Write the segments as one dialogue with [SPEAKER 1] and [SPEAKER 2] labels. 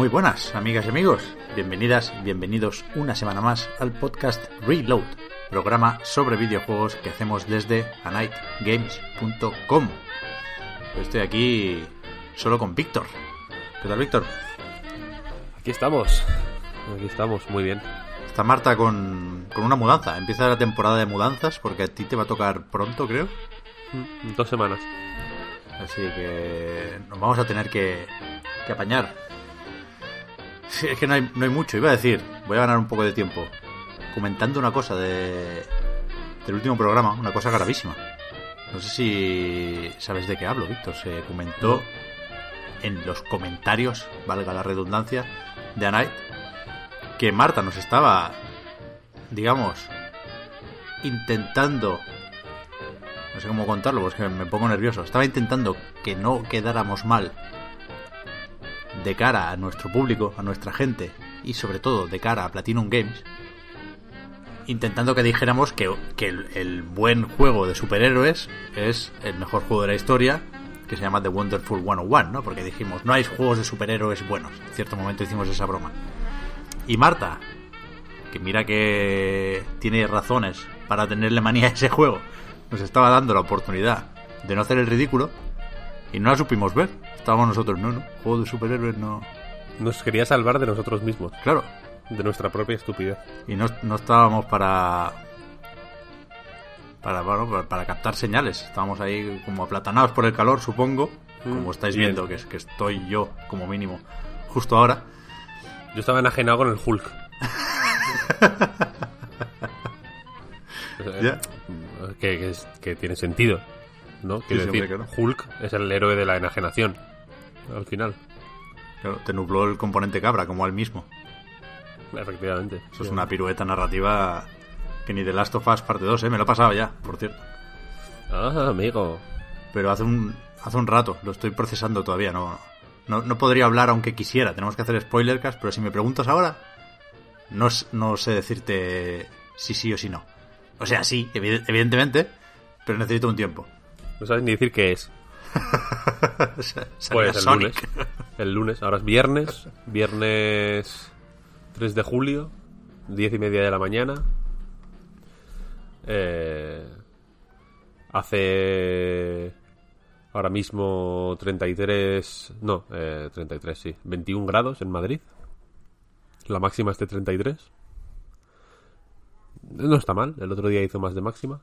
[SPEAKER 1] Muy buenas, amigas y amigos. Bienvenidas, bienvenidos una semana más al podcast Reload, programa sobre videojuegos que hacemos desde anightgames.com. Estoy aquí solo con Víctor. ¿Qué tal, Víctor?
[SPEAKER 2] Aquí estamos. Aquí estamos, muy bien.
[SPEAKER 1] Está Marta con, con una mudanza. Empieza la temporada de mudanzas porque a ti te va a tocar pronto, creo.
[SPEAKER 2] Mm, Dos semanas.
[SPEAKER 1] Así que nos vamos a tener que, que apañar. Es que no hay, no hay mucho. Iba a decir, voy a ganar un poco de tiempo comentando una cosa de, del último programa, una cosa gravísima. No sé si sabes de qué hablo, Víctor. Se comentó en los comentarios, valga la redundancia, de A Night, que Marta nos estaba, digamos, intentando no sé cómo contarlo, porque me pongo nervioso. Estaba intentando que no quedáramos mal de cara a nuestro público, a nuestra gente y sobre todo de cara a Platinum Games. Intentando que dijéramos que, que el, el buen juego de superhéroes es el mejor juego de la historia, que se llama The Wonderful 101, ¿no? Porque dijimos, no hay juegos de superhéroes buenos. En cierto momento hicimos esa broma. Y Marta, que mira que tiene razones para tenerle manía a ese juego, nos estaba dando la oportunidad de no hacer el ridículo y no la supimos ver. Estábamos nosotros, no, no, juego de superhéroes no.
[SPEAKER 2] Nos quería salvar de nosotros mismos,
[SPEAKER 1] Claro,
[SPEAKER 2] de nuestra propia estupidez.
[SPEAKER 1] y no, no estábamos para. Para, bueno, para, para captar señales. Estábamos ahí como aplatanados por el calor, supongo. Como estáis
[SPEAKER 2] bien.
[SPEAKER 1] viendo, que, es, que estoy yo, como mínimo, justo ahora.
[SPEAKER 2] Yo estaba enajenado con el Hulk.
[SPEAKER 1] Ya.
[SPEAKER 2] que, que es- que tiene sentido, ¿no? Quiero
[SPEAKER 1] sí,
[SPEAKER 2] decir,
[SPEAKER 1] hombre, claro.
[SPEAKER 2] Hulk es el héroe de la enajenación. Al final,
[SPEAKER 1] Claro, te nubló el componente cabra, como al mismo.
[SPEAKER 2] efectivamente.
[SPEAKER 1] Eso es una pirueta narrativa que ni The Last of Us parte 2, ¿eh? Me lo he pasado ya, por cierto.
[SPEAKER 2] Ah, amigo.
[SPEAKER 1] Pero hace un, hace un rato, lo estoy procesando todavía, no, no, no podría hablar aunque quisiera, tenemos que hacer spoilercast, pero si me preguntas ahora, no, no sé decirte si sí o si no. O sea, sí, evi- evidentemente, pero necesito un tiempo.
[SPEAKER 2] No sabes ni decir qué es. Pues el
[SPEAKER 1] Sonic.
[SPEAKER 2] lunes. El lunes. Ahora es viernes. Viernes 3 de julio. 10 y media de la mañana. Eh, hace ahora mismo 33... No, eh, 33, sí. 21 grados en Madrid. La máxima es de 33. No está mal. El otro día hizo más de máxima.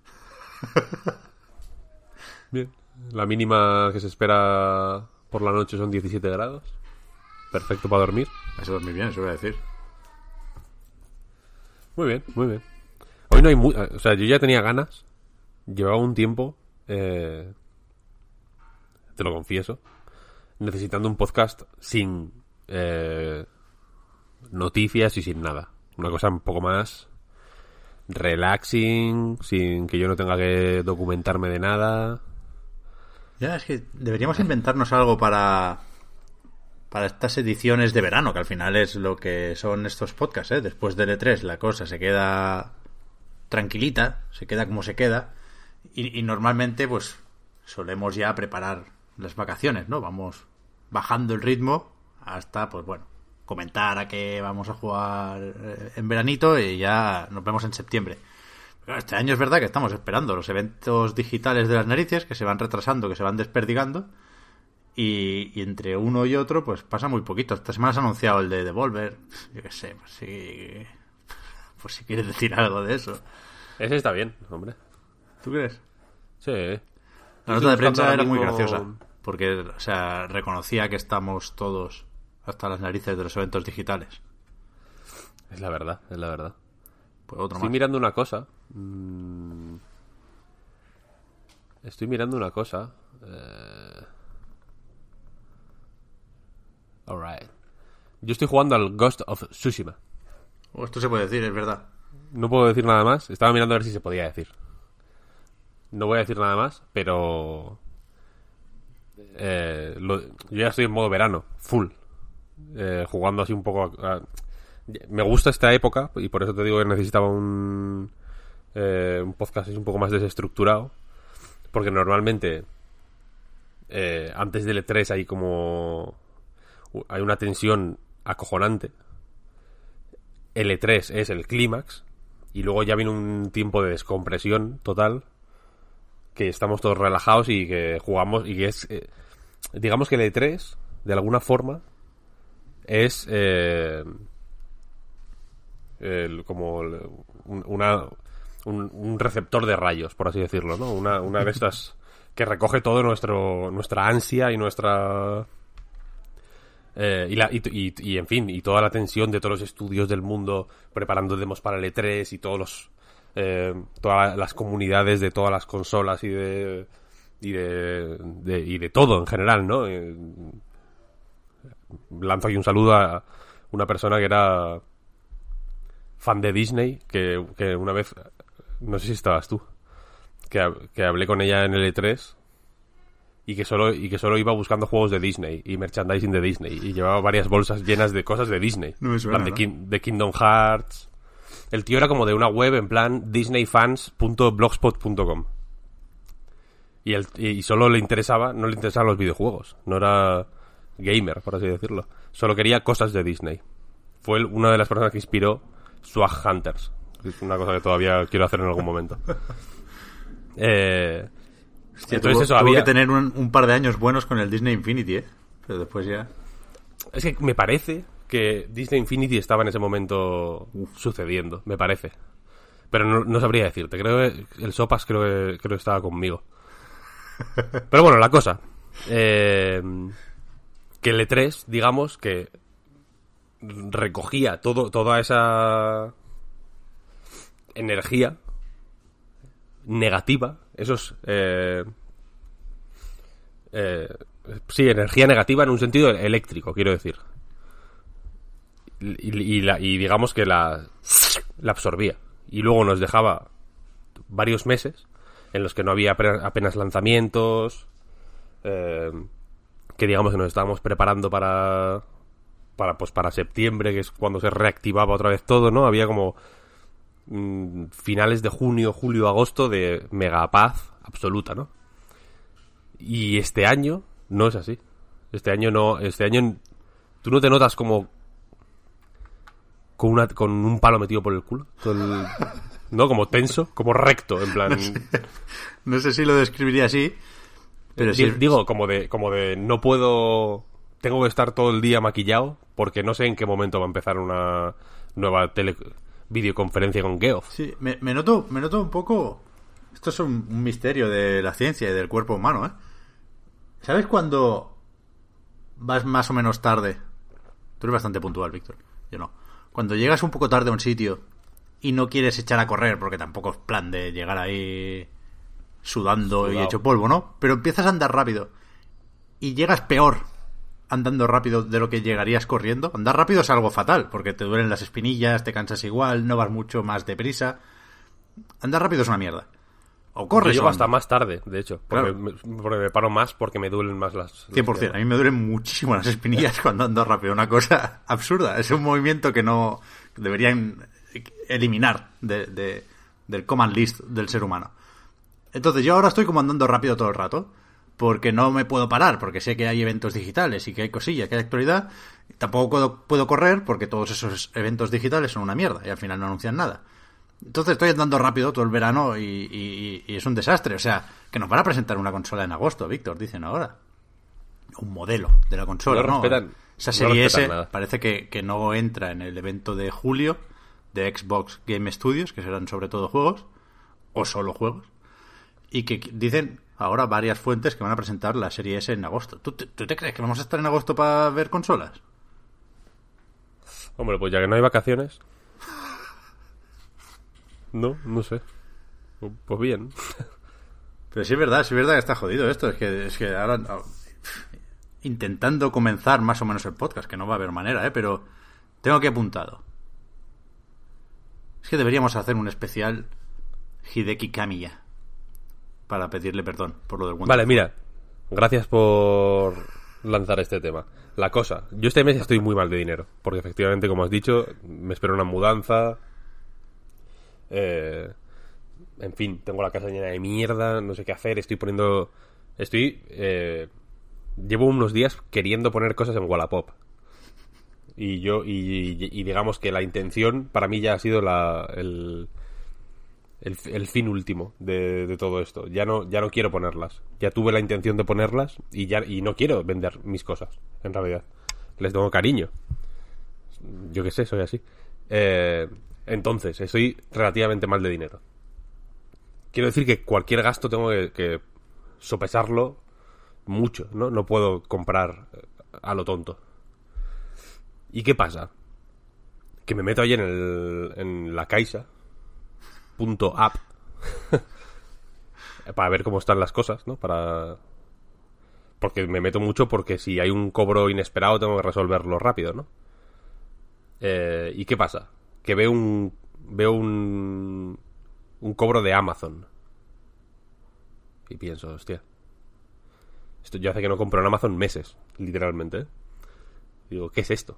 [SPEAKER 2] Bien. La mínima que se espera por la noche son 17 grados. Perfecto para dormir.
[SPEAKER 1] Eso es muy bien, eso voy a decir.
[SPEAKER 2] Muy bien, muy bien. Hoy no hay mu O sea, yo ya tenía ganas. Llevaba un tiempo. eh, te lo confieso. Necesitando un podcast sin eh, noticias y sin nada. Una cosa un poco más relaxing, sin que yo no tenga que documentarme de nada.
[SPEAKER 1] Ya, es que deberíamos inventarnos algo para para estas ediciones de verano, que al final es lo que son estos podcasts, ¿eh? Después del E3 la cosa se queda tranquilita, se queda como se queda, y, y normalmente pues solemos ya preparar las vacaciones, ¿no? Vamos bajando el ritmo hasta, pues bueno, comentar a qué vamos a jugar eh, en veranito y ya nos vemos en septiembre. Este año es verdad que estamos esperando los eventos digitales de las narices que se van retrasando, que se van desperdigando. Y, y entre uno y otro, pues pasa muy poquito. Esta semana se ha anunciado el de Devolver. Yo qué sé, pues si, pues si quieres decir algo de eso.
[SPEAKER 2] Ese está bien, hombre.
[SPEAKER 1] ¿Tú crees?
[SPEAKER 2] Sí.
[SPEAKER 1] La nota de prensa era muy graciosa. Porque, o sea, reconocía que estamos todos hasta las narices de los eventos digitales.
[SPEAKER 2] Es la verdad, es la verdad.
[SPEAKER 1] Pues otro
[SPEAKER 2] Estoy
[SPEAKER 1] más.
[SPEAKER 2] mirando una cosa. Mm. Estoy mirando una cosa. Eh... Alright. Yo estoy jugando al Ghost of Tsushima.
[SPEAKER 1] Oh, esto se puede decir, es verdad.
[SPEAKER 2] No puedo decir nada más. Estaba mirando a ver si se podía decir. No voy a decir nada más, pero... eh, lo- yo ya estoy en modo verano, full. Eh, jugando así un poco... a- me gusta esta época y por eso te digo que necesitaba un, eh, un podcast un poco más desestructurado. Porque normalmente eh, antes del E3 hay como... Hay una tensión acojonante. El E3 es el clímax y luego ya viene un tiempo de descompresión total que estamos todos relajados y que jugamos y que es eh, digamos que el E3 de alguna forma es eh, el- como el- un, una- un- un receptor de rayos por así decirlo no una, una de estas que recoge todo nuestro nuestra ansia y nuestra eh, y, la, y, y- y, en fin, y toda la tensión de todos los estudios del mundo preparando demos para el E3 y todos los eh, todas las comunidades de todas las consolas y de y de, de- y de todo en general, ¿no? Eh, lanzo aquí un saludo a una persona que era fan de Disney, que, que una vez, no sé si estabas tú, que, que hablé con ella en el E3 y que solo y que solo iba buscando juegos de Disney y merchandising de Disney y llevaba varias bolsas llenas de cosas de Disney.
[SPEAKER 1] No me suena,
[SPEAKER 2] En plan, de, Kingdom Hearts. El tío era como de una web en plan disneyfans.blogspot.com y, el, y solo le interesaba no le interesaban los videojuegos. No era gamer por así decirlo. Solo quería cosas de Disney. Fue una de las personas que inspiró Swag Hunters es una cosa que todavía quiero hacer en algún momento eh,
[SPEAKER 1] Hostia,
[SPEAKER 2] entonces
[SPEAKER 1] tuvo,
[SPEAKER 2] eso
[SPEAKER 1] tuvo
[SPEAKER 2] había
[SPEAKER 1] que tener un, un par de años buenos con el Disney Infinity, ¿eh? Pero después ya...
[SPEAKER 2] Es que me parece que Disney Infinity estaba en ese momento sucediendo, me parece. Pero no, no sabría decirte, creo que el Sopas creo que, creo que estaba conmigo. Pero bueno, la cosa. eh, que el E3, digamos, que recogía todo, toda esa energía negativa, esos... eh, eh, sí, energía negativa en un sentido eléctrico, quiero decir. Y, digamos que la, la absorbía. Y luego nos dejaba varios meses en los que no había ape- apenas lanzamientos, eh, que digamos que nos estábamos preparando para, para, pues, para septiembre, que es cuando se reactivaba otra vez todo, ¿no? Había como mm, finales de junio, julio, agosto de mega paz absoluta, ¿no? Y este año no es así. Este año no, este año tú no te notas como con una con un palo metido por el culo, el- no como tenso, como recto, en plan
[SPEAKER 1] No sé si lo describiría así, pero sí...
[SPEAKER 2] Di- digo como de como de no puedo tengo que estar todo el día maquillado porque no sé en qué momento va a empezar una nueva tele videoconferencia con Geoff.
[SPEAKER 1] Sí, me, me noto, me noto un poco... Esto es un, un misterio de la ciencia y del cuerpo humano, ¿eh? ¿Sabes cuando vas más o menos tarde? Tú eres bastante puntual, Víctor. Yo no. Cuando llegas un poco tarde a un sitio y no quieres echar a correr, porque tampoco es plan de llegar ahí sudando y hecho polvo, ¿no? Pero empiezas a andar rápido y llegas peor andando rápido de lo que llegarías corriendo. Andar rápido es algo fatal, porque te duelen las espinillas, te cansas igual, no vas mucho más deprisa. Andar rápido es una mierda. O
[SPEAKER 2] Yo
[SPEAKER 1] corres
[SPEAKER 2] llego
[SPEAKER 1] o
[SPEAKER 2] hasta más tarde, de hecho, porque,
[SPEAKER 1] Claro.
[SPEAKER 2] me, porque me paro más porque me duelen más las... las
[SPEAKER 1] 100%. A
[SPEAKER 2] piernas.
[SPEAKER 1] mí me duelen muchísimo las espinillas cuando ando rápido. Una cosa absurda. Es un movimiento que no deberían eliminar de- de- del command list del ser humano. Entonces yo ahora estoy como andando rápido todo el rato. Porque no me puedo parar, porque sé que hay eventos digitales y que hay cosillas, que hay actualidad. Tampoco puedo, puedo correr porque todos esos eventos digitales son una mierda y al final no anuncian nada. Entonces estoy andando rápido todo el verano y, y- y es un desastre. O sea, que nos van a presentar una consola en agosto, Víctor, dicen ahora. Un modelo de la consola,
[SPEAKER 2] No
[SPEAKER 1] ¿no? Esa
[SPEAKER 2] no
[SPEAKER 1] serie S
[SPEAKER 2] nada.
[SPEAKER 1] parece que, que no entra en el evento de julio de Xbox Game Studios, que serán sobre todo juegos, o solo juegos. Y que dicen ahora varias fuentes que van a presentar la serie S en agosto. ¿Tú te, tú te crees que vamos a estar en agosto para ver consolas?
[SPEAKER 2] Hombre, pues ya que no hay vacaciones. No, no sé. Pues bien.
[SPEAKER 1] Pero sí es verdad, sí es verdad que está jodido esto. Es que, es que ahora ah, intentando comenzar más o menos el podcast, que no va a haber manera, ¿eh? Pero tengo aquí apuntado. Es que deberíamos hacer un especial Hideki Kamiya para pedirle perdón por lo del Wonder
[SPEAKER 2] Vale, mira. Gracias por lanzar este tema. La cosa, yo este mes estoy muy mal de dinero, porque efectivamente, como has dicho, me espero una mudanza. Eh, en fin, tengo la casa llena de mierda, no sé qué hacer, estoy poniendo... Estoy... eh, llevo unos días queriendo poner cosas en Wallapop. Y yo, y, y digamos que la intención para mí ya ha sido la, el, el, fin último de, todo esto. Ya no, ya no quiero ponerlas. Ya tuve la intención de ponerlas y ya y no quiero vender mis cosas, en realidad. Les tengo cariño. Yo qué sé, soy así. Eh, entonces, estoy relativamente mal de dinero. Quiero decir que cualquier gasto tengo que, sopesarlo mucho, ¿no? No puedo comprar eh, a lo tonto. ¿Y qué pasa? Que me meto ahí en, el, en la Caixa, app, para ver cómo están las cosas, ¿no? Para... Porque me meto mucho porque si hay un cobro inesperado tengo que resolverlo rápido, ¿no? Eh, ¿Y qué pasa? Que veo un... Veo un... Un cobro de Amazon. Y pienso, hostia. Esto yo hace que no compro en Amazon meses, literalmente. ¿eh? Digo, ¿qué es esto?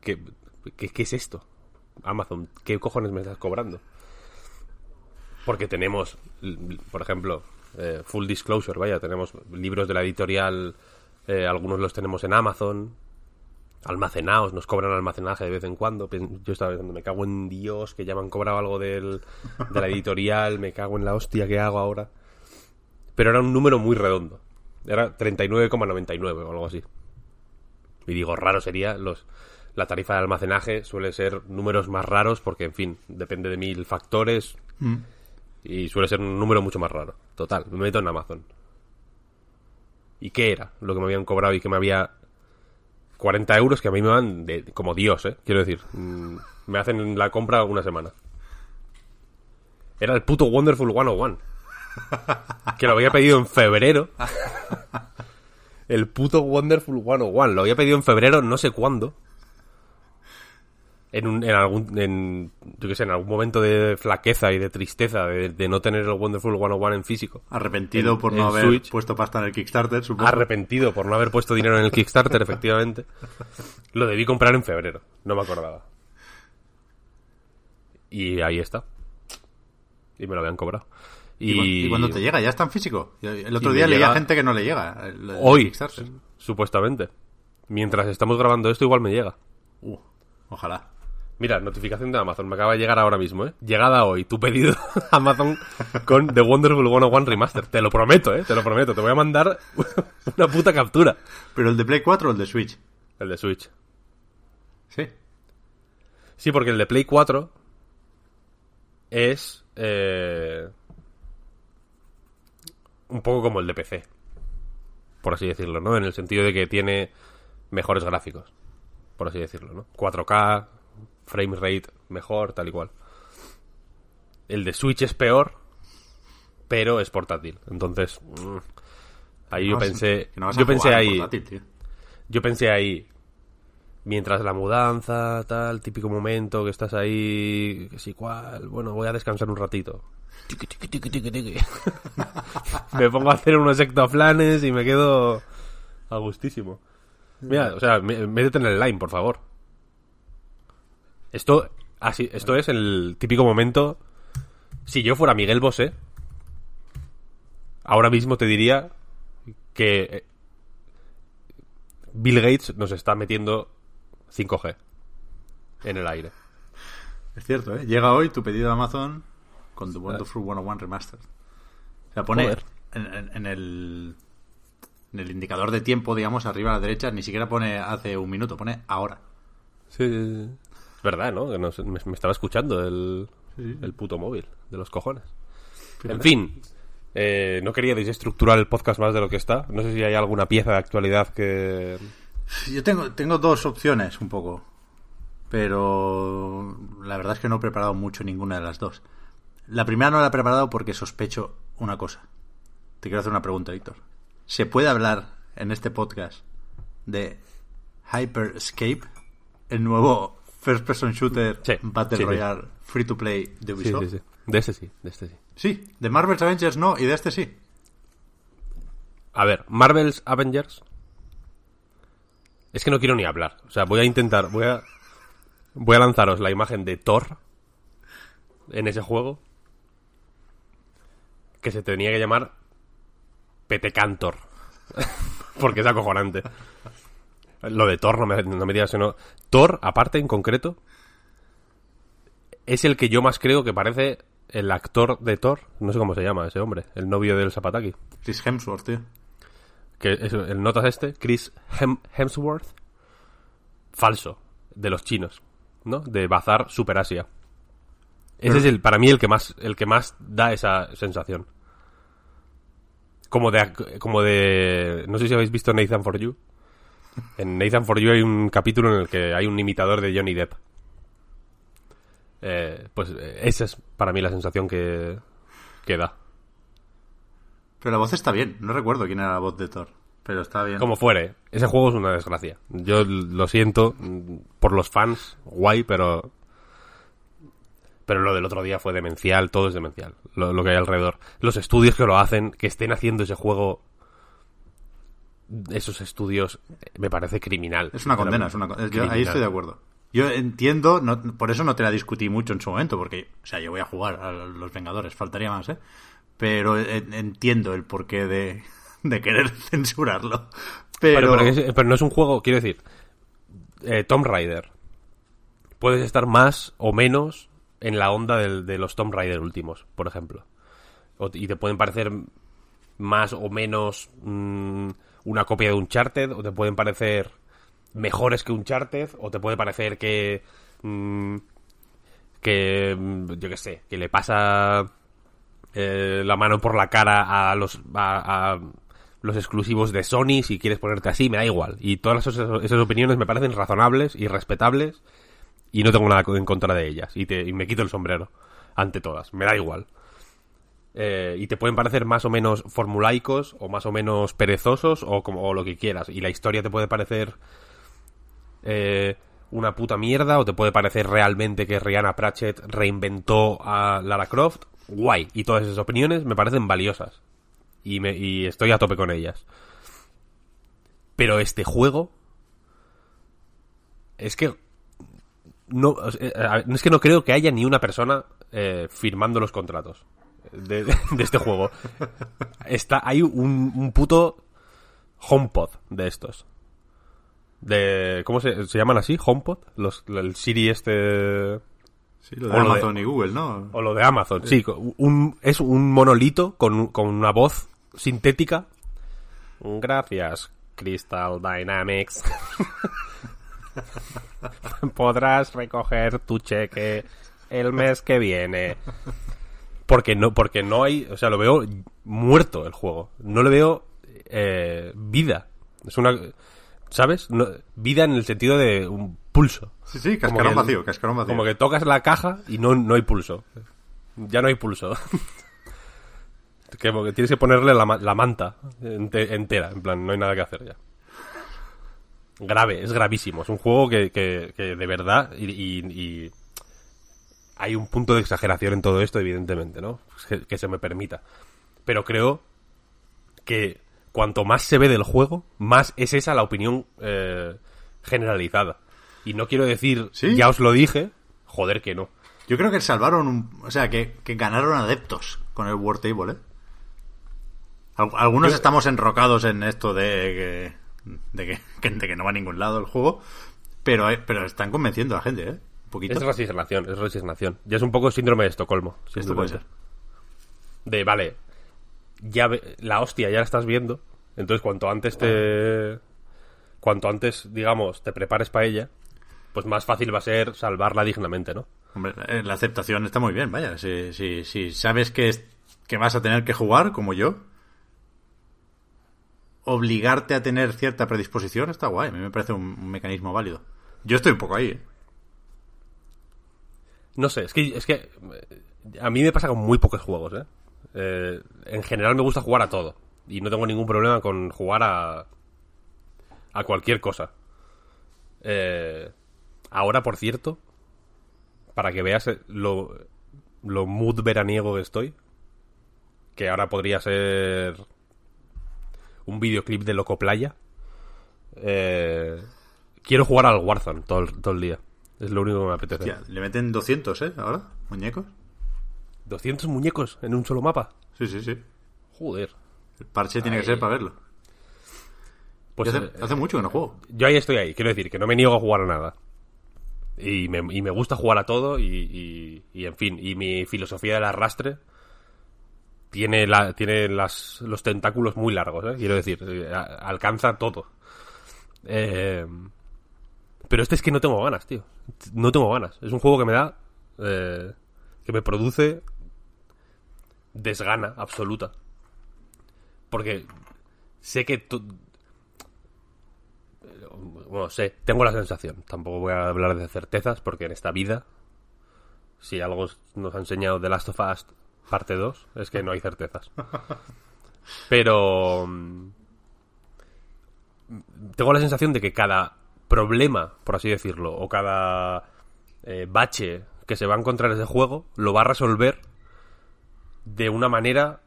[SPEAKER 2] ¿Qué, qué, qué es esto? Amazon, ¿qué cojones me estás cobrando? Porque tenemos, por ejemplo, eh, full disclosure, vaya, tenemos libros de la editorial, eh, algunos los tenemos en Amazon, almacenados, nos cobran almacenaje de vez en cuando. Yo estaba pensando, me cago en Dios, que ya me han cobrado algo del, de la editorial, me cago en la hostia que hago ahora. Pero era un número muy redondo. Era 39,99 o algo así. Y digo, raro sería los la tarifa de almacenaje suele ser números más raros porque, en fin, depende de mil factores y suele ser un número mucho más raro. Total, me meto en Amazon. ¿Y qué era lo que me habían cobrado y que me había 40 euros que a mí me van de, como Dios, ¿eh? Quiero decir, mm, me hacen la compra una semana. Era el puto Wonderful 101. Que lo había pedido en febrero. El puto Wonderful 101. Lo había pedido en febrero, no sé cuándo. En, un, en algún. En, yo qué sé, en algún momento de flaqueza y de tristeza de, de no tener el Wonderful 101 en físico.
[SPEAKER 1] Arrepentido
[SPEAKER 2] En-
[SPEAKER 1] por no haber
[SPEAKER 2] Switch.
[SPEAKER 1] puesto pasta en el Kickstarter, supongo.
[SPEAKER 2] Arrepentido por no haber puesto dinero en el Kickstarter, efectivamente. Lo debí comprar en febrero. No me acordaba. Y ahí está. Y me lo habían cobrado.
[SPEAKER 1] ¿Y,
[SPEAKER 2] Y,
[SPEAKER 1] cuando te llega? ¿Ya está en físico? El otro día leía
[SPEAKER 2] llega-
[SPEAKER 1] gente que no le llega. el- el
[SPEAKER 2] Hoy,
[SPEAKER 1] Kickstarter.
[SPEAKER 2] supuestamente. Mientras estamos grabando esto, igual me llega.
[SPEAKER 1] Uh, ojalá.
[SPEAKER 2] Mira, notificación de Amazon, me acaba de llegar ahora mismo, ¿eh? Llegada hoy, tu pedido a Amazon con The Wonderful 101 Remaster. Te lo prometo, ¿eh? Te lo prometo. Te voy a mandar una puta captura.
[SPEAKER 1] ¿Pero el de Play 4 o el de Switch?
[SPEAKER 2] El de Switch.
[SPEAKER 1] Sí.
[SPEAKER 2] Sí, porque el de Play 4 es eh, un poco como el de PC, por así decirlo, ¿no? En el sentido de que tiene mejores gráficos, por así decirlo, ¿no? 4K, frame rate mejor, tal y cual. El de Switch es peor, pero es portátil. Entonces, mm, ahí yo
[SPEAKER 1] vas-
[SPEAKER 2] pensé,
[SPEAKER 1] no
[SPEAKER 2] yo pensé ahí,
[SPEAKER 1] portátil, tío.
[SPEAKER 2] yo pensé ahí, mientras la mudanza, tal, típico momento que estás ahí, que sí, cual, bueno, voy a descansar un ratito. Me pongo a hacer unos ectoflanes y me quedo a gustísimo. Mira, o sea, mé- métete en el line, por favor. Esto, así, esto es el típico momento. Si yo fuera Miguel Bosé, ahora mismo te diría que eh, Bill Gates nos está metiendo 5G en el aire.
[SPEAKER 1] Es cierto, ¿eh? Llega hoy tu pedido de Amazon con The Wonderful 101 Remastered. O sea, pone en- en el, en el indicador de tiempo, digamos, arriba a la derecha, ni siquiera pone hace un minuto, pone ahora.
[SPEAKER 2] Sí, sí, sí. Verdad, ¿no? Que nos- me, me estaba escuchando el, el puto móvil de los cojones. En fin, Eh, no quería desestructurar el podcast más de lo que está. No sé si hay alguna pieza de actualidad que...
[SPEAKER 1] Yo tengo, tengo dos opciones un poco. Pero la verdad es que no he preparado mucho ninguna de las dos. La primera no la he preparado porque sospecho una cosa. Te quiero hacer una pregunta, Víctor. ¿Se puede hablar en este podcast de Hyperscape, el nuevo first person shooter
[SPEAKER 2] Sí,
[SPEAKER 1] Battle
[SPEAKER 2] sí, sí.
[SPEAKER 1] Royale free to play de Ubisoft?
[SPEAKER 2] De este sí, de este sí.
[SPEAKER 1] Sí, de Marvel's Avengers no, y de este sí.
[SPEAKER 2] A ver, Marvel's Avengers. Es que no quiero ni hablar. O sea, voy a intentar, voy a. Voy a lanzaros la imagen de Thor en ese juego. Que se tenía que llamar Petecantor. Porque es acojonante. Lo de Thor, no me, no me digas no. Thor, aparte, en concreto, es el que yo más creo que parece el actor de Thor. No sé cómo se llama ese hombre, el novio del Zapataki
[SPEAKER 1] Chris Hemsworth, tío.
[SPEAKER 2] que es el notas este, Chris Hem- Hemsworth, falso, de los chinos, ¿no? De Bazar Super Asia. Ese es el, para mí el que más, el que más da esa sensación. Como de, como de, no sé si habéis visto Nathan for You. En Nathan for You hay un capítulo en el que hay un imitador de Johnny Depp. Eh, pues eh, esa es para mí la sensación que, que da.
[SPEAKER 1] Pero la voz está bien. No recuerdo quién era la voz de Thor. Pero está bien.
[SPEAKER 2] Como fuere, ese juego es una desgracia. Yo lo siento por los fans, guay, pero. Pero lo del otro día fue demencial, todo es demencial, lo, lo que hay alrededor. Los estudios que lo hacen, que estén haciendo ese juego. Esos estudios, eh, me parece criminal.
[SPEAKER 1] Es una condena, es una yo ahí estoy de acuerdo. Yo entiendo, no- por eso no te la discutí mucho en su momento, porque, o sea, yo voy a jugar a los Vengadores, faltaría más, ¿eh? Pero en- entiendo el porqué de, de querer censurarlo. Pero,
[SPEAKER 2] Pero, pero es- pero no es un juego, quiero decir, eh, Tomb Raider. Puedes estar más o menos en la onda del- de los Tomb Raider últimos, por ejemplo. O- y te pueden parecer más o menos mm, una copia de Uncharted, o te pueden parecer mejores que Uncharted, o te puede parecer que... mm, que, mm, yo qué sé, que le pasa eh, la mano por la cara a los a, a los exclusivos de Sony si quieres ponerte así me da igual. Y todas esas, esas opiniones me parecen razonables y respetables y no tengo nada en contra de ellas y, te, y me quito el sombrero ante todas me da igual Eh, y te pueden parecer más o menos formulaicos o más o menos perezosos o como o lo que quieras y la historia te puede parecer eh, una puta mierda o te puede parecer realmente que Rihanna Pratchett reinventó a Lara Croft, guay. Y todas esas opiniones me parecen valiosas. Y, estoy a tope con ellas. Pero este juego... Es que... No, eh, es que no creo que haya ni una persona eh, firmando los contratos de, de este juego. Está, hay un, un puto HomePod de estos de ¿cómo se, se llaman así? HomePod, los el Siri este
[SPEAKER 1] Sí, lo de
[SPEAKER 2] o lo de-
[SPEAKER 1] Amazon y Google, ¿no?
[SPEAKER 2] o lo de Amazon, sí, un, es un monolito con, con una voz sintética. Gracias, Crystal Dynamics. Podrás recoger tu cheque el mes que viene. Porque no, porque no hay, o sea, lo veo muerto el juego. No le veo eh, vida. Es una, ¿sabes? No- vida en el sentido de un pulso.
[SPEAKER 1] Sí, sí,
[SPEAKER 2] Como
[SPEAKER 1] cascarón
[SPEAKER 2] que-
[SPEAKER 1] vacío, cascarón vacío.
[SPEAKER 2] Como que tocas la caja y no, no hay pulso. Ya no hay pulso. que, porque tienes que ponerle la, la manta ente- entera. En plan, no hay nada que hacer ya. Grave, es gravísimo. Es un juego que, que- que de verdad y, y- y hay un punto de exageración en todo esto, evidentemente, ¿no? Que, que se me permita. Pero creo que cuanto más se ve del juego, más es esa la opinión eh, generalizada. Y no quiero decir,
[SPEAKER 1] ¿Sí?
[SPEAKER 2] ya os lo dije, joder que no.
[SPEAKER 1] Yo creo que salvaron, un- o sea, que, que ganaron adeptos con el War Table, ¿eh? Al- Algunos
[SPEAKER 2] Yo-
[SPEAKER 1] estamos enrocados en esto de que, de que, que- de que no va a ningún lado el juego, pero, pero están convenciendo a la gente, ¿eh? Poquito.
[SPEAKER 2] Es resignación, es resignación. Ya es un poco síndrome de Estocolmo.
[SPEAKER 1] Esto puede ser.
[SPEAKER 2] De, vale, ya ve- la hostia ya la estás viendo, entonces cuanto antes te... Cuanto antes, digamos, te prepares para ella, pues más fácil va a ser salvarla dignamente, ¿no?
[SPEAKER 1] Hombre, eh, la aceptación está muy bien, vaya. Si, si, si sabes que es- que vas a tener que jugar, como yo, obligarte a tener cierta predisposición está guay. A mí me parece un, un mecanismo válido. Yo estoy un poco ahí, ¿eh?
[SPEAKER 2] No sé, es que, es que eh, a mí me pasa con muy pocos juegos, ¿eh? Eh, En general me gusta jugar a todo. Y no tengo ningún problema con jugar a. a cualquier cosa. Eh, ahora, por cierto, para que veas lo, lo mood veraniego que estoy, que ahora podría ser un videoclip de Loco Playa. eh, quiero jugar al Warzone todo todo el día. Es lo único que me apetece.
[SPEAKER 1] Hostia, le meten 200, ¿eh? Ahora, muñecos.
[SPEAKER 2] 200 muñecos en un solo mapa.
[SPEAKER 1] Sí, sí, sí.
[SPEAKER 2] Joder.
[SPEAKER 1] El parche tiene que ser para verlo.
[SPEAKER 2] Pues
[SPEAKER 1] hace,
[SPEAKER 2] eh,
[SPEAKER 1] hace mucho que no juego.
[SPEAKER 2] yo ahí estoy ahí. Quiero decir que no me niego a jugar a nada. Y me, y me gusta jugar a todo y, y- y, en fin. Y mi filosofía del arrastre tiene, la, tiene las, los tentáculos muy largos, ¿eh? Quiero decir, eh, alcanza todo. Eh, pero este es que no tengo ganas, tío. No tengo ganas. Es un juego que me da... eh, que me produce desgana absoluta. Porque sé que... bueno, sé, tengo la sensación. Tampoco voy a hablar de certezas porque en esta vida, si algo nos ha enseñado The Last of Us parte 2, es que no hay certezas. Pero mm, tengo la sensación de que cada problema, por así decirlo, o cada eh, bache que se va a encontrar en ese juego, lo va a resolver de una manera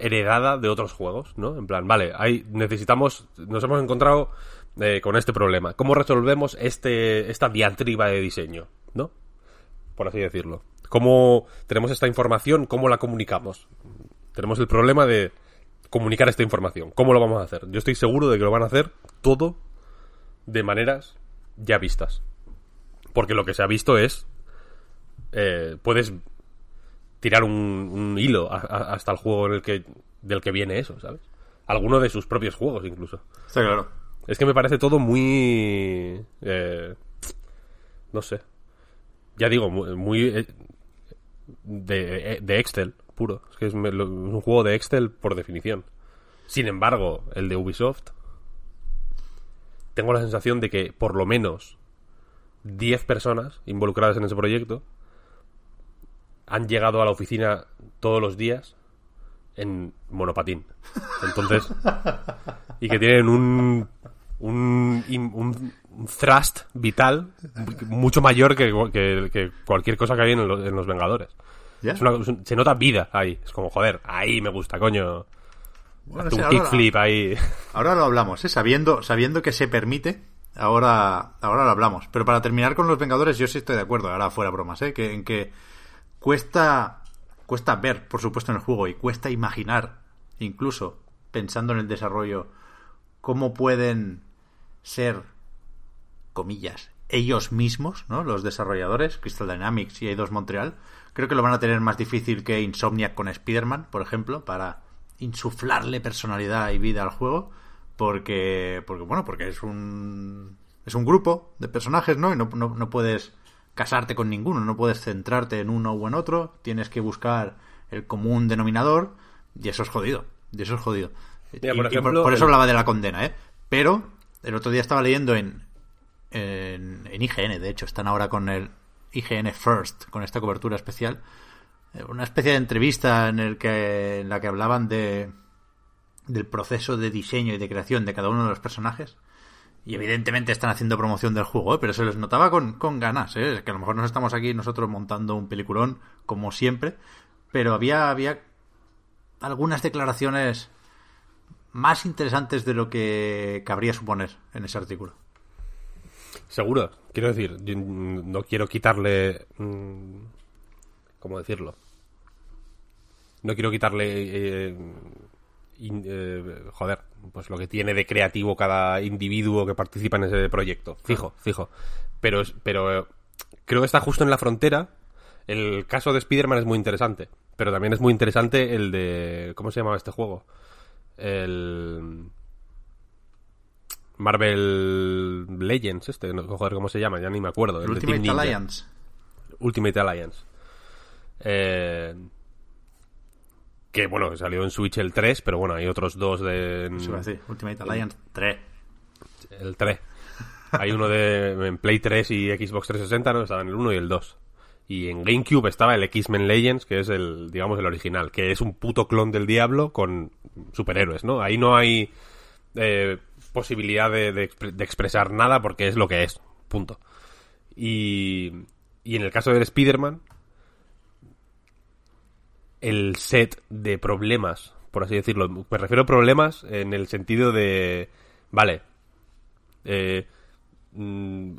[SPEAKER 2] heredada de otros juegos, ¿no? En plan, vale, hay, necesitamos, nos hemos encontrado eh, con este problema. ¿Cómo resolvemos este, esta diatriba de diseño, ¿no? Por así decirlo. ¿Cómo tenemos esta información? ¿Cómo la comunicamos? Tenemos el problema de comunicar esta información. ¿Cómo lo vamos a hacer? Yo estoy seguro de que lo van a hacer todo de maneras ya vistas. Porque lo que se ha visto es... eh, puedes tirar un, un hilo a- a- hasta el juego en el que, del que viene eso, ¿sabes? Alguno de sus propios juegos incluso.
[SPEAKER 1] Está claro.
[SPEAKER 2] Es que me parece todo muy... eh, no sé. Ya digo, muy... muy, eh, de, eh, de Excel, puro. Es que es, me- lo- es un juego de Excel por definición. Sin embargo, el de Ubisoft... Tengo la sensación de que por lo menos 10 personas involucradas en ese proyecto han llegado a la oficina todos los días en monopatín. Entonces, y que tienen un un, un, un thrust vital mucho mayor que, que- que cualquier cosa que hay en los, en los Vengadores. Es una- se nota vida ahí. Es como, joder, ahí me gusta, coño.
[SPEAKER 1] Bueno, ahora-
[SPEAKER 2] kickflip ahí.
[SPEAKER 1] Ahora lo hablamos, ¿eh? sabiendo, sabiendo que se permite, ahora, ahora lo hablamos. Pero para terminar con los Vengadores, yo sí estoy de acuerdo, ahora fuera bromas, ¿eh? que, en que cuesta, cuesta ver, por supuesto, en el juego y cuesta imaginar, incluso pensando en el desarrollo, cómo pueden ser, comillas, ellos mismos, ¿no? Los desarrolladores, Crystal Dynamics y Eidos Montreal, creo que lo van a tener más difícil que Insomniac con Spider-Man, por ejemplo, para insuflarle personalidad y vida al juego, porque, porque bueno, porque es un, es un grupo de personajes, ¿no? Y no, no, no puedes casarte con ninguno, no puedes centrarte en uno o en otro, tienes que buscar el común denominador, y eso es jodido, y eso es jodido.
[SPEAKER 2] Mira, por
[SPEAKER 1] y
[SPEAKER 2] ejemplo,
[SPEAKER 1] por eso hablaba de la condena, ¿eh? Pero el otro día estaba leyendo en, en, en IGN, de hecho, están ahora con el IGN First, con esta cobertura especial, una especie de entrevista en, el que, en la que hablaban de del proceso de diseño y de creación de cada uno de los personajes. Y evidentemente están haciendo promoción del juego, ¿eh? pero se les notaba con, ganas, ¿eh? Que a lo mejor nos estamos aquí nosotros montando un peliculón, como siempre, pero había, había algunas declaraciones más interesantes de lo que cabría suponer en ese artículo.
[SPEAKER 2] Seguro. Quiero decir, no quiero quitarle... mm, ¿Cómo decirlo? No quiero quitarle... eh, in- eh, joder, pues lo que tiene de creativo cada individuo que participa en ese proyecto. Fijo, fijo. Pero, pero eh, creo que está justo en la frontera. El caso de Spider-Man es muy interesante. Pero también es muy interesante el de... ¿Cómo se llamaba este juego? El... Marvel Legends, este, no, joder, ¿cómo se llama? Ya ni me acuerdo.
[SPEAKER 1] El Ultimate. Alliance.
[SPEAKER 2] Ultimate Alliance. Eh, que bueno, salió en Switch el 3, pero bueno, hay otros dos de...
[SPEAKER 1] A decir, Ultimate Alliance 3.
[SPEAKER 2] El 3. Hay uno de en Play 3 y Xbox 360, ¿no? Estaban el 1 y el 2. Y en GameCube estaba el X-Men Legends, que es el, digamos, el original, que es un puto clon del Diablo con superhéroes, ¿no? Ahí no hay eh, posibilidad de, de expresar nada porque es lo que es, punto. Y, y en el caso del Spider-Man, el set de problemas, por así decirlo, me refiero a problemas en el sentido de, vale, eh, mm,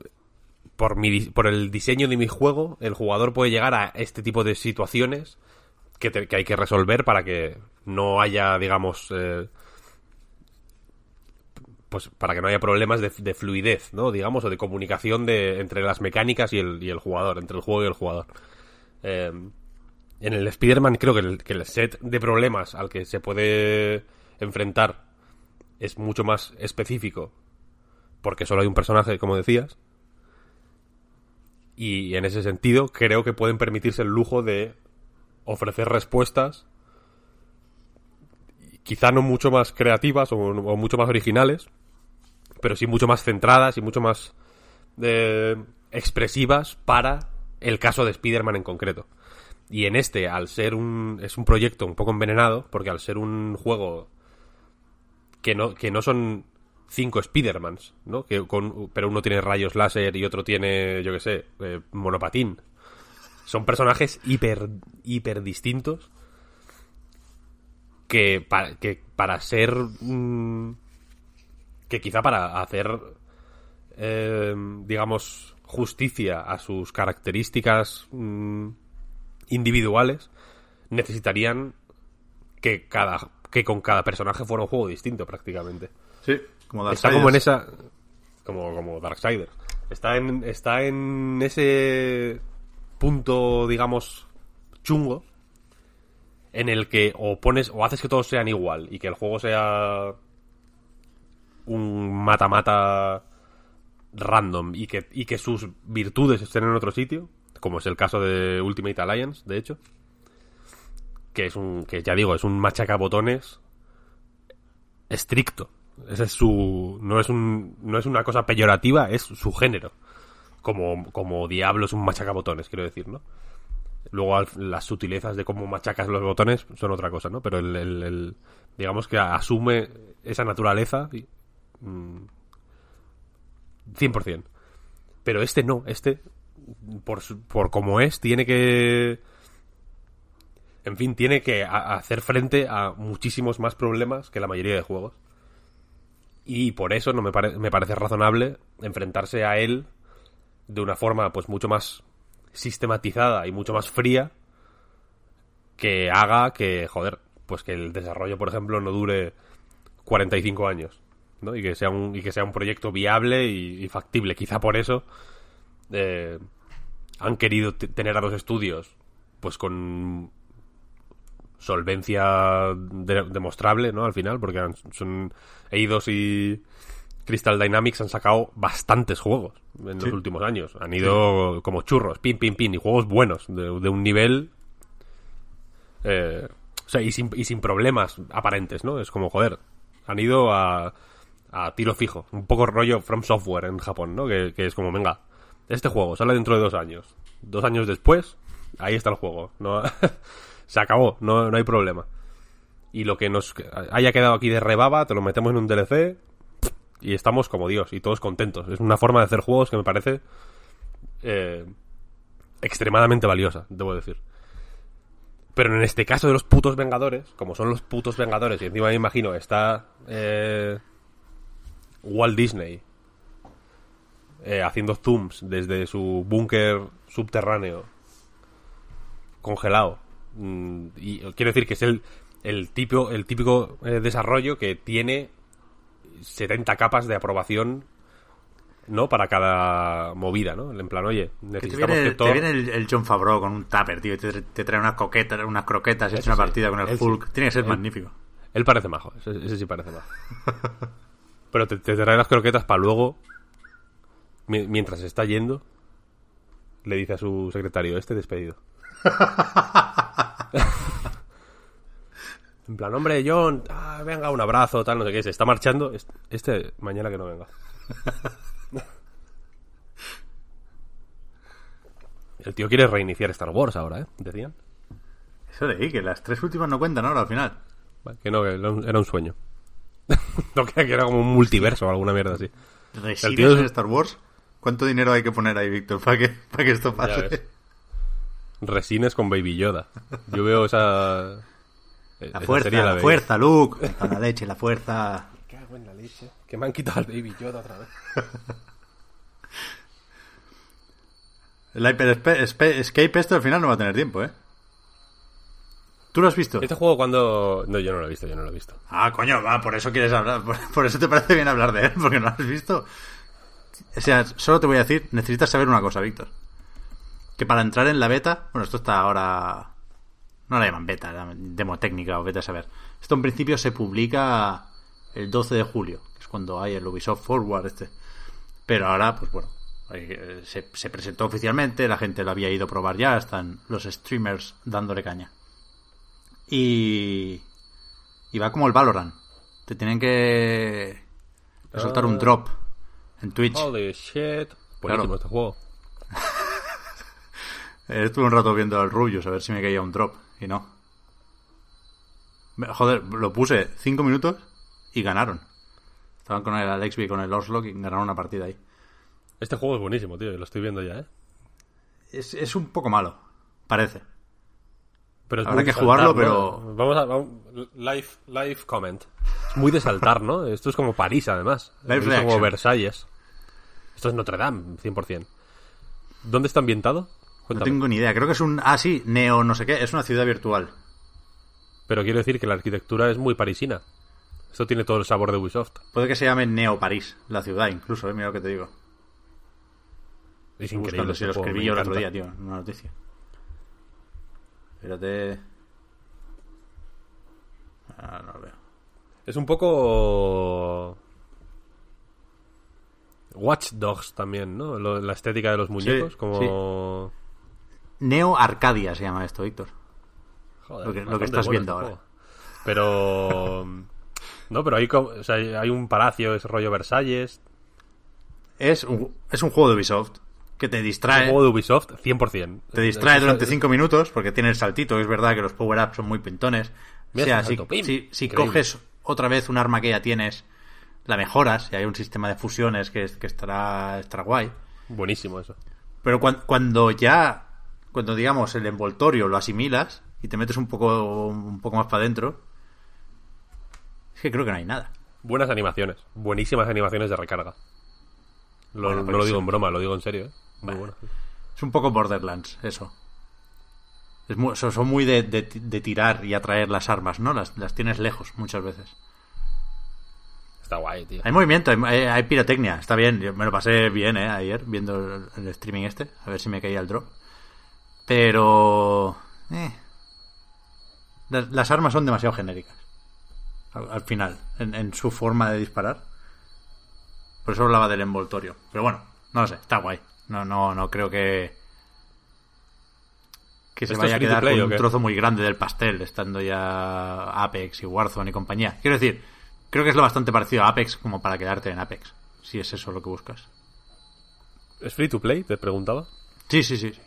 [SPEAKER 2] por, mi, por el diseño de mi juego, el jugador puede llegar a este tipo de situaciones que, hay que resolver para que no haya, digamos, eh, pues para que no haya problemas de, de fluidez, ¿no? Digamos, o de comunicación de, entre las mecánicas y el, y el jugador, entre el juego y el jugador. Eh, en el Spider-Man creo que el, set de problemas al que se puede enfrentar es mucho más específico porque solo hay un personaje, como decías. Y en ese sentido, creo que pueden permitirse el lujo de ofrecer respuestas, quizá no mucho más creativas o, o mucho más originales, pero sí mucho más centradas y mucho más eh, expresivas para el caso de Spider-Man en concreto. Y en este, al ser un. es un proyecto un poco envenenado, porque al ser un juego que no, que no son cinco Spidermans, ¿no? Que con, pero uno tiene rayos láser y otro tiene, yo qué sé, eh, monopatín. Son personajes hiper, hiper distintos que, pa- que para ser... que quizá para hacer, eh, digamos, justicia a sus características mm, individuales, necesitarían que cada que con cada personaje fuera un juego distinto prácticamente.
[SPEAKER 1] Sí, como
[SPEAKER 2] Está como en
[SPEAKER 1] Darksiders.
[SPEAKER 2] esa. Como, como Darksiders. Está en, está en ese punto, digamos, chungo. En el que o pones. o haces que todos sean igual. Y que el juego sea. un mata-mata random. Y que, y que sus virtudes estén en otro sitio. Como es el caso de Ultimate Alliance, de hecho. Que es un. que ya digo, es un machacabotones estricto. Ese es su. No es, un, no es una cosa peyorativa, es su género. Como, como Diablo es un machacabotones, quiero decir, ¿no? Luego las sutilezas de cómo machacas los botones son otra cosa, ¿no? Pero el- digamos que asume esa naturaleza y, mm, 100%. Pero este no, este por, por como es tiene que en fin, tiene que hacer frente a muchísimos más problemas que la mayoría de juegos. Y por eso no me, me parece razonable enfrentarse a él de una forma pues mucho más sistematizada y mucho más fría que haga que, joder, pues que el desarrollo, por ejemplo, no dure 45 años, ¿no? Y que sea un, y que sea un proyecto viable y, y factible. Quizá por eso eh, han querido tener a los estudios pues con solvencia de- demostrable, ¿no? Al final, porque han- son Eidos y Crystal Dynamics han sacado bastantes juegos en
[SPEAKER 1] Sí.
[SPEAKER 2] los últimos años. Han ido como churros, pin, pin, pin, y juegos buenos, de, de un nivel... eh, o sea, y sin, y sin problemas aparentes, ¿no? Es como, joder, han ido a, a tiro fijo. Un poco rollo From Software en Japón, ¿no? Que, que es como, venga, este juego sale dentro de dos años. Dos años después, ahí está el juego. Se acabó, no, no hay problema. Y lo que nos haya quedado aquí de rebaba, te lo metemos en un DLC y estamos como Dios y todos contentos. Es una forma de hacer juegos que me parece eh, extremadamente valiosa, debo decir. Pero en este caso de los putos Vengadores, como son los putos Vengadores, y encima me imagino está eh, Walt Disney eh, haciendo zooms desde su búnker subterráneo congelado. Mm, y quiero decir que es el, el, tipo, el típico eh, desarrollo que tiene 70 capas de aprobación ¿no? Para cada movida, ¿no? En plan, oye,
[SPEAKER 1] Que te
[SPEAKER 2] necesitamos
[SPEAKER 1] viene,
[SPEAKER 2] que todo...
[SPEAKER 1] te viene el, el John Favreau con un tupper, tío, y te, te trae unas coquetas, unas croquetas, echa una
[SPEAKER 2] sí.
[SPEAKER 1] partida con el
[SPEAKER 2] Él sí.
[SPEAKER 1] Tiene que ser
[SPEAKER 2] Él-
[SPEAKER 1] magnífico.
[SPEAKER 2] Él parece majo, ese, ese sí parece majo. Pero te, te trae las croquetas para luego, mientras está yendo, le dice a su secretario, este despedido. En plan, hombre, John, ah, venga, un abrazo, tal, no sé qué, se está marchando. Est- Este, mañana que no venga. El tío quiere reiniciar Star Wars ahora, ¿eh? Decían.
[SPEAKER 1] Eso de ahí, que las tres últimas no cuentan ahora al final.
[SPEAKER 2] Que no, que era un, sueño. no que era como un multiverso o alguna mierda así.
[SPEAKER 1] ¿Resines
[SPEAKER 2] tío es-
[SPEAKER 1] en Star Wars? ¿Cuánto dinero hay que poner ahí, Víctor, para que, para que esto pase?
[SPEAKER 2] Resines con Baby Yoda. Yo veo esa.
[SPEAKER 1] La fuerza, la,
[SPEAKER 2] veo.
[SPEAKER 1] fuerza, Luke. La leche, la fuerza.
[SPEAKER 2] Me cago en la leche. Que me han quitado el Baby Yoda otra vez.
[SPEAKER 1] El Hyper Escape este al final no va a tener tiempo, ¿eh? ¿Tú lo has visto?
[SPEAKER 2] Este juego cuando... No, yo no lo he visto, yo no lo he visto.
[SPEAKER 1] Ah, coño, va, por eso quieres hablar. Por, por eso te parece bien hablar de él, porque no lo has visto. O sea, solo te voy a decir, necesitas saber una cosa, Víctor. Que para entrar en la beta, bueno, esto está ahora. No la llaman beta, la demo técnica o beta a saber. Esto en principio se publica el 12 de julio, que es cuando hay el Ubisoft Forward este. Pero ahora, pues bueno, eh, se, se presentó oficialmente, la gente lo había ido a probar ya, están los streamers dándole caña. Y. Y va como el Valorant. Te tienen que. que soltar un
[SPEAKER 2] Ah.
[SPEAKER 1] drop en Twitch.
[SPEAKER 2] Holy shit. Buenísimo
[SPEAKER 1] Claro.
[SPEAKER 2] este juego.
[SPEAKER 1] Eh, Estuve un rato viendo al Rubius a ver si me caía un drop. Y no. Joder, lo puse 5 minutos y ganaron. Estaban con el Alexby y con el Oslock y ganaron una partida ahí.
[SPEAKER 2] Este juego es buenísimo, tío. Lo estoy viendo ya, ¿eh?
[SPEAKER 1] Es, es un poco malo, parece.
[SPEAKER 2] Pero
[SPEAKER 1] Habrá que jugarlo,
[SPEAKER 2] saltar,
[SPEAKER 1] pero-
[SPEAKER 2] ¿no? Vamos a... Vamos, live, live comment. Es muy de saltar, ¿no? Esto es como París, además.
[SPEAKER 1] Live
[SPEAKER 2] es como Versalles. Esto es Notre Dame, 100%. ¿Dónde está ambientado?
[SPEAKER 1] No tengo ni idea. Creo que es un. Ah, sí, Neo, no sé qué. Es una ciudad virtual.
[SPEAKER 2] Pero quiero decir que la arquitectura es muy parisina. Esto tiene todo el sabor de Ubisoft.
[SPEAKER 1] Puede que se llame Neo París, la ciudad, incluso, ¿eh? mira lo que te digo.
[SPEAKER 2] Es increíble.
[SPEAKER 1] buscando si
[SPEAKER 2] este
[SPEAKER 1] lo
[SPEAKER 2] juego,
[SPEAKER 1] escribí yo el otro día, tío, en una noticia. Espérate. Ah, no lo veo.
[SPEAKER 2] Es un poco. Watch Dogs también, ¿no? Lo- la estética de los muñecos,
[SPEAKER 1] Sí,
[SPEAKER 2] como.
[SPEAKER 1] Neo Arcadia se llama esto, Víctor.
[SPEAKER 2] Joder,
[SPEAKER 1] Lo que- lo que estás viendo
[SPEAKER 2] este
[SPEAKER 1] ahora.
[SPEAKER 2] juego. Pero. No, pero hay, o sea, hay un palacio, es rollo Versalles.
[SPEAKER 1] Es un, es un juego de Ubisoft que te distrae.
[SPEAKER 2] juego de Ubisoft 100%.
[SPEAKER 1] Te distrae durante
[SPEAKER 2] es-
[SPEAKER 1] 5 minutos porque tiene el saltito. Es verdad que los power-ups son muy pintones. O sea, si, coges otra vez un arma que ya tienes, la mejoras y hay un sistema de fusiones que, que estará, estará guay.
[SPEAKER 2] Buenísimo eso.
[SPEAKER 1] Pero cuan- cuando ya, cuando digamos el envoltorio lo asimilas y te metes un poco, un poco más para adentro, es que creo que no hay nada.
[SPEAKER 2] Buenas animaciones. Buenísimas animaciones de recarga. Lo-
[SPEAKER 1] Bueno,
[SPEAKER 2] no lo digo en broma, lo digo en serio, ¿eh? Muy
[SPEAKER 1] Vale.
[SPEAKER 2] bueno.
[SPEAKER 1] Es un poco Borderlands, eso. Es muy- son, muy de, de- de tirar y atraer las armas, ¿no? Las, las tienes lejos muchas veces.
[SPEAKER 2] Está guay, tío.
[SPEAKER 1] Hay movimiento, hay, hay- pirotecnia, está bien. Yo me lo pasé bien, ¿eh? Ayer, viendo el, el streaming este, a ver si me caía el drop. Pero... eh, las, las armas son demasiado genéricas. Al, al final, en, en su forma de disparar. Por eso hablaba del envoltorio. Pero bueno, no lo sé, está guay. No, no, no creo que... Que se
[SPEAKER 2] ¿Esto
[SPEAKER 1] vaya a quedar
[SPEAKER 2] play
[SPEAKER 1] con un trozo muy grande del pastel, estando ya Apex y Warzone y compañía. Quiero decir, creo que es lo bastante parecido a Apex como para quedarte en Apex, si es eso lo que buscas.
[SPEAKER 2] ¿Es free to play? Te preguntaba.
[SPEAKER 1] Sí, sí, sí. sí.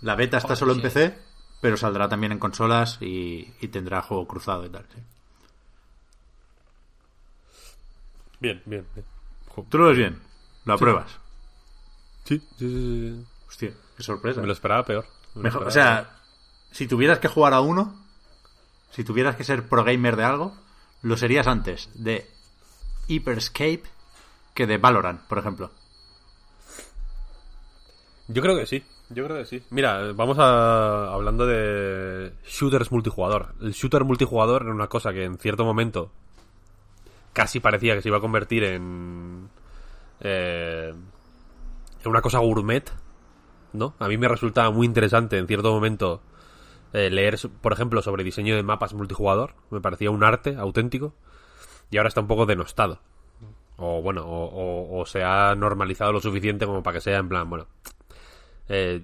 [SPEAKER 1] La beta está solo en PC, pero saldrá también en consolas y, y tendrá juego cruzado y tal. sí.
[SPEAKER 2] Bien, bien. bien.
[SPEAKER 1] Tú lo ves bien, lo apruebas.
[SPEAKER 2] Sí, sí, sí, sí.
[SPEAKER 1] Hostia, qué sorpresa.
[SPEAKER 2] Me lo esperaba peor. Me lo
[SPEAKER 1] Mejor- o sea, si tuvieras que jugar a uno, si tuvieras que ser pro gamer de algo, lo serías antes de Hyperscape que de Valorant, por ejemplo.
[SPEAKER 2] Yo creo que sí, yo creo que sí. Mira, vamos a hablando de shooters multijugador. El shooter multijugador era una cosa que en cierto momento casi parecía que se iba a convertir en eh, en una cosa gourmet, ¿no? A mí me resultaba muy interesante en cierto momento eh, leer, por ejemplo, sobre diseño de mapas multijugador. Me parecía un arte auténtico y ahora está un poco denostado. O bueno, o, o- o se ha normalizado lo suficiente como para que sea en plan, bueno, eh,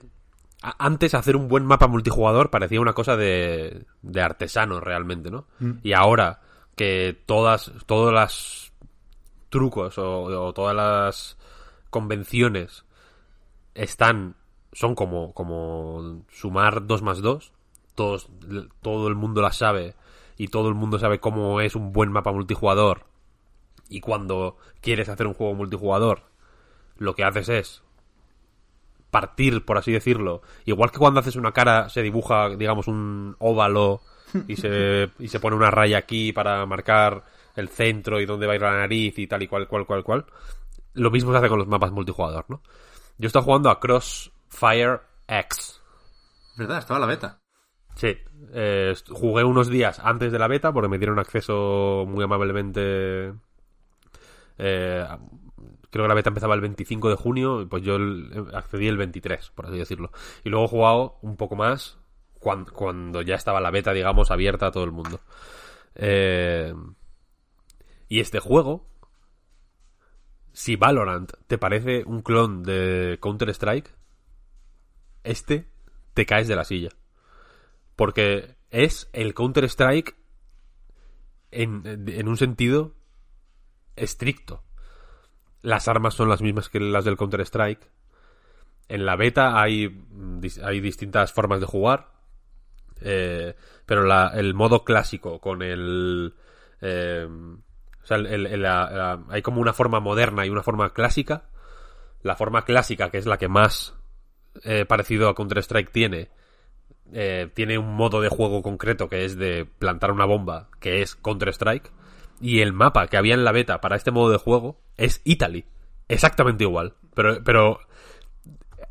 [SPEAKER 2] antes hacer un buen mapa multijugador parecía una cosa de, de artesano realmente, ¿no? Y ahora que todas, todas las trucos o, o todas las convenciones están, son como, como sumar 2 más 2, todos, todo el mundo las sabe y todo el mundo sabe cómo es un buen mapa multijugador y cuando quieres hacer un juego multijugador lo que haces es partir, por así decirlo. Igual que cuando haces una cara se dibuja, digamos, un óvalo y se, y se pone una raya aquí para marcar el centro y dónde va a ir la nariz y tal y cual, cual, cual, cual. Lo mismo se hace con los mapas multijugador, ¿no? Yo estoy jugando a Crossfire X.
[SPEAKER 1] ¿Verdad? Estaba la beta.
[SPEAKER 2] Sí, eh, jugué unos días antes de la beta porque me dieron acceso muy amablemente. eh, creo que la beta empezaba el 25 de junio y pues yo el- accedí el 23, por así decirlo. Y luego he jugado un poco más cuan- cuando, ya estaba la beta, digamos, abierta a todo el mundo. Eh, y este juego, si Valorant te parece un clon de Counter-Strike, este te caes de la silla. Porque es el Counter-Strike en, un sentido estricto. Las armas son las mismas que las del Counter-Strike. En la beta hay, hay distintas formas de jugar. Eh, pero el modo clásico con el... eh, o sea, el- el- hay como una forma moderna y una forma clásica. La forma clásica, que es la que más eh, parecido a Counter-Strike tiene, eh, tiene un modo de juego concreto que es de plantar una bomba, que es Counter-Strike, y el mapa que había en la beta para este modo de juego es Italy. Exactamente igual, pero, pero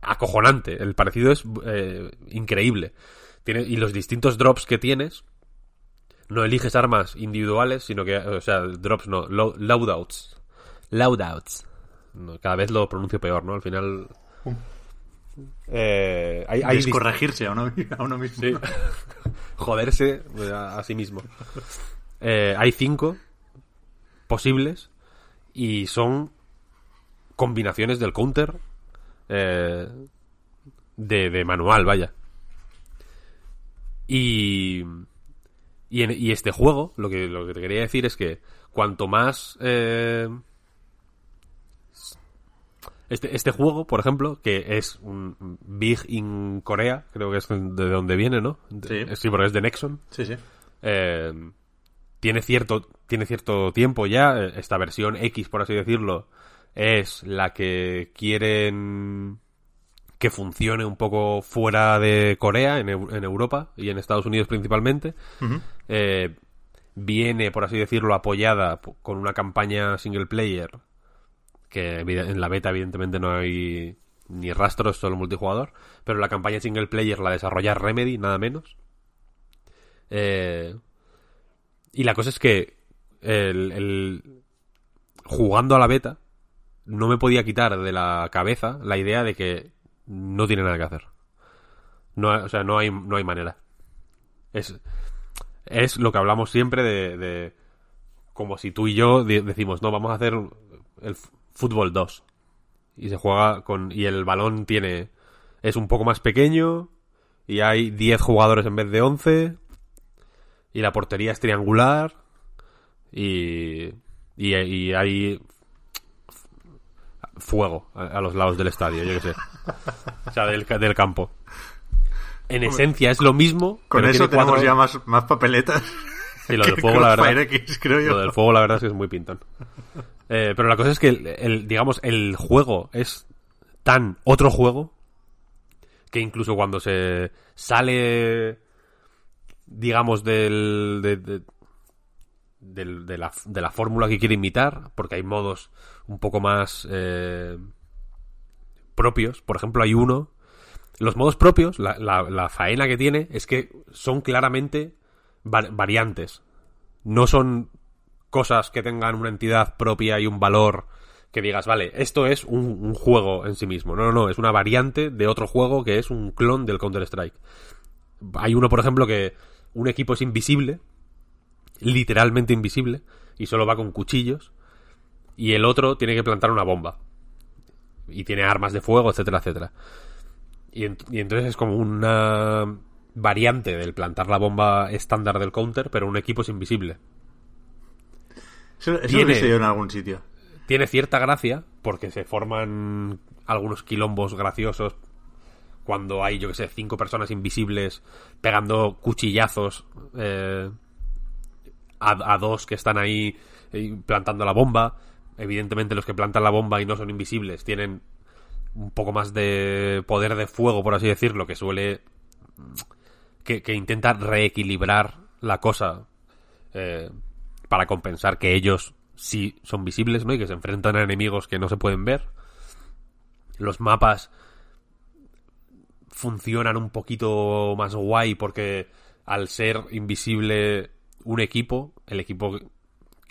[SPEAKER 2] acojonante. El parecido es eh, increíble. Tiene, y los distintos drops que tienes, no eliges armas individuales, sino que, o sea, drops no, lo- loadouts. Loadouts. No, cada vez lo pronuncio peor, ¿no? Al final... Eh, hay, hay
[SPEAKER 1] Descorregirse a uno, a uno mismo.
[SPEAKER 2] Sí. Joderse a, a sí mismo. Eh, hay cinco posibles y son combinaciones del counter eh, de, de manual, vaya. Y, y, en- y este juego, lo que, lo que te quería decir es que cuanto más... eh, este, este juego, por ejemplo, que es un Big in Corea, creo que es de donde viene, ¿no?
[SPEAKER 1] Sí.
[SPEAKER 2] Sí, porque es de Nexon.
[SPEAKER 1] Sí, sí.
[SPEAKER 2] Eh, tiene cierto tiene cierto tiempo ya eh, esta versión X por así decirlo es la que quieren que funcione un poco fuera de Corea en, Eu- en Europa y en Estados Unidos principalmente Eh, viene por así decirlo apoyada con una campaña single player que en la beta evidentemente no hay ni rastros solo multijugador pero la campaña single player la desarrolla Remedy nada menos. Eh, y la cosa es que el, el- jugando a la beta no me podía quitar de la cabeza la idea de que no tiene nada que hacer. No, o sea, no hay, no hay manera. Es, es lo que hablamos siempre de, de como si tú y yo de- decimos, no, vamos a hacer el fútbol 2. Y se juega con y el balón tiene es un poco más pequeño y hay 10 jugadores en vez de 11 y la portería es triangular y, y, y hay fuego a, a los lados del estadio, yo qué sé. O sea, del, del campo. En esencia es lo mismo.
[SPEAKER 1] Con eso
[SPEAKER 2] cuatro-
[SPEAKER 1] tenemos ya más, más papeletas.
[SPEAKER 2] Sí, lo del fuego, la verdad.
[SPEAKER 1] Crossfire X, creo yo.
[SPEAKER 2] Lo del fuego, la verdad, es que es muy pintón. Eh, pero la cosa es que, el, el- digamos, el juego es tan otro juego que incluso cuando se sale, digamos, del, de, de- del- de la, de la fórmula que quiere imitar, porque hay modos un poco más eh, propios. Por ejemplo, hay uno. Los modos propios, la, faena que tiene es que son claramente va- variantes. No son cosas que tengan una entidad propia y un valor que digas, vale, esto es un, un juego en sí mismo. No, no, no, es una variante de otro juego que es un clon del Counter-Strike. Hay uno, por ejemplo, que un equipo es invisible, literalmente invisible, y solo va con cuchillos, y el otro tiene que plantar una bomba. Y tiene armas de fuego, etcétera, etcétera. Y, ent- y entonces es como una variante del plantar la bomba estándar del counter, pero un equipo es invisible.
[SPEAKER 1] Eso, eso lo he
[SPEAKER 2] Tiene-
[SPEAKER 1] yo en algún sitio.
[SPEAKER 2] Tiene cierta gracia porque se forman algunos quilombos graciosos cuando hay, yo que sé, cinco personas invisibles pegando cuchillazos eh, a, a dos que están ahí eh, plantando la bomba. Evidentemente los que plantan la bomba y no son invisibles tienen un poco más de poder de fuego, por así decirlo, que suele... que, que intenta reequilibrar la cosa eh, para compensar que ellos sí son visibles, ¿no? Y que se enfrentan a enemigos que no se pueden ver. Los mapas funcionan un poquito más guay porque al ser invisible un equipo, el equipo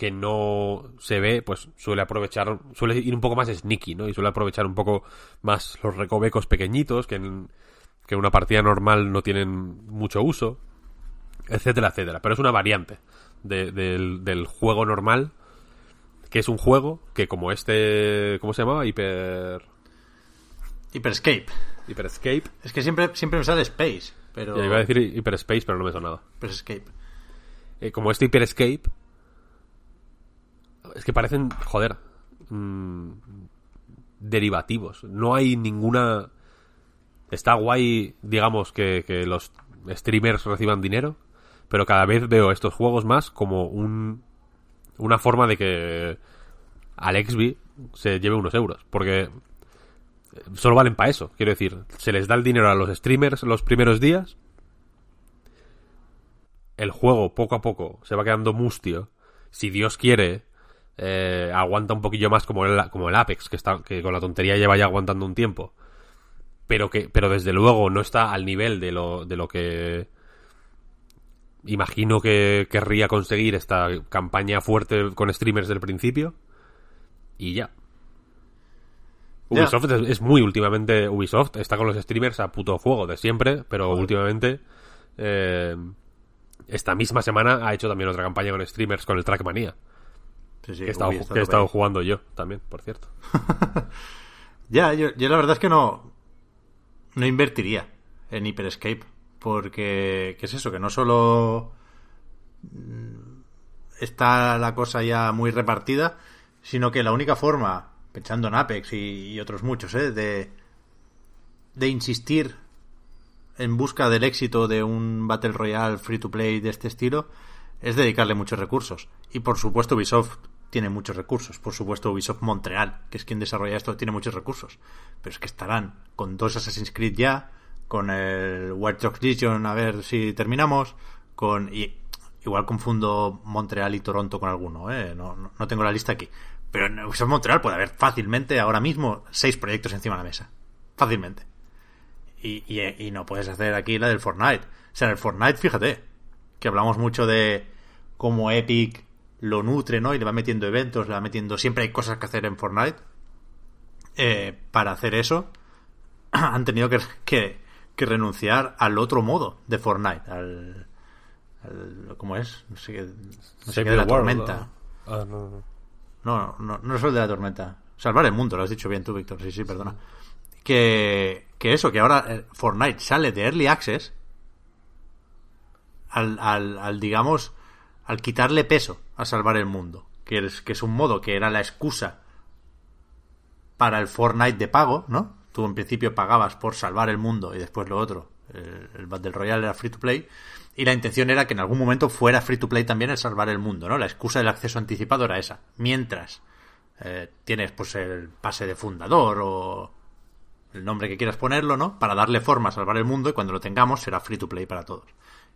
[SPEAKER 2] que no se ve, pues suele aprovechar, suele ir un poco más sneaky, ¿no? Y suele aprovechar un poco más los recovecos pequeñitos que en, que en una partida normal no tienen mucho uso, etcétera, etcétera. Pero es una variante de- del, del juego normal, que es un juego que como este, ¿cómo se llamaba? Hyper...
[SPEAKER 1] Hyperscape.
[SPEAKER 2] Hyper Escape.
[SPEAKER 1] Es que siempre, siempre me sale Space, pero...
[SPEAKER 2] Ya iba a decir Hyper Space, pero no me sonaba.
[SPEAKER 1] Hyperscape.
[SPEAKER 2] Eh, como este Hyper Escape, es que parecen, joder, mm, derivativos. No hay ninguna... Está guay, digamos, que, que los streamers reciban dinero, pero cada vez veo estos juegos más como un, una forma de que Alexby se lleve unos euros, porque solo valen para eso. Quiero decir, se les da el dinero a los streamers los primeros días. El juego poco a poco se va quedando mustio. Si Dios quiere, eh, aguanta un poquillo más como el, como el Apex, que, está, que con la tontería lleva ya aguantando un tiempo. Pero que, pero desde luego no está al nivel de lo, de lo que imagino que querría conseguir esta campaña fuerte con streamers del principio. Y ya. Ubisoft es, es muy últimamente. Ubisoft está con los streamers a puto fuego de siempre, pero últimamente. eh, esta misma semana ha hecho también otra campaña con streamers con el Trackmania.
[SPEAKER 1] Sí, sí,
[SPEAKER 2] Que he estado, que he jugando yo también, por cierto.
[SPEAKER 1] Ya, yo, yo la verdad es que no, no invertiría en Hyperscape. Porque, ¿qué es eso? Que no solo mm, está la cosa ya muy repartida, sino que la única forma, pensando en Apex y, y otros muchos, ¿eh? de, de insistir en busca del éxito de un Battle Royale free to play de este estilo es dedicarle muchos recursos. Y por supuesto Ubisoft tiene muchos recursos. Por supuesto Ubisoft Montreal, que es quien desarrolla esto, tiene muchos recursos. Pero es que estarán con dos Assassin's Creed ya, con el White Dogs Legion a ver si terminamos, con... Y, igual confundo Montreal y Toronto con alguno, ¿eh? no, no, tengo la lista aquí. Pero en Ubisoft Montreal puede haber fácilmente ahora mismo seis proyectos encima de la mesa. Fácilmente. Y, y, y no puedes hacer aquí la del Fortnite. O sea, en el Fortnite, fíjate, que hablamos mucho de cómo Epic lo nutre, ¿no? Y le va metiendo eventos, le va metiendo... Siempre hay cosas que hacer en Fortnite. Eh, para hacer eso, han tenido que, que, que renunciar al otro modo de Fortnite, al... al- ¿Cómo es? No sé qué, no sé qué de la
[SPEAKER 2] world,
[SPEAKER 1] tormenta.
[SPEAKER 2] ¿no? Ah, no, no.
[SPEAKER 1] No, no, no es el de la tormenta. Salvar el mundo, lo has dicho bien tú, Víctor. Sí, sí, perdona. Que, que eso, que ahora eh, Fortnite sale de Early Access al, al, al, digamos, al quitarle peso a salvar el mundo. Que es, que es un modo que era la excusa para el Fortnite de pago, ¿no? Tú en principio pagabas por salvar el mundo y después lo otro. El, Battle Royale era free to play. Y la intención era que en algún momento fuera free to play también el salvar el mundo, ¿no? La excusa del acceso anticipado era esa. Mientras eh, tienes pues el pase de fundador o el nombre que quieras ponerlo, ¿no? Para darle forma a salvar el mundo y cuando lo tengamos será free to play para todos.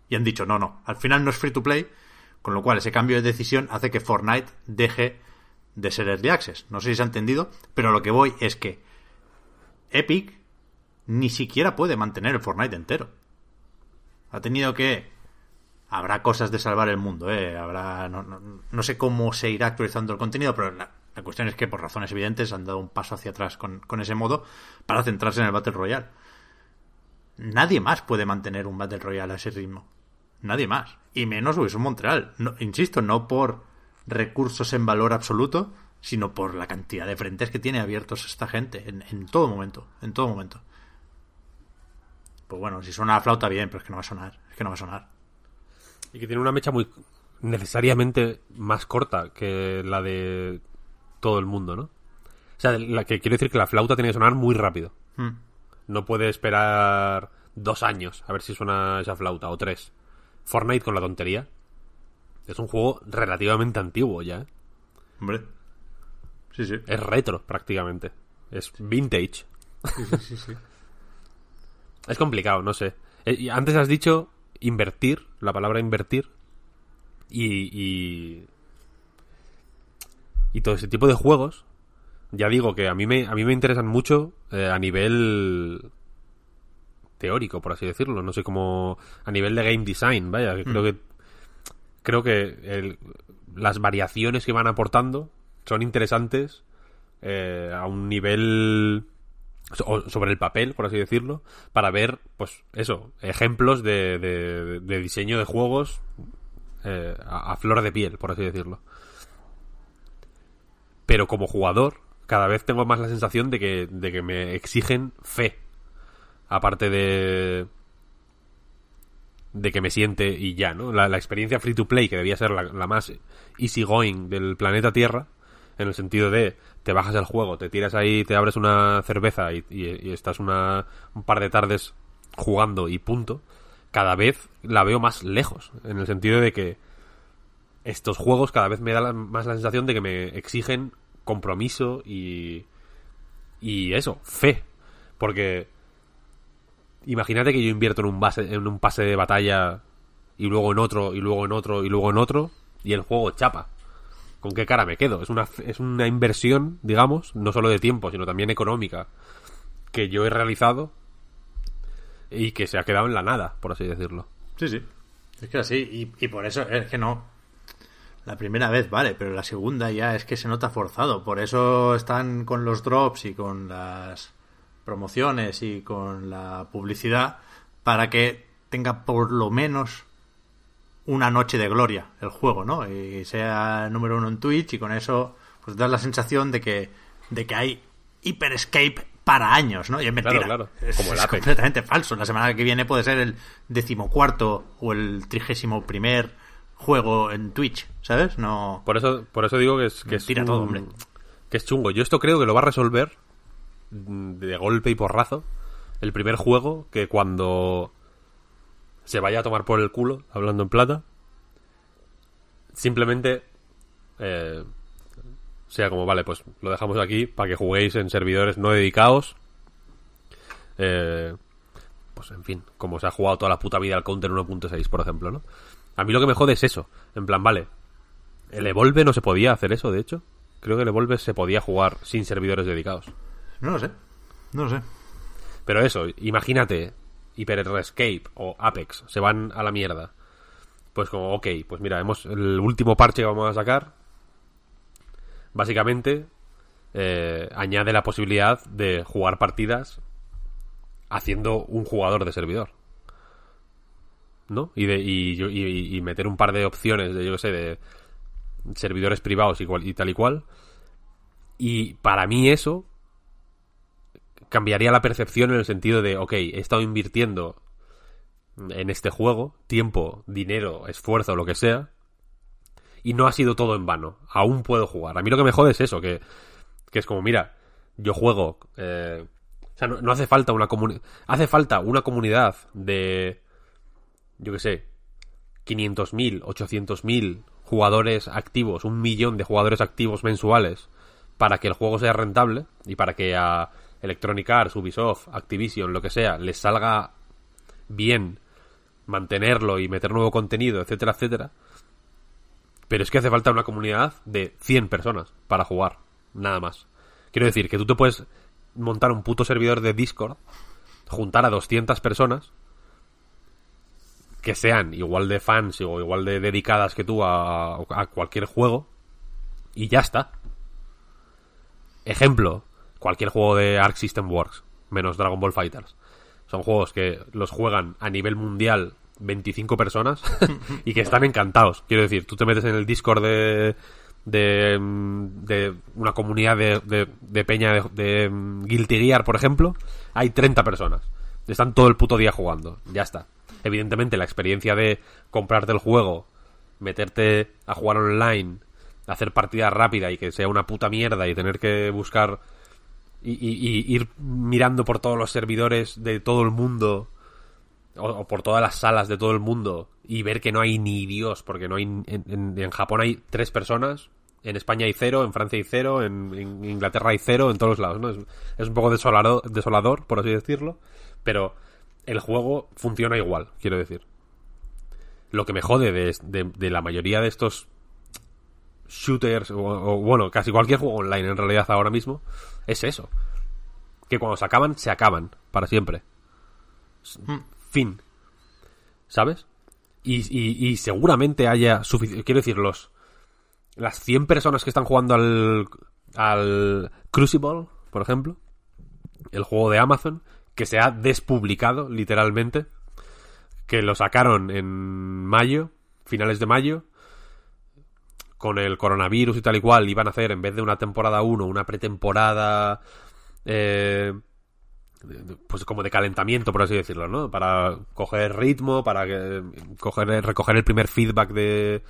[SPEAKER 1] Y han dicho, no, no, al final no es free to play, con lo cual ese cambio de decisión hace que Fortnite deje de ser early access. No sé si se ha entendido, pero lo que voy es que Epic ni siquiera puede mantener el Fortnite entero. Ha tenido que... Habrá cosas de salvar el mundo, ¿eh? Habrá... No, sé cómo se irá actualizando el contenido, pero la, la, cuestión es que por razones evidentes han dado un paso hacia atrás con, con ese modo para centrarse en el Battle Royale. Nadie más puede mantener un Battle Royale a ese ritmo. Nadie más. Y menos Ubisoft Montreal. No, insisto, no por recursos en valor absoluto, sino por la cantidad de frentes que tiene abiertos esta gente en, en todo momento. En todo momento. pues bueno, si suena la flauta bien, pero es que no va a sonar, es que no va a sonar.
[SPEAKER 2] Y que tiene una mecha muy necesariamente más corta que la de todo el mundo, ¿no? O sea, la que quiero decir que la flauta tiene que sonar muy rápido.
[SPEAKER 1] Hmm.
[SPEAKER 2] No puede esperar dos años a ver si suena esa flauta, o tres. Fortnite con la tontería. Es un juego relativamente antiguo ya, ¿eh?
[SPEAKER 1] Hombre. Sí, sí.
[SPEAKER 2] Es retro, prácticamente. Es vintage. es complicado, no sé. Eh, antes has dicho invertir, la palabra invertir. Y, y. y todo ese tipo de juegos. Ya digo que a mí me, a mí me interesan mucho eh, a nivel teórico, por así decirlo. No sé cómo. A nivel de game design, vaya. Creo que. Creo que el- las variaciones que van aportando son interesantes eh, a un nivel so- sobre el papel, por así decirlo, para ver, pues eso, ejemplos de, de- de diseño de juegos eh, a, a flor de piel, por así decirlo. Pero como jugador, cada vez tengo más la sensación de que, de que me exigen fe. Aparte de. de que me siente y ya, ¿no? La, experiencia free to play, que debía ser la, la más easygoing del planeta Tierra, en el sentido de te bajas el juego, te tiras ahí, te abres una cerveza y estás una, un par de tardes jugando y punto. Cada vez la veo más lejos, en el sentido de que estos juegos cada vez me da la- más la sensación de que me exigen compromiso y y eso, fe, porque imagínate que yo invierto en un en un pase de batalla y luego en otro y luego en otro y luego en otro y el juego chapa. ¿Con qué cara me quedo? Es una es una inversión, digamos, no solo de tiempo, sino también económica que yo he realizado y que se ha quedado en la nada, por así decirlo.
[SPEAKER 1] Sí, sí. Es que así, y por eso es que no. La primera vez vale, pero la segunda ya es que se nota forzado. Por eso están con los drops y con las promociones y con la publicidad para que tenga por lo menos una noche de gloria el juego, ¿no? Y sea número uno en Twitch y con eso pues das la sensación de que de que hay Hyper Escape para años, ¿no? Y es mentira.
[SPEAKER 2] claro.
[SPEAKER 1] Es,
[SPEAKER 2] Como el
[SPEAKER 1] es
[SPEAKER 2] Apex.
[SPEAKER 1] completamente falso. La semana que viene puede ser el decimocuarto o el trigésimo primer juego en Twitch, ¿sabes? No.
[SPEAKER 2] Por eso, por eso digo que es, que es
[SPEAKER 1] Mentira todo,
[SPEAKER 2] un-
[SPEAKER 1] hombre.
[SPEAKER 2] Que es chungo. Yo esto creo que lo va a resolver de golpe y porrazo el primer juego que cuando se vaya a tomar por el culo, hablando en plata, simplemente eh, sea como, vale, pues lo dejamos aquí para que juguéis en servidores no dedicados. Eh, pues en fin, como se ha jugado toda la puta vida al Counter 1.6, por ejemplo, ¿no? A mí lo que me jode es eso. En plan, vale, el Evolve no se podía hacer eso, de hecho. Creo que el Evolve se podía jugar sin servidores dedicados.
[SPEAKER 1] No lo sé. No lo sé.
[SPEAKER 2] Pero eso, imagínate, Hyper Escape o Apex se van a la mierda. Pues como, ok, pues mira, hemos el último parche que vamos a sacar. Básicamente, eh, añade la posibilidad de jugar partidas haciendo un jugador de servidor. ¿No? Y, de, y, y- y meter un par de opciones de, yo qué sé, de servidores privados y, cual- y tal y cual. Y para mí eso cambiaría la percepción en el sentido de, ok, he estado invirtiendo en este juego tiempo, dinero, esfuerzo, lo que sea, y no ha sido todo en vano. Aún puedo jugar. A mí lo que me jode es eso, que, que es como, mira, yo juego... eh, o sea, no, hace falta una comunidad... Hace falta una comunidad de... Yo qué sé. 500.000, 800.000 jugadores activos, un millón de jugadores activos mensuales para que el juego sea rentable y para que a Electronic Arts, Ubisoft, Activision, lo que sea, les salga bien mantenerlo y meter nuevo contenido, etcétera, etcétera. Pero es que hace falta una comunidad de 100 personas para jugar, nada más. Quiero decir que tú te puedes montar un puto servidor de Discord, juntar a 200 personas que sean igual de fans o igual de dedicadas que tú a, a cualquier juego y ya está. Ejemplo, cualquier juego de Arc System Works, menos Dragon Ball Fighters. Son juegos que los juegan a nivel mundial 25 personas y que están encantados. Quiero decir, tú te metes en el Discord de, de, de una comunidad de, de, de peña de, de mm, Guilty Gear, por ejemplo, hay 30 personas. Están todo el puto día jugando. Ya está. Evidentemente, la experiencia de comprarte el juego, meterte a jugar online, hacer partida rápida y que sea una puta mierda y tener que buscar y, y- y ir mirando por todos los servidores de todo el mundo o, por todas las salas de todo el mundo y ver que no hay ni Dios, porque no hay en, Japón hay tres personas, en España hay cero, en Francia hay cero, en, Inglaterra hay cero, en todos lados, ¿no? Es, un poco desolado- desolador, por así decirlo, pero el juego funciona igual, quiero decir. Lo que me jode de, de- de la mayoría de estos shooters, o, o, bueno, casi cualquier juego online en realidad ahora mismo, es eso. Que cuando se acaban, se acaban, para siempre. S- Fin. ¿Sabes? Y, y- y seguramente haya suficiente... Quiero decir, los... Las 100 personas que están jugando al... Al Crucible, por ejemplo. El juego de Amazon. Que se ha despublicado, literalmente. Que lo sacaron en mayo. Finales de mayo con el coronavirus y tal y cual, iban a hacer, en vez de una temporada 1, una pretemporada, eh, pues como de calentamiento, por así decirlo, ¿no? Para coger ritmo, para que, coger, recoger el primer feedback de,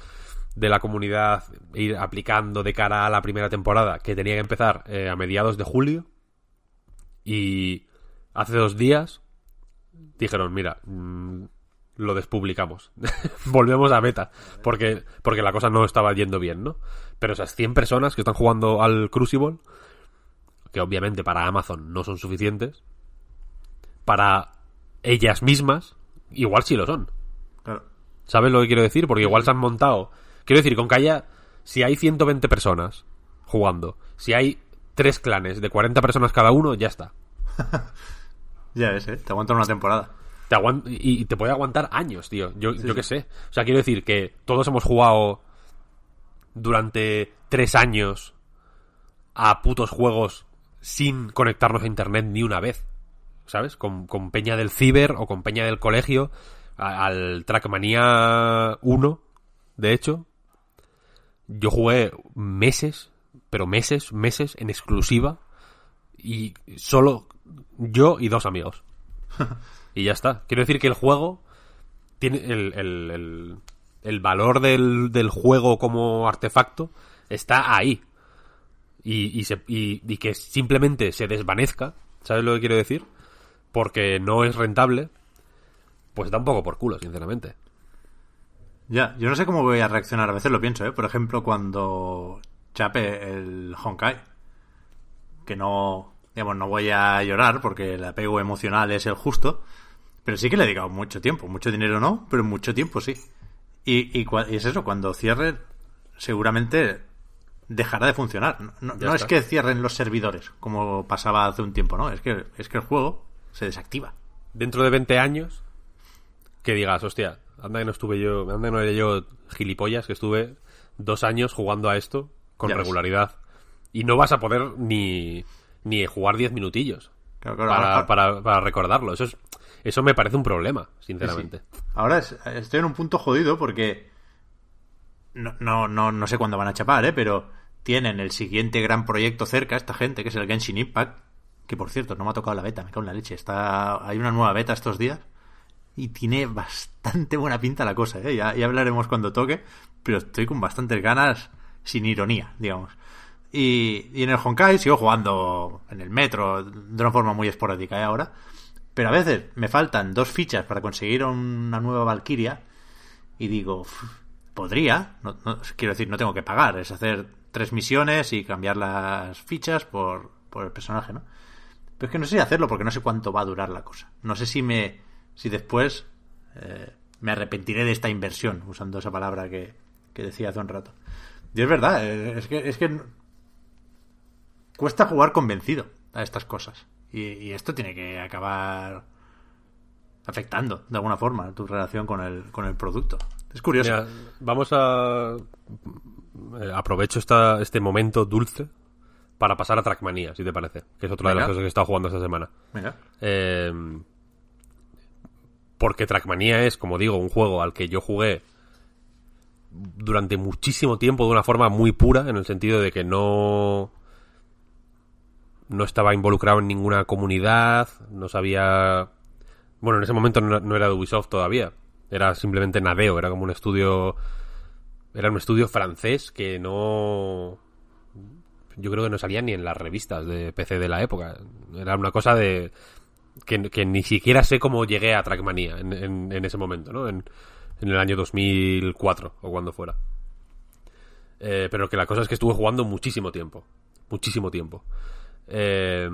[SPEAKER 2] de la comunidad, ir aplicando de cara a la primera temporada, que tenía que empezar eh, a mediados de julio. Y hace dos días dijeron, mira, mm, lo despublicamos. Volvemos a beta. Porque, porque la cosa no estaba yendo bien, ¿no? Pero esas 100 personas que están jugando al Crucible, que obviamente para Amazon no son suficientes, para ellas mismas, igual sí lo son.
[SPEAKER 1] Claro.
[SPEAKER 2] ¿Sabes lo que quiero decir? Porque igual se han montado. Quiero decir, con que haya. Si hay 120 personas jugando, si hay tres clanes de 40 personas cada uno, ya está.
[SPEAKER 1] Ya ves, ¿eh? Te aguantan una temporada.
[SPEAKER 2] Te y te puede aguantar años, tío. Yo, yo qué sé. O sea, quiero decir que todos hemos jugado durante tres años a putos juegos sin conectarnos a internet ni una vez. ¿Sabes? Con, con Peña del Ciber o con Peña del Colegio. a- al Trackmania 1, de hecho. Yo jugué meses, pero meses, meses en exclusiva. Y solo yo y dos amigos. Y ya está. Quiero decir que el juego tiene el, el, el, valor del, del juego como artefacto está ahí. Y, y, se, y que simplemente se desvanezca, ¿sabes lo que quiero decir? Porque no es rentable, pues da un poco por culo, sinceramente.
[SPEAKER 1] Ya, yo no sé cómo voy a reaccionar. A veces lo pienso, ¿eh? Por ejemplo, cuando chape el Honkai. Que no, digamos, no voy a llorar porque el apego emocional es el justo. Pero sí que le he dedicado mucho tiempo. Mucho dinero no, pero mucho tiempo sí. Y, y, cua- y es eso, cuando cierre, seguramente dejará de funcionar. No, es que cierren los servidores, como pasaba hace un tiempo, ¿no? Es que, es que el juego se desactiva.
[SPEAKER 2] Dentro de 20 años, que digas, hostia, anda que no estuve yo, anda que no era yo gilipollas, que estuve dos años jugando a esto con
[SPEAKER 1] Ya ves.
[SPEAKER 2] regularidad. Y no vas a poder ni, ni jugar 10 minutillos
[SPEAKER 1] Claro, claro,
[SPEAKER 2] para, para, para recordarlo. Eso, es, eso me parece un problema, sinceramente.
[SPEAKER 1] Ahora es- estoy en un punto jodido porque no, no, no, no sé cuándo van a chapar, ¿eh? pero tienen el siguiente gran proyecto cerca, esta gente, que es el Genshin Impact, que por cierto no me ha tocado la beta, me cago en la leche. Está, hay una nueva beta estos días y tiene bastante buena pinta la cosa, ¿eh? ya, ya hablaremos cuando toque, pero estoy con bastantes ganas, sin ironía, digamos. Y, y en el Honkai sigo jugando en el metro de una forma muy esporádica ¿eh? ahora. Pero a veces me faltan dos fichas para conseguir una nueva Valkyria y digo, "Uf, podría, quiero decir, no tengo que pagar, es hacer tres misiones y cambiar las fichas por, por el personaje, ¿no? Pero es que no sé si hacerlo porque no sé cuánto va a durar la cosa. No sé si me, si después eh, me arrepentiré de esta inversión, usando esa palabra que, que decía hace un rato. Y es verdad, eh, es que, es que cuesta jugar convencido a estas cosas. Y, y esto tiene que acabar afectando de alguna forma tu relación con el, con el producto. Es curioso.
[SPEAKER 2] Mira, vamos a. eh, Aprovecho esta, este momento dulce para pasar a Trackmania, si te parece. Que es otra de las cosas que he estado jugando esta semana.
[SPEAKER 1] Venga.
[SPEAKER 2] Eh, porque Trackmania es, como digo, un juego al que yo jugué durante muchísimo tiempo de una forma muy pura, en el sentido de que no. No estaba involucrado en ninguna comunidad, no sabía Bueno, en ese momento no, era de Ubisoft todavía. Era simplemente Nadeo, era como un estudio. Era un estudio francés que no. Yo creo que no salía ni en las revistas de PC de la época. Era una cosa de. Que, que ni siquiera sé cómo llegué a Trackmania en, en, en ese momento, ¿no? En, en el año 2004 o cuando fuera. Eh, pero que la cosa es que estuve jugando muchísimo tiempo. Muchísimo tiempo. Eh,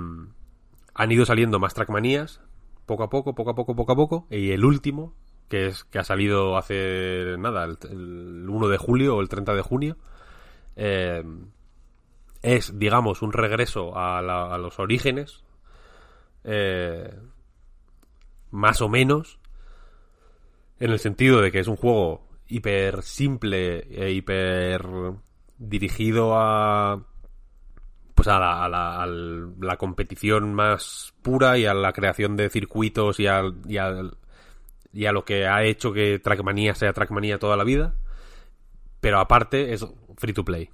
[SPEAKER 2] han ido saliendo más Trackmanías, poco a poco, poco a poco, poco a poco. Y el último, que es que ha salido hace nada, el, el 1 de julio o el 30 de junio, eh, es, digamos, un regreso a, los orígenes, eh, más o menos, en el sentido de que es un juego hiper simple e hiper dirigido a pues a la, competición más pura y a la creación de circuitos y, al- y, al- y a lo que ha hecho que Trackmania sea Trackmania toda la vida. Pero aparte es free to play.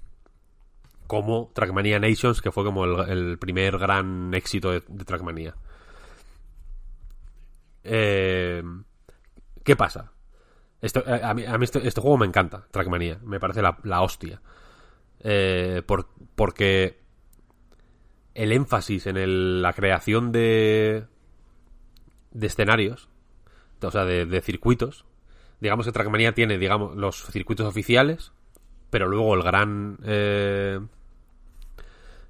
[SPEAKER 2] Como Trackmania Nations, que fue como el, primer gran éxito de, de Trackmania. Eh, ¿Qué pasa? Esto, eh, a mí, a mí este, este juego me encanta, Trackmania. Me parece la, la hostia. Eh, por- porque el énfasis en el- la creación de, de escenarios, o sea, de, circuitos. Digamos que Trackmania tiene, digamos, los circuitos oficiales, pero luego el gran... eh,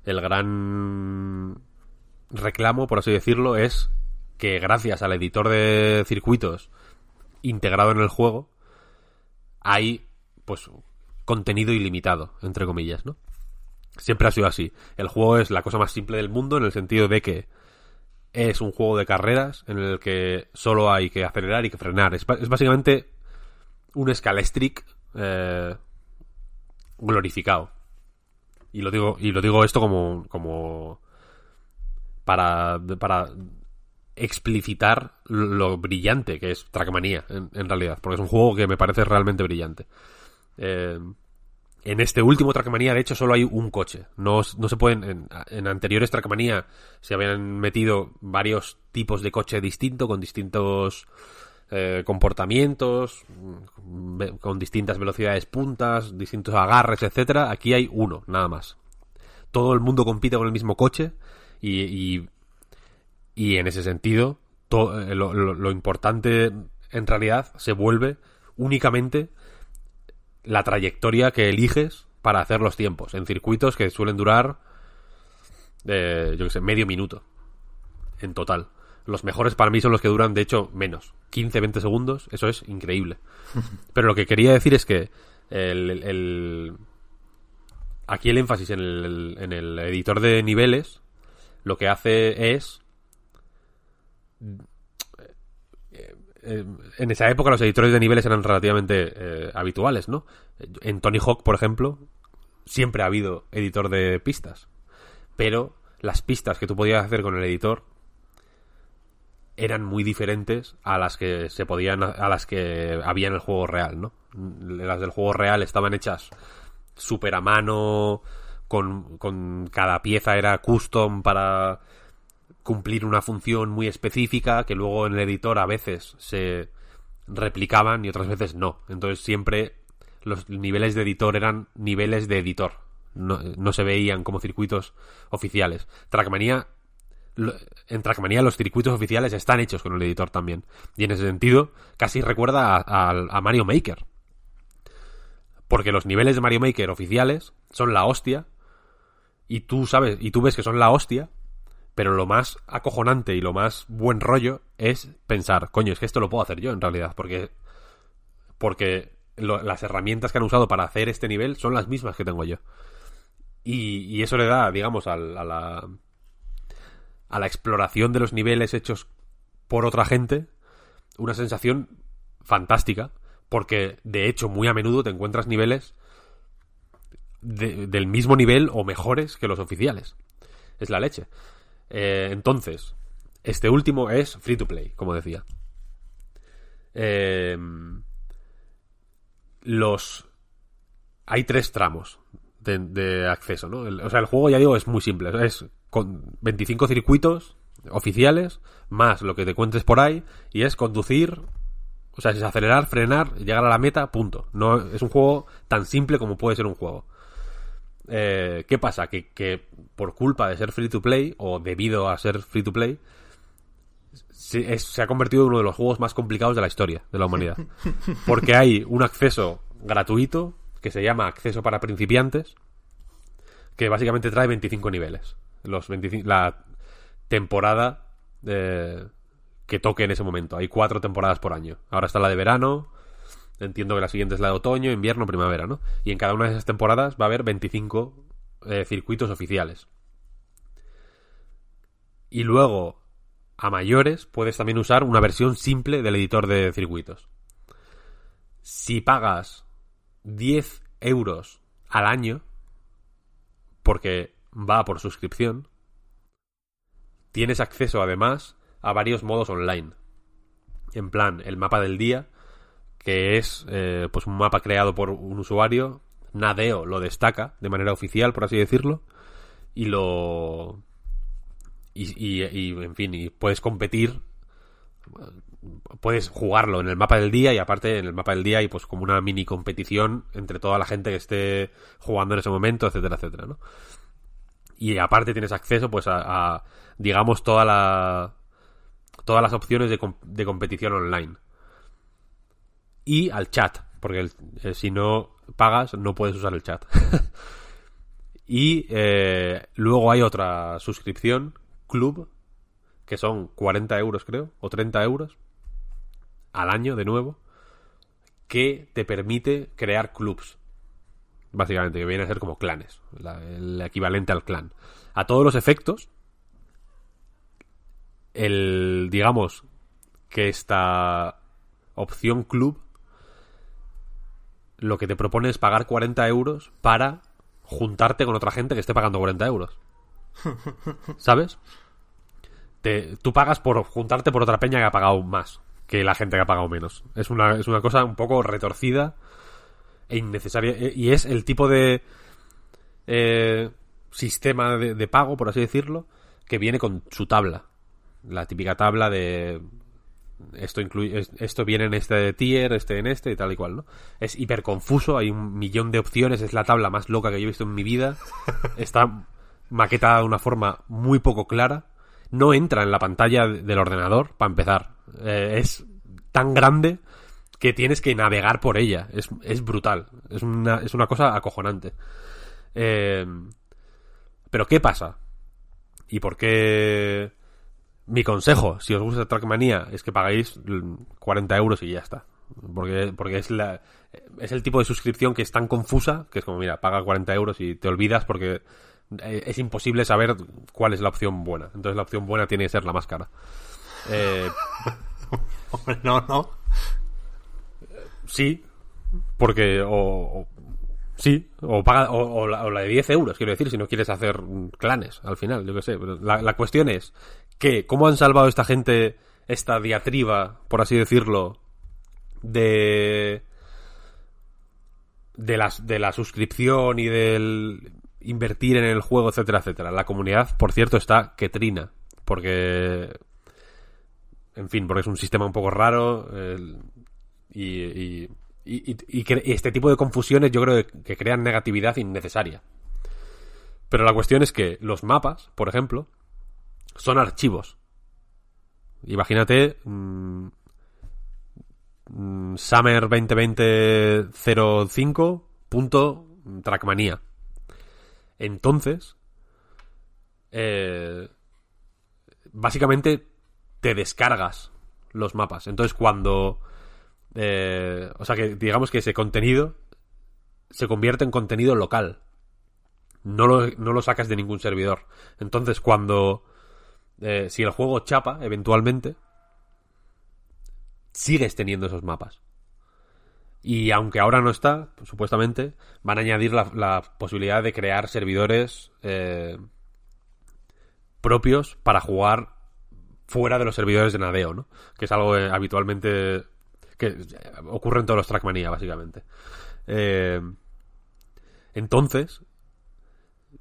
[SPEAKER 2] el gran reclamo, por así decirlo, es que gracias al editor de circuitos integrado en el juego, hay, pues, contenido ilimitado, entre comillas, ¿no? Siempre ha sido así. El juego es la cosa más simple del mundo en el sentido de que es un juego de carreras en el que solo hay que acelerar y que frenar. Es, es básicamente un Scalestric eh, glorificado. Y lo digo, y lo digo esto como, como para, para explicitar lo brillante que es Trackmania, en, en realidad. Porque es un juego que me parece realmente brillante. Eh, en este último Trackmania, de hecho, solo hay un coche. No, no se pueden. En, anteriores Trackmania se habían metido varios tipos de coche distinto, con distintos eh, comportamientos, con distintas velocidades puntas, distintos agarres, etcétera. Aquí hay uno, nada más. Todo el mundo compite con el mismo coche y, y, en ese sentido, eh, lo importante en realidad se vuelve únicamente la trayectoria que eliges para hacer los tiempos en circuitos que suelen durar eh, yo que sé, medio minuto en total. Los mejores para mí son los que duran, de hecho, menos. 15-20 segundos, eso es increíble. Pero lo que quería decir es que el, el- el- aquí el énfasis en el, en el editor de niveles lo que hace es eh, en esa época los editores de niveles eran relativamente eh, habituales, ¿no? En Tony Hawk, por ejemplo, siempre ha habido editor de pistas. Pero las pistas que tú podías hacer con el editor eran muy diferentes a las que se podían a las que había en el juego real, ¿no? Las del juego real estaban hechas súper a mano, con, con cada pieza era custom para cumplir una función muy específica que luego en el editor a veces se replicaban y otras veces no. Entonces siempre los niveles de editor eran niveles de editor. No, no se veían como circuitos oficiales. Trackmania en Trackmania los circuitos oficiales están hechos con el editor también. Y en ese sentido, casi recuerda a Mario Maker. Porque los niveles de Mario Maker oficiales son la hostia. Y tú sabes, y tú ves que son la hostia. Pero lo más acojonante y lo más buen rollo es pensar, coño, es que esto lo puedo hacer yo en realidad. Porque. Porque las herramientas que han usado para hacer este nivel son las mismas que tengo yo. Y, eso le da, digamos, a la a la exploración de los niveles hechos por otra gente una sensación fantástica porque de hecho muy a menudo te encuentras niveles de- del mismo nivel o mejores que los oficiales es la leche Eh, entonces este último es free to play como decía Eh, los hay tres tramos de, acceso, ¿no? O sea, el juego, ya digo, es muy simple. Es con 25 circuitos oficiales, más lo que te cuentes por ahí, y es conducir, o sea, es acelerar, frenar, llegar a la meta, punto. No es un juego tan simple como puede ser un juego. Eh, ¿Qué pasa? Que, por culpa de ser free to play, o debido a ser free to play, se, es, se ha convertido en uno de los juegos más complicados de la historia de la humanidad. Porque hay un acceso gratuito que se llama acceso para principiantes, que básicamente trae 25 niveles. Los 25, la temporada eh, que toque en ese momento. Hay cuatro temporadas por año. Ahora está la de verano, entiendo que la siguiente es la de otoño, invierno, primavera, ¿no? Y en cada una de esas temporadas va a haber 25 eh, circuitos oficiales. Y luego, a mayores, puedes también usar una versión simple del editor de circuitos. Si pagas 10 euros al año, porque va por suscripción, tienes acceso además a varios modos online. En plan, el mapa del día, que es eh, pues un mapa creado por un usuario. Nadeo lo destaca de manera oficial, por así decirlo. Y lo. Y, y, y, en fin, y puedes competir. Puedes jugarlo en el mapa del día y aparte en el mapa del día hay pues como una mini competición entre toda la gente que esté jugando en ese momento, etcétera, etcétera, ¿no? Y aparte tienes acceso pues a, digamos toda la todas las opciones de, de competición online y al chat, porque eh, si no pagas no puedes usar el chat. y eh, luego hay otra suscripción, Club, que son 40 euros creo, o 30 euros al año de nuevo, que te permite crear clubs. Básicamente, que viene a ser como clanes, la, el equivalente al clan. A todos los efectos, el, digamos, que esta opción club lo que te propone es pagar 40 euros para juntarte con otra gente que esté pagando 40 euros. ¿Sabes? Te, tú pagas por juntarte por otra peña que ha pagado más que la gente que ha pagado menos. Es una, es una cosa un poco retorcida e innecesaria. E, y es el tipo de eh, sistema de, de pago, por así decirlo, que viene con su tabla. La típica tabla de esto incluye esto viene en este tier, este en este y tal y cual, ¿no? Es hiper confuso, hay un millón de opciones, es la tabla más loca que yo he visto en mi vida. Está maquetada de una forma muy poco clara. No entra en la pantalla del ordenador, para empezar. Eh, es tan grande que tienes que navegar por ella. Es, es brutal. Es una, es una cosa acojonante. Eh, pero ¿qué pasa? ¿Y por qué mi consejo, si os gusta Trackmania, es que pagáis 40 euros y ya está. Porque, porque es, la, es el tipo de suscripción que es tan confusa que es como, mira, paga 40 euros y te olvidas porque eh, es imposible saber cuál es la opción buena. Entonces la opción buena tiene que ser la más cara. Eh,
[SPEAKER 1] no, no.
[SPEAKER 2] Sí, porque o, Sí, o, paga, o, la, o, la, de 10 euros, quiero decir, si no quieres hacer clanes al final, yo qué sé. La, la, cuestión es que, ¿cómo han salvado esta gente esta diatriba, por así decirlo, de. de, las, de la suscripción y del invertir en el juego, etcétera, etcétera? La comunidad, por cierto, está que trina, porque. En fin, porque es un sistema un poco raro y, y, y, este tipo de confusiones yo creo que, crean negatividad innecesaria. Pero la cuestión es que los mapas, por ejemplo, son archivos. Imagínate mmm, Summer 2020 05.trackmania. Entonces, eh, básicamente te descargas los mapas. Entonces, cuando eh, o sea que digamos que ese contenido se convierte en contenido local. No lo, no lo sacas de ningún servidor. Entonces cuando... Eh, si el juego chapa, eventualmente, sigues teniendo esos mapas. Y aunque ahora no está, pues, supuestamente, van a añadir la, posibilidad de crear servidores eh, propios para jugar fuera de los servidores de Nadeo, ¿no? Que es algo eh, habitualmente que ocurre en todos los Trackmania, básicamente. Entonces,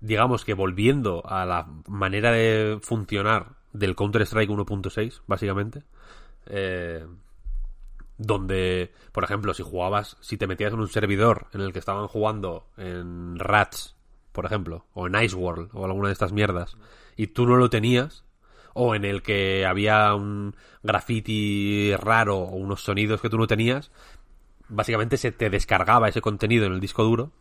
[SPEAKER 2] digamos que volviendo a la manera de funcionar del Counter-Strike 1.6, básicamente. Eh, donde, por ejemplo, si jugabas, si te metías en un servidor en el que estaban jugando en Rats, por ejemplo, o en Ice World, o alguna de estas mierdas, y tú no lo tenías, o en el que había un graffiti raro o unos sonidos que tú no tenías, básicamente se te descargaba ese contenido en el disco duro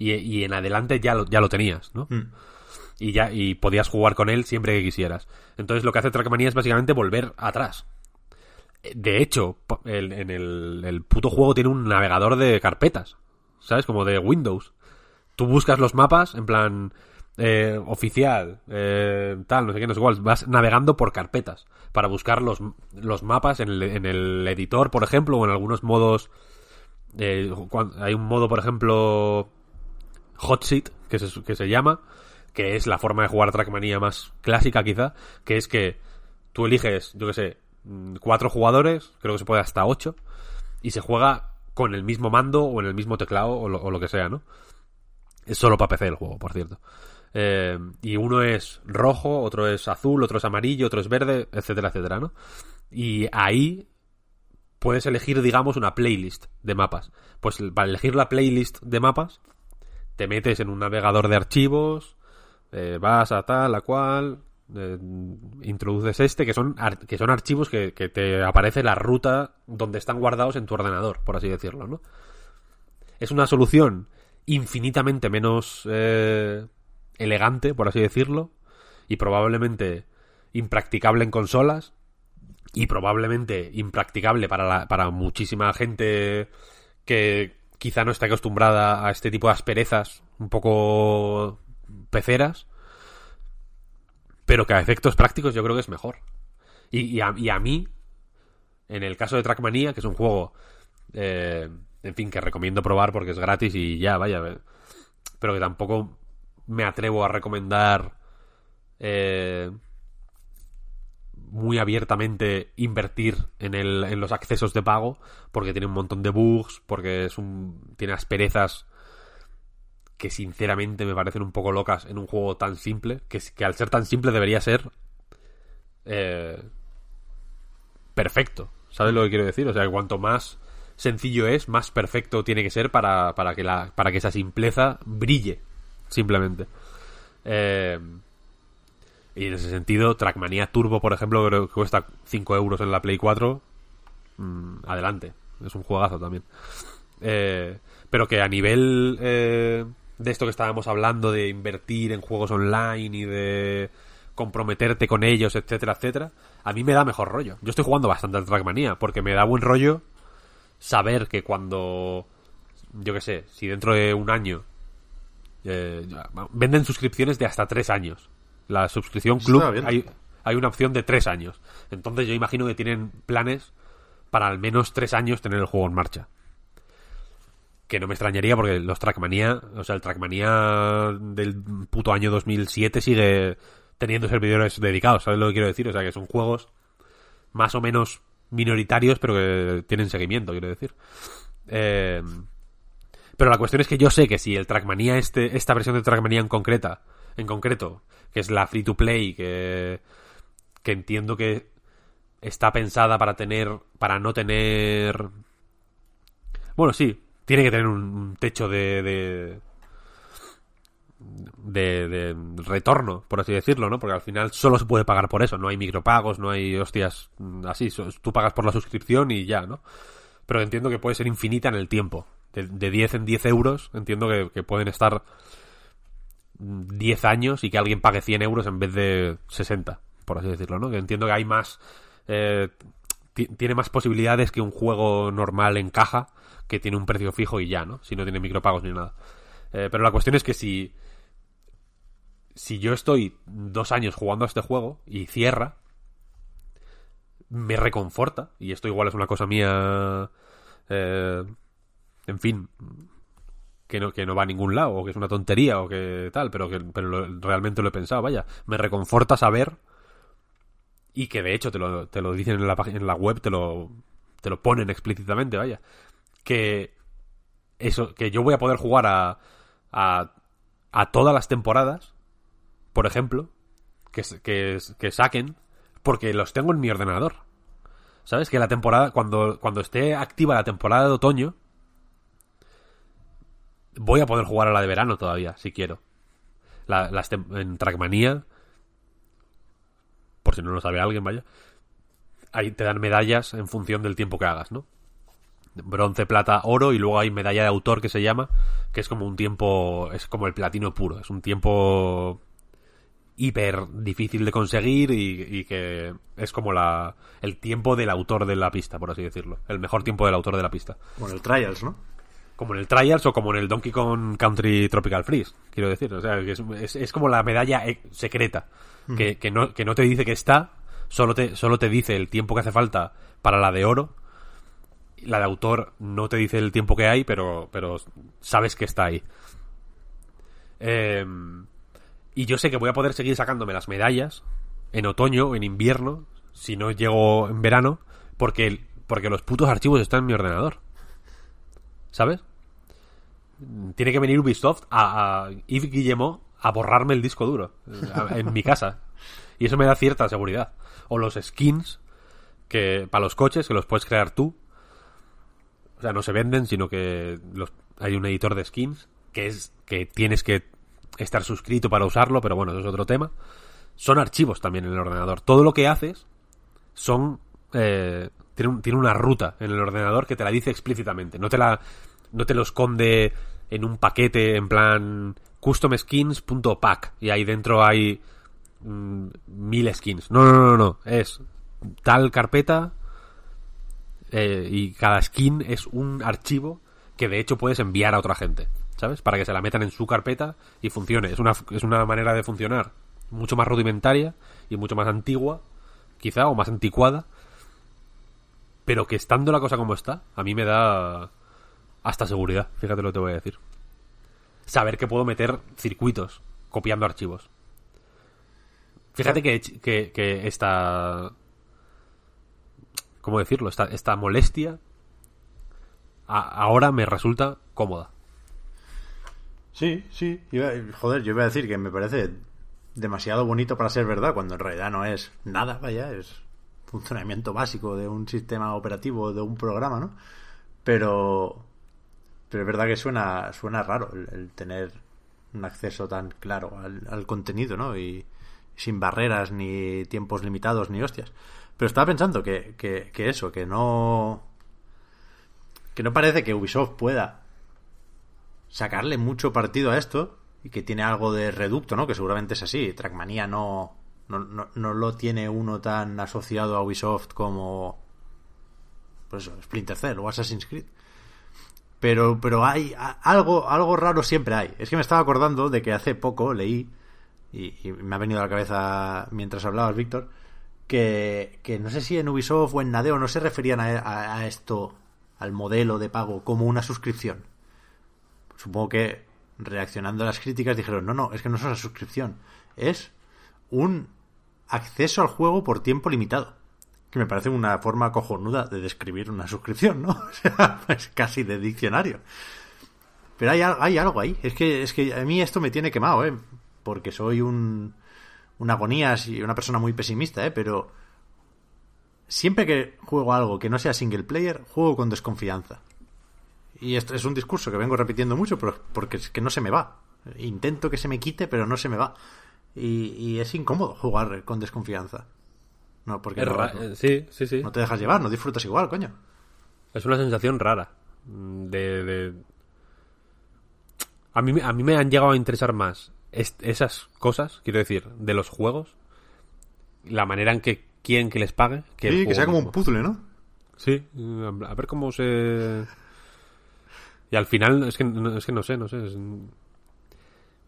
[SPEAKER 2] y, y en adelante ya lo, ya lo tenías, ¿no?
[SPEAKER 1] Mm.
[SPEAKER 2] Y ya y podías jugar con él siempre que quisieras. Entonces lo que hace Trackmania es básicamente volver atrás. De hecho, el- en el, el puto juego tiene un navegador de carpetas, ¿sabes? Como de Windows. Tú buscas los mapas, en plan eh, oficial, eh, tal, no sé qué, no sé cuál. Vas navegando por carpetas para buscar los, los mapas en el, en el editor, por ejemplo, o en algunos modos. eh, hay un modo, por ejemplo, Hot Seat, que se, que se llama, que es la forma de jugar Trackmania más clásica quizá, que es que tú eliges, yo que sé, mm, cuatro jugadores, creo que se puede hasta ocho, y se juega con el mismo mando o en el mismo teclado o lo, que sea, ¿no? Es solo para PC el juego, por cierto. Eh, y uno es rojo, otro es azul, otro es amarillo, otro es verde, etcétera, etcétera, ¿no? Y ahí puedes elegir, digamos, una playlist de mapas. Pues para elegir la playlist de mapas, te metes en un navegador de archivos, eh, vas a tal, a cual, eh, introduces este, que son, que son archivos que, que te aparece la ruta donde están guardados en tu ordenador, por así decirlo, ¿no? Es una solución infinitamente menos eh, elegante, por así decirlo, y probablemente impracticable en consolas, y probablemente impracticable para, la- para muchísima gente que quizá no está acostumbrada a este tipo de asperezas un poco peceras, pero que a efectos prácticos yo creo que es mejor. Y, a mí, en el caso de Trackmania, que es un juego, eh, en fin, que recomiendo probar porque es gratis y ya, vaya, eh, pero que tampoco me atrevo a recomendar eh, muy abiertamente invertir en, el, en los accesos de pago porque tiene un montón de bugs, porque es un, tiene asperezas que sinceramente me parecen un poco locas en un juego tan simple, que, que al ser tan simple debería ser eh, perfecto. ¿Sabes lo que quiero decir? O sea, cuanto más sencillo es, más perfecto tiene que ser para, para, que, la, para que esa simpleza brille, simplemente. Eh, y en ese sentido, Trackmania Turbo, por ejemplo, que cuesta 5 euros en la Play 4. Mm, adelante. Es un juegazo también. Eh, pero que a nivel eh, de esto que estábamos hablando, de invertir en juegos online y de comprometerte con ellos, etcétera, etcétera, a mí me da mejor rollo. Yo estoy jugando bastante al Trackmania porque me da buen rollo saber que cuando, yo qué sé, si dentro de un año eh, venden suscripciones de hasta tres años. La suscripción club hay, hay una opción de tres años. Entonces yo imagino que tienen planes para al menos tres años tener el juego en marcha. Que no me extrañaría porque los Trackmania, o sea, el Trackmania del puto año 2007 sigue teniendo servidores dedicados, ¿sabes lo que quiero decir? O sea, que son juegos más o menos minoritarios, pero que tienen seguimiento, quiero decir. Eh, pero la cuestión es que yo sé que si el Trackmania, este, esta versión de Trackmania en concreta, en concreto, que es la free to play, que, que entiendo que está pensada para tener, para no tener, bueno, sí, tiene que tener un, techo de, de, de, retorno, por así decirlo, ¿no? Porque al final solo se puede pagar por eso, no hay micropagos, no hay hostias así, tú pagas por la suscripción y ya, ¿no? Pero entiendo que puede ser infinita en el tiempo. De, de 10 en 10 euros, entiendo que pueden estar 10 años y que alguien pague 100 euros en vez de 60, por así decirlo, ¿no? Que entiendo que hay más... eh, ti- tiene más posibilidades que un juego normal en caja que tiene un precio fijo y ya, ¿no? Si no tiene micropagos ni nada. Eh, pero la cuestión es que si... Si yo estoy dos años jugando a este juego y cierra, me reconforta. Y esto igual es una cosa mía... eh, en fin, que no, que no va a ningún lado, o que es una tontería, o que tal, pero que pero lo- realmente lo he pensado, vaya. Me reconforta saber, y que de hecho te lo, te lo dicen en la, en la web, te lo, te lo ponen explícitamente, vaya. Que eso, que yo voy a poder jugar a, a, a todas las temporadas, por ejemplo, que, que, que saquen porque los tengo en mi ordenador. ¿Sabes? Que la temporada, cuando, cuando esté activa la temporada de otoño, voy a poder jugar a la de verano todavía, si quiero. La, tem- en Trackmania, por si no lo sabe alguien, vaya, ahí te dan medallas en función del tiempo que hagas, ¿no? Bronce, plata, oro y luego hay medalla de autor que se llama, que es como un tiempo, es como el platino puro, es un tiempo hiper difícil de conseguir y, y que es como la el tiempo del autor de la pista, por así decirlo, el mejor tiempo del autor de la pista.
[SPEAKER 1] Bueno, el Trials, ¿no?
[SPEAKER 2] Como en el Trials o como en el Donkey Kong Country Tropical Freeze, quiero decir. O sea, que es, es- es como la medalla eh, secreta, que, que, no, que no te dice que está, solo te, solo te dice el tiempo que hace falta para la de oro. La de autor no te dice el tiempo que hay, pero, pero sabes que está ahí. Eh, y yo sé que voy a poder seguir sacándome las medallas en otoño o en invierno, si no llego en verano, porque, porque los putos archivos están en mi ordenador. ¿Sabes? Tiene que venir Ubisoft a, a Yves Guillemot a borrarme el disco duro en mi casa. Y eso me da cierta seguridad. O los skins que para los coches que los puedes crear tú. O sea, no se venden, sino que hay un editor de skins que es que tienes que estar suscrito para usarlo, pero bueno, eso es otro tema. Son archivos también en el ordenador. Todo lo que haces son eh, tiene, un- tiene una ruta en el ordenador que te la dice explícitamente. No te la no te lo esconde en un paquete en plan customskins.pack y ahí dentro hay mm, mil skins. No, no, no, no. Es tal carpeta eh, y cada skin es un archivo que de hecho puedes enviar a otra gente, ¿sabes? Para que se la metan en su carpeta y funcione. Es una, es una manera de funcionar mucho más rudimentaria y mucho más antigua, quizá, o más anticuada, pero que estando la cosa como está, a mí me da hasta seguridad, fíjate lo que te voy a decir. Saber que puedo meter circuitos copiando archivos. Fíjate que, que, esta... ¿Cómo decirlo? Esta, esta molestia ahora me resulta cómoda.
[SPEAKER 1] Sí, sí. Joder, yo iba a decir que me parece demasiado bonito para ser verdad, cuando en realidad no es nada, vaya, es funcionamiento básico de un sistema operativo, de un programa, ¿no? Pero, pero es verdad que suena, suena raro el, tener un acceso tan claro al, contenido, ¿no? Y sin barreras, ni tiempos limitados, ni hostias. Pero estaba pensando que, que, eso, que no... Que no parece que Ubisoft pueda sacarle mucho partido a esto y que tiene algo de reducto, ¿no? Que seguramente es así. Trackmania no, no, no, no lo tiene uno tan asociado a Ubisoft como pues Splinter Cell o Assassin's Creed. Pero, pero hay algo, algo raro siempre hay. Es que me estaba acordando de que hace poco leí, y, me ha venido a la cabeza mientras hablabas, Víctor, que, que no sé si en Ubisoft o en Nadeo no se referían a, a- a esto, al modelo de pago, como una suscripción supongo que reaccionando a las críticas dijeron, no, no, es que no es una suscripción, es un acceso al juego por tiempo limitado. Que me parece una forma cojonuda de describir una suscripción, ¿no? O sea, es casi de diccionario. Pero hay, hay algo ahí. Es que, es que a mí esto me tiene quemado, ¿eh? Porque soy un, un agonías y una persona muy pesimista, ¿eh? Pero siempre que juego algo que no sea single player, juego con desconfianza. Y esto es un discurso que vengo repitiendo mucho, pero porque es que no se me va. Intento que se me quite, pero no se me va. Y, y es incómodo jugar con desconfianza. No, porque
[SPEAKER 2] Es
[SPEAKER 1] no,
[SPEAKER 2] ra-
[SPEAKER 1] no-
[SPEAKER 2] eh, sí, sí, sí.
[SPEAKER 1] no te dejas llevar, no disfrutas igual, coño.
[SPEAKER 2] Es una sensación rara. mm, De, de- A, mí, me- a mí me han llegado a interesar más est- esas cosas, quiero decir, de los juegos, la manera en que quieren que les pague. Que el
[SPEAKER 1] Sí, que sea como un puzzle, ¿no?
[SPEAKER 2] Sí, a ver cómo se... Y al final, es que no, es que no sé, no sé. es-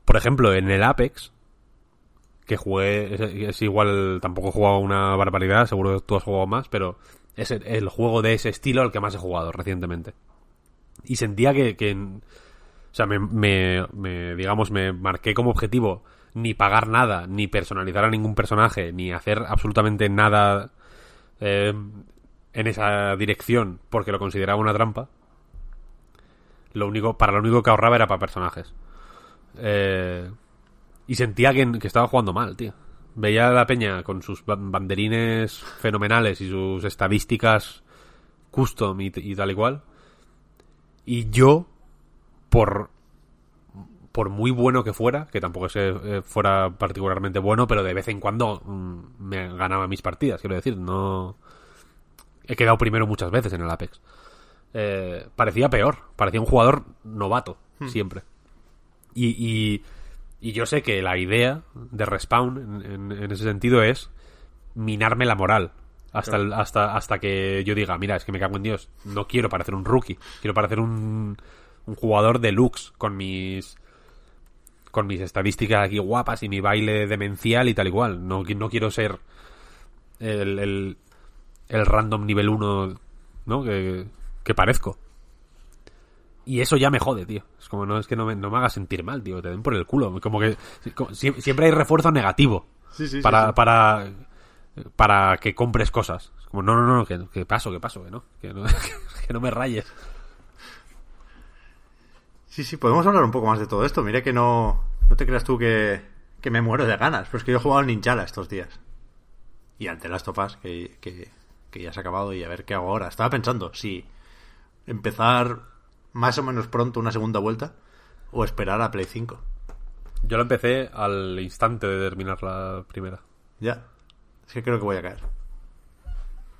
[SPEAKER 2] Por ejemplo, en el Apex, que jugué, es, igual, tampoco he jugado una barbaridad, seguro que tú has jugado más, pero es el, el juego de ese estilo al que más he jugado recientemente. Y sentía que, que o sea, me, me- me, digamos, me marqué como objetivo ni pagar nada, ni personalizar a ningún personaje, ni hacer absolutamente nada eh, en esa dirección porque lo consideraba una trampa. Lo único, para lo único que ahorraba era para personajes. Eh, y sentía que, que estaba jugando mal, tío. veía a la peña con sus ba- banderines fenomenales y sus estadísticas custom y, y tal y cual. Y yo, por por muy bueno que fuera, que tampoco que eh, fuera particularmente bueno, pero de vez en cuando mm, me ganaba mis partidas, quiero decir, no... He quedado primero muchas veces en el Apex. Eh, parecía peor, parecía un jugador novato, siempre. Y, y, y yo sé que la idea de Respawn, en, en- en ese sentido, es minarme la moral. Hasta, el- hasta, hasta que yo diga, mira, es que me cago en Dios, no quiero parecer un rookie, quiero parecer un, un jugador deluxe con mis con mis estadísticas aquí guapas y mi baile demencial y tal igual. No, no quiero ser el, el, el random nivel 1 ¿no? que, que parezco. Y eso ya me jode, tío. Es como, no, es que no me, no me haga sentir mal, tío. Te den por el culo. Como que como- sie- siempre hay refuerzo negativo
[SPEAKER 1] Sí, sí, sí,
[SPEAKER 2] para,
[SPEAKER 1] sí.
[SPEAKER 2] para para que compres cosas. Es como, no, no, no, que, que paso, que paso, que no. Que no, que no me rayes.
[SPEAKER 1] Sí, sí, podemos hablar un poco más de todo esto. Mira que no, no te creas tú que, que me muero de ganas. Pero es que yo he jugado al Ninjala estos días. Y al The Last of Us, que, que, que ya se ha acabado y a ver qué hago ahora. Estaba pensando si empezar más o menos pronto una segunda vuelta o esperar a Play 5.
[SPEAKER 2] Yo lo empecé al instante de terminar la primera.
[SPEAKER 1] Ya. Es que creo que voy a caer.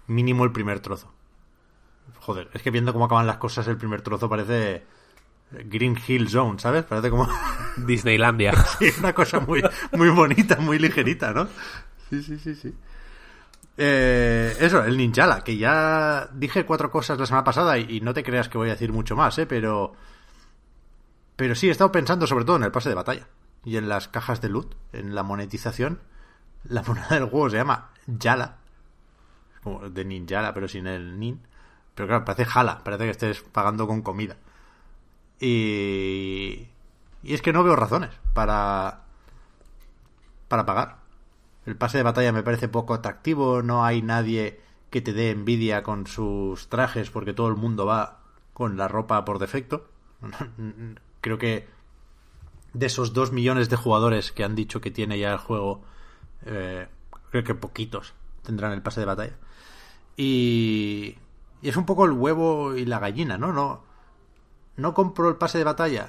[SPEAKER 1] Mínimo el primer trozo. Joder, es que viendo cómo acaban las cosas, el primer trozo parece Green Hill Zone, ¿sabes? Parece como
[SPEAKER 2] Disneylandia.
[SPEAKER 1] sí, una cosa muy, muy bonita, muy ligerita, ¿no? Sí, sí, sí, sí. Eh, eso, el Ninjala, que ya dije cuatro cosas la semana pasada y, no te creas que voy a decir mucho más, ¿eh? Pero... Pero sí, he estado pensando sobre todo en el pase de batalla y en las cajas de loot, en la monetización. La moneda del juego se llama Yala, como de Ninjala, pero sin el Nin. Pero claro, parece Jala, parece que estés pagando con comida. Y... Y es que no veo razones para... para pagar. El pase de batalla me parece poco atractivo, no hay nadie que te dé envidia con sus trajes porque todo el mundo va con la ropa por defecto. Creo que de esos dos millones de jugadores que han dicho que tiene ya el juego, eh, creo que poquitos tendrán el pase de batalla. Y, es un poco el huevo y la gallina, ¿no? No, no compro el pase de batalla,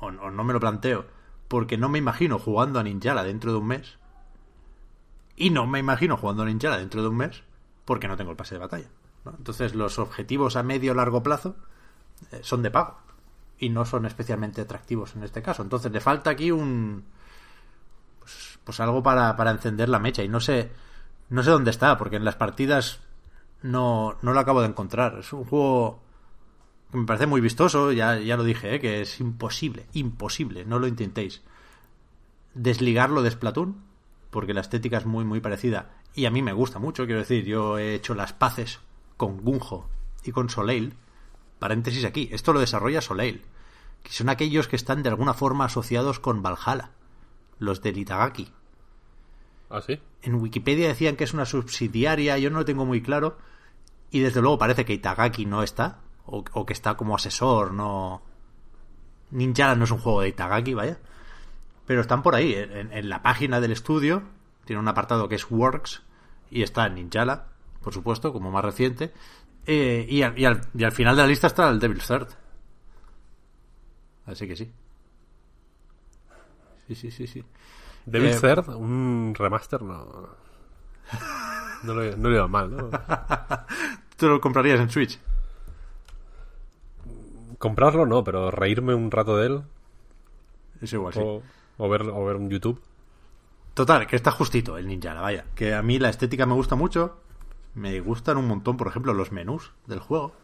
[SPEAKER 1] o, o no me lo planteo, porque no me imagino jugando a Ninjala dentro de un mes. Y no me imagino jugando a Ninjala dentro de un mes, porque no tengo el pase de batalla. ¿no? Entonces los objetivos a medio o largo plazo eh, son de pago y no son especialmente atractivos en este caso. Entonces le falta aquí un pues, pues algo para, para encender la mecha y no sé no sé dónde está porque en las partidas no, no lo acabo de encontrar. Es un juego que me parece muy vistoso, ya, ya lo dije, ¿eh? que es imposible, imposible, no lo intentéis. Desligarlo de Splatoon, porque la estética es muy, muy parecida y a mí me gusta mucho, quiero decir, yo he hecho las paces con Gunjo y con Soleil. Paréntesis aquí, esto lo desarrolla Soleil, que son aquellos que están de alguna forma asociados con Valhalla, los del Itagaki.
[SPEAKER 2] ¿Ah, sí?
[SPEAKER 1] En Wikipedia decían que es una subsidiaria, yo no lo tengo muy claro, y desde luego parece que Itagaki no está, o, o que está como asesor, no... Ninjala no es un juego de Itagaki, vaya. Pero están por ahí, en, en la página del estudio, tiene un apartado que es Works, y está Ninjala, por supuesto, como más reciente, eh, y, al, y, al, y, al, final de la lista está el Devil's Third. Así que sí. Sí, sí, sí, sí.
[SPEAKER 2] Devil's eh, Third, un remaster, no. No lo, no lo iba mal, ¿no?
[SPEAKER 1] ¿Tú lo comprarías en Switch?
[SPEAKER 2] Comprarlo no, pero reírme un rato de él.
[SPEAKER 1] Es igual, sí.
[SPEAKER 2] O, ver, o ver un YouTube.
[SPEAKER 1] Total, que está justito el Ninjala, vaya. Que a mí la estética me gusta mucho. Me gustan un montón, por ejemplo, los menús del juego.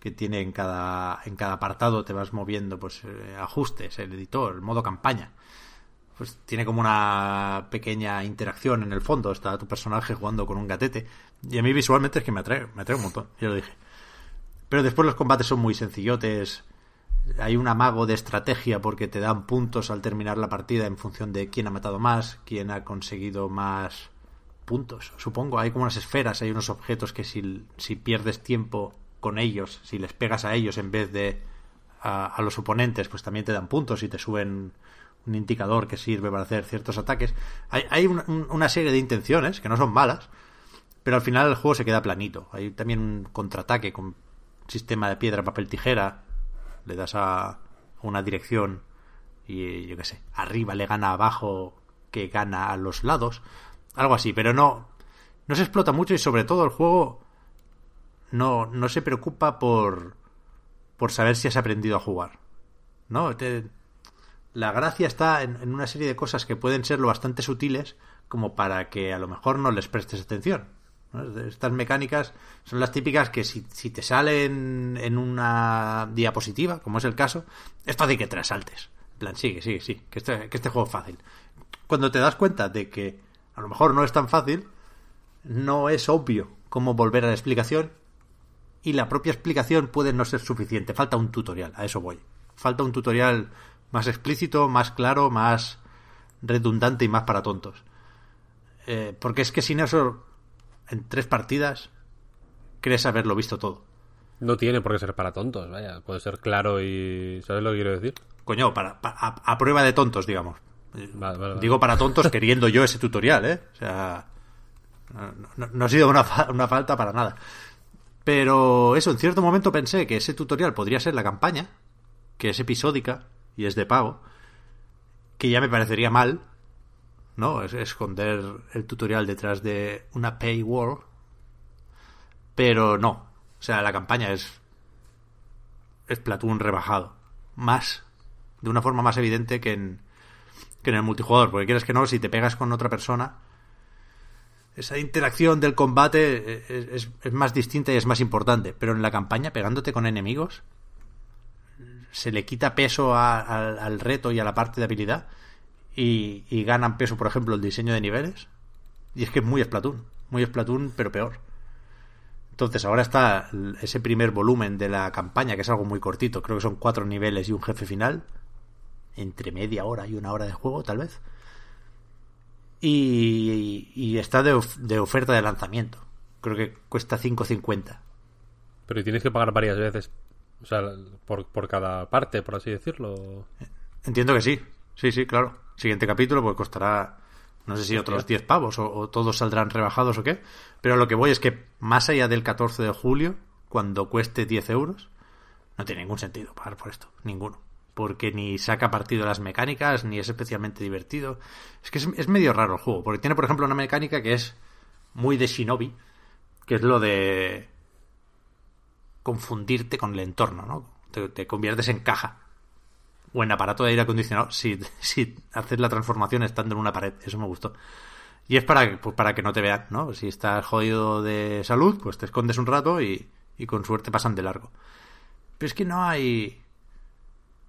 [SPEAKER 1] Que tiene en cada, en cada apartado te vas moviendo, pues, eh, ajustes, el editor, el modo campaña. Pues tiene como una pequeña interacción en el fondo. Está tu personaje jugando con un gatete. Y a mí visualmente es que me atrae, me atrae un montón, ya lo dije. Pero después los combates son muy sencillotes. Hay un amago de estrategia porque te dan puntos al terminar la partida en función de quién ha matado más, quién ha conseguido más puntos. Supongo, hay como unas esferas, hay unos objetos que si, si pierdes tiempo con ellos, si les pegas a ellos en vez de a, a, los oponentes, pues también te dan puntos y te suben un indicador que sirve para hacer ciertos ataques. Hay, hay una, una serie de intenciones que no son malas, pero al final el juego se queda planito. Hay también un contraataque con sistema de piedra, papel, tijera. Le das a una dirección y yo qué sé, arriba le gana abajo que gana a los lados. Algo así, pero no, no se explota mucho y sobre todo el juego no, no se preocupa por, por saber si has aprendido a jugar. ¿No? la gracia está en, en, una serie de cosas que pueden ser lo bastante sutiles como para que a lo mejor no les prestes atención. Estas mecánicas son las típicas que si, si, te salen en una diapositiva, como es el caso, esto hace que te saltes. En plan, sigue, sigue, sí, que este, que este juego es fácil. Cuando te das cuenta de que a lo mejor no es tan fácil, no es obvio cómo volver a la explicación y la propia explicación puede no ser suficiente. Falta un tutorial, a eso voy. Falta un tutorial más explícito, más claro, más redundante y más para tontos. Eh, porque es que sin eso, en tres partidas, crees haberlo visto todo.
[SPEAKER 2] No tiene por qué ser para tontos, vaya. Puede ser claro y... ¿Sabes lo que quiero decir?
[SPEAKER 1] Coño, para, para a, a, prueba de tontos, digamos. Vale, vale, vale. Digo para tontos queriendo yo ese tutorial, ¿eh? O sea... No, no, no ha sido una, fa una falta para nada. Pero eso, en cierto momento pensé que ese tutorial podría ser la campaña, que es episódica y es de pago, que ya me parecería mal, ¿no? Es esconder el tutorial detrás de una paywall. Pero no. O sea, la campaña es. Es Platoon rebajado. Más. De una forma más evidente que en, que en el multijugador. Porque quieres que no, si te pegas con otra persona esa interacción del combate es, es, más distinta y es más importante. Pero en la campaña, pegándote con enemigos, se le quita peso al reto y a la parte de habilidad. Y, y, ganan peso, por ejemplo, el diseño de niveles. Y es que es muy Splatoon. Muy Splatoon, pero peor. Entonces ahora está ese primer volumen de la campaña, que es algo muy cortito. Creo que son cuatro niveles y un jefe final. Entre media hora y una hora de juego, tal vez y, y está de, of de, oferta de lanzamiento. Creo que cuesta 5.50.
[SPEAKER 2] Pero tienes que pagar varias veces, o sea, por, por cada parte, por así decirlo.
[SPEAKER 1] Entiendo que sí. Sí, sí, claro. Siguiente capítulo pues costará no sé si otros 10 pavos o, o, todos saldrán rebajados o qué. Pero lo que voy es que más allá del 14 de julio, cuando cueste 10 euros, no tiene ningún sentido pagar por esto. Ninguno porque ni saca partido las mecánicas, ni es especialmente divertido. Es que es, es, medio raro el juego, porque tiene, por ejemplo, una mecánica que es muy de Shinobi, que es lo de confundirte con el entorno, ¿no? Te, te conviertes en caja o en aparato de aire acondicionado si, si haces la transformación estando en una pared. Eso me gustó. Y es para, pues para que no te vean, ¿no? Si estás jodido de salud, pues te escondes un rato y, y con suerte pasan de largo. Pero es que no hay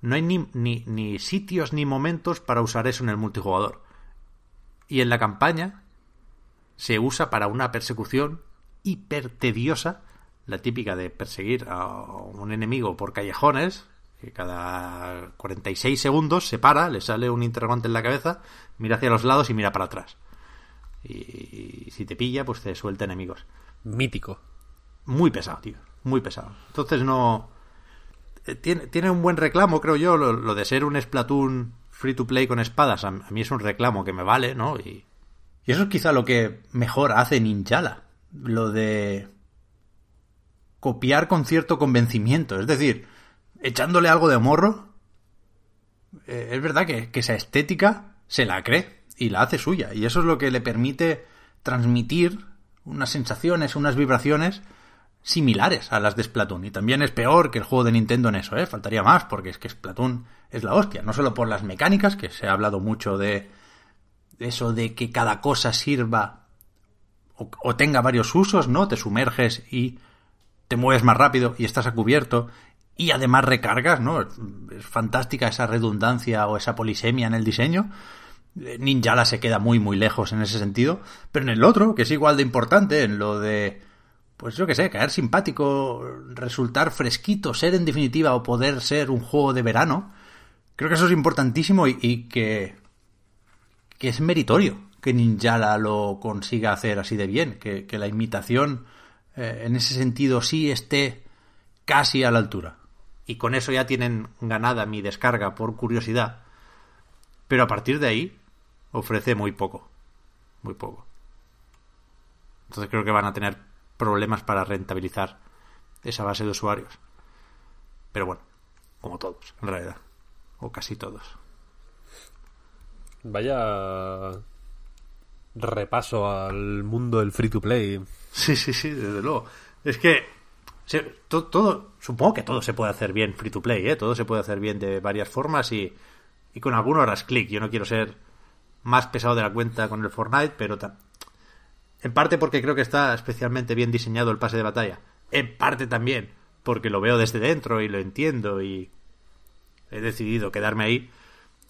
[SPEAKER 1] no hay ni, ni, ni, sitios ni momentos para usar eso en el multijugador. Y en la campaña se usa para una persecución hiper tediosa, la típica de perseguir a un enemigo por callejones, que cada 46 segundos se para, le sale un interrogante en la cabeza, mira hacia los lados y mira para atrás. Y, y si te pilla, pues te suelta enemigos.
[SPEAKER 2] Mítico.
[SPEAKER 1] Muy pesado, tío. Muy pesado. Entonces no tiene, tiene un buen reclamo, creo yo, lo, lo, de ser un Splatoon free to play con espadas. A, a, mí es un reclamo que me vale, ¿no? Y, y eso es quizá lo que mejor hace Ninjala. Lo de copiar con cierto convencimiento. Es decir, echándole algo de morro. Eh, es verdad que, esa estética se la cree y la hace suya. Y eso es lo que le permite transmitir unas sensaciones, unas vibraciones similares a las de Splatoon. Y también es peor que el juego de Nintendo en eso, ¿eh? Faltaría más, porque es que Splatoon es la hostia. No solo por las mecánicas, que se ha hablado mucho de eso de que cada cosa sirva o, o tenga varios usos, ¿no? Te sumerges y te mueves más rápido y estás a cubierto y además recargas, ¿no? Es fantástica esa redundancia o esa polisemia en el diseño. Ninjala se queda muy muy lejos en ese sentido, pero en el otro, que es igual de importante, en lo de pues yo que sé, caer simpático, resultar fresquito, ser en definitiva o poder ser un juego de verano, creo que eso es importantísimo y, que, que es meritorio que Ninjala lo consiga hacer así de bien, que, que la imitación eh, en ese sentido sí esté casi a la altura. Y con eso ya tienen ganada mi descarga por curiosidad. pero a partir de ahí ofrece muy poco. Muy poco. Entonces creo que van a tener problemas para rentabilizar esa base de usuarios. Pero bueno, como todos, en realidad. O casi todos.
[SPEAKER 2] Vaya repaso al mundo del free to play.
[SPEAKER 1] Sí, sí, sí, desde luego. Es que todo, supongo que todo se puede hacer bien free to play, ¿eh? Todo se puede hacer bien de varias formas y, y con algunos horas clic. Yo no quiero ser más pesado de la cuenta con el Fortnite, pero en parte porque creo que está especialmente bien diseñado el pase de batalla. En parte también porque lo veo desde dentro y lo entiendo y he decidido quedarme ahí.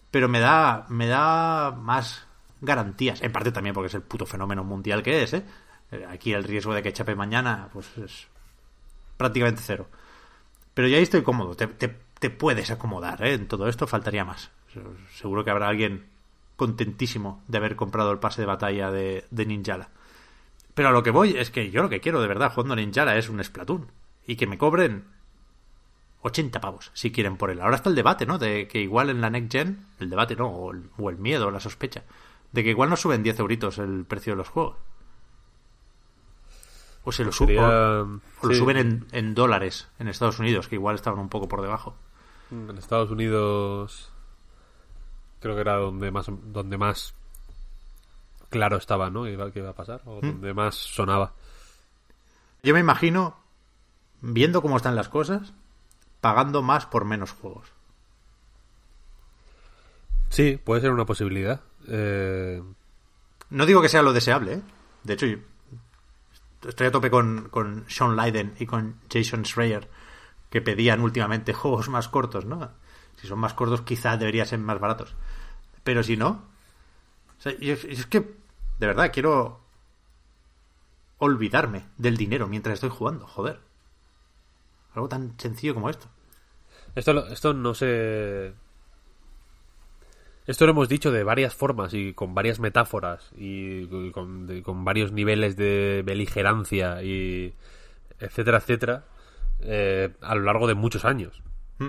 [SPEAKER 1] Pero me da, me da más garantías. En parte también porque es el puto fenómeno mundial que es, ¿eh? Eh, Aquí el riesgo de que chape mañana, pues es prácticamente cero. Pero ya ahí estoy cómodo. Te, puedes acomodar, ¿eh? En todo esto faltaría más. Se- Seguro que habrá alguien contentísimo de haber comprado el pase de batalla de, de Ninjala. Pero a lo que voy es que yo lo que quiero de verdad jugando Ninjala es un Splatoon. Y que me cobren 80 pavos, si quieren por él. Ahora está el debate, ¿no? De que igual en la Next Gen, el debate no, o el, o el miedo, la sospecha, de que igual no suben 10 euritos el precio de los juegos. O se lo,
[SPEAKER 2] Sería-
[SPEAKER 1] o, o lo
[SPEAKER 2] sí.
[SPEAKER 1] suben en, en dólares en Estados Unidos, que igual estaban un poco por debajo.
[SPEAKER 2] En Estados Unidos creo que era donde más donde más claro estaba, ¿no? Que iba, que iba a pasar o donde más sonaba.
[SPEAKER 1] Yo me imagino, viendo cómo están las cosas, pagando más por menos juegos.
[SPEAKER 2] Sí, puede ser una posibilidad. Eh,
[SPEAKER 1] No digo que sea lo deseable, ¿eh? De hecho, yo estoy a tope con, con Sean Leiden y con Jason Schreier, que pedían últimamente juegos más cortos, ¿no? Si son más cortos, quizá deberían ser más baratos. Pero si no... yo- es que, de verdad, quiero olvidarme del dinero mientras estoy jugando, joder. Algo tan sencillo como esto.
[SPEAKER 2] esto esto no se esto lo hemos dicho de varias formas y con varias metáforas y con, de- con varios niveles de beligerancia y etcétera, etcétera, eh, a lo largo de muchos años.
[SPEAKER 1] Mm.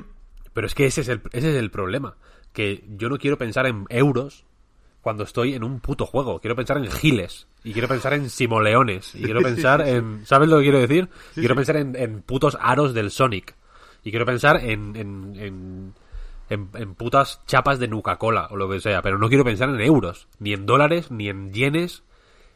[SPEAKER 2] Pero es que ese es, el, ese es el problema. Que yo no quiero pensar en euros cuando estoy en un puto juego. Quiero pensar en giles. Y quiero pensar en simoleones. Y quiero pensar en... ¿Sabes lo que quiero decir? quiero pensar en, en putos aros del Sonic. Y quiero pensar en... en, en en, putas chapas de Nuca-Cola o lo que sea, pero no quiero pensar en euros, ni en dólares, ni en yenes,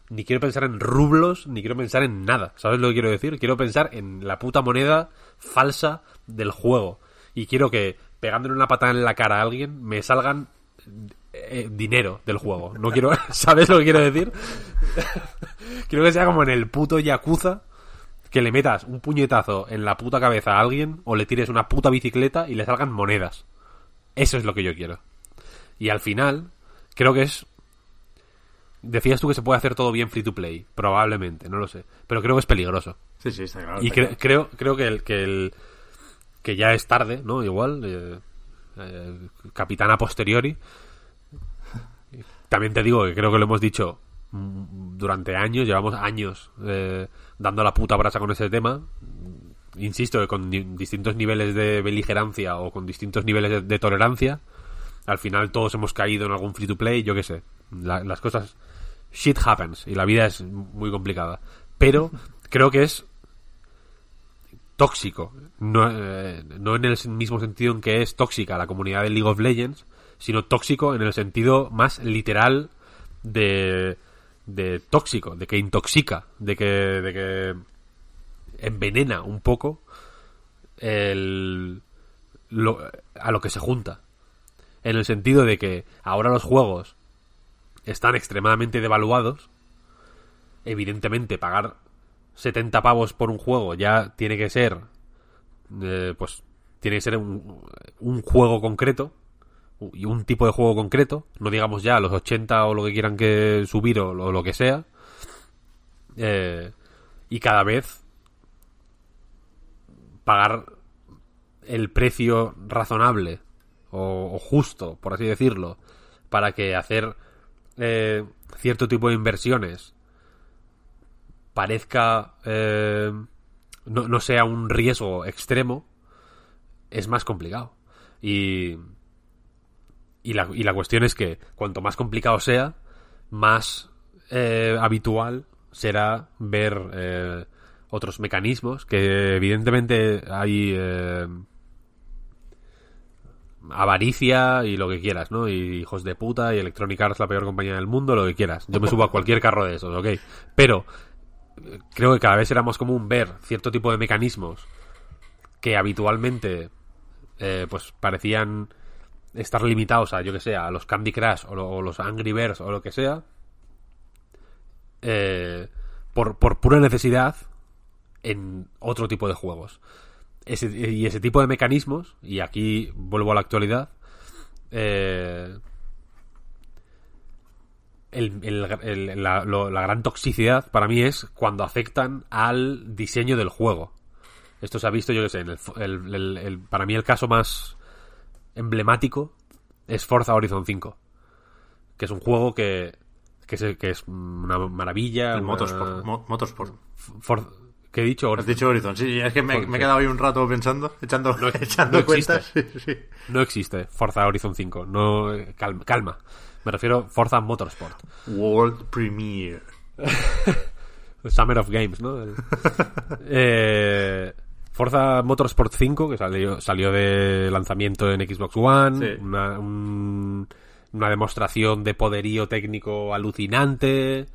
[SPEAKER 2] ni quiero pensar en rublos, ni quiero pensar en nada. ¿Sabes lo que quiero decir? Quiero pensar en la puta moneda falsa del juego. Y quiero que pegándole una patada en la cara a alguien me salgan eh, dinero del juego. No quiero. ¿Sabes lo que quiero decir? quiero que sea como en el puto Yakuza. Que le metas un puñetazo en la puta cabeza a alguien o le tires una puta bicicleta y le salgan monedas. Eso es lo que yo quiero. Y al final, creo que es Decías tú que se puede hacer todo bien free to play, probablemente, no lo sé, pero creo que es peligroso.
[SPEAKER 1] Sí, sí, está claro.
[SPEAKER 2] y
[SPEAKER 1] está
[SPEAKER 2] cre-
[SPEAKER 1] claro.
[SPEAKER 2] creo creo que el que el que ya es tarde, ¿no? Igual eh, eh, capitán a posteriori. También te digo que creo que lo hemos dicho mm, durante años, llevamos años eh, dando la puta brasa con ese tema. Insisto con di- distintos niveles de beligerancia o con distintos niveles de, de tolerancia, al final todos hemos caído en algún free to play, yo qué sé. La- las cosas shit happens y la vida es muy complicada. Pero creo que es tóxico. No, eh, no en el mismo sentido en que es tóxica la comunidad de League of Legends, sino tóxico en el sentido más literal de, de tóxico, de que intoxica, de que, de que envenena un poco el, lo- a lo que se junta. En el sentido de que ahora los juegos están extremadamente devaluados. Evidentemente, pagar 70 pavos por un juego ya tiene que ser. eh, pues. Tiene que ser un, juego concreto. Y un tipo de juego concreto. No digamos ya los 80 o lo que quieran que subir o lo, lo que sea. Eh, y cada vez. Pagar el precio razonable o, justo, por así decirlo, para que hacer eh, cierto tipo de inversiones parezca eh, no, no sea un riesgo extremo es más complicado. Y y, la, y la cuestión es que cuanto más complicado sea, más eh, habitual será ver eh, otros mecanismos que evidentemente hay eh, avaricia y lo que quieras, ¿no? Y hijos de puta y Electronic Arts la peor compañía del mundo, lo que quieras. Yo me subo a cualquier carro de esos, ¿ok? Pero creo que cada vez era más común ver cierto tipo de mecanismos que habitualmente eh, pues parecían estar limitados a, yo que sé, a los Candy Crush o los Angry Birds o lo que sea, eh, por, por pura necesidad en otro tipo de juegos. Ese- y ese tipo de mecanismos, y aquí vuelvo a la actualidad, eh, el- el- el- la, lo- la gran toxicidad para mí es cuando afectan al diseño del juego. Esto se ha visto, yo que sé, en para mí el caso más emblemático es Forza Horizon 5, que es un juego que, que, es, que es una maravilla.
[SPEAKER 1] El
[SPEAKER 2] una-
[SPEAKER 1] Motorsport. Mo- Motorsport.
[SPEAKER 2] For- ¿Qué he dicho?
[SPEAKER 1] Has dicho Horizon, sí, es que me, he quedado ahí un rato pensando, echando,
[SPEAKER 2] No-
[SPEAKER 1] echando
[SPEAKER 2] no
[SPEAKER 1] cuentas. Sí, sí.
[SPEAKER 2] No existe Forza Horizon 5. No, eh, calma, calma. Me refiero a Forza Motorsport.
[SPEAKER 1] World Premiere.
[SPEAKER 2] Summer of Games, ¿no? Eh, Forza Motorsport 5, que salió, salió de lanzamiento en Xbox One.
[SPEAKER 1] Sí.
[SPEAKER 2] Una, un- una demostración de poderío técnico alucinante.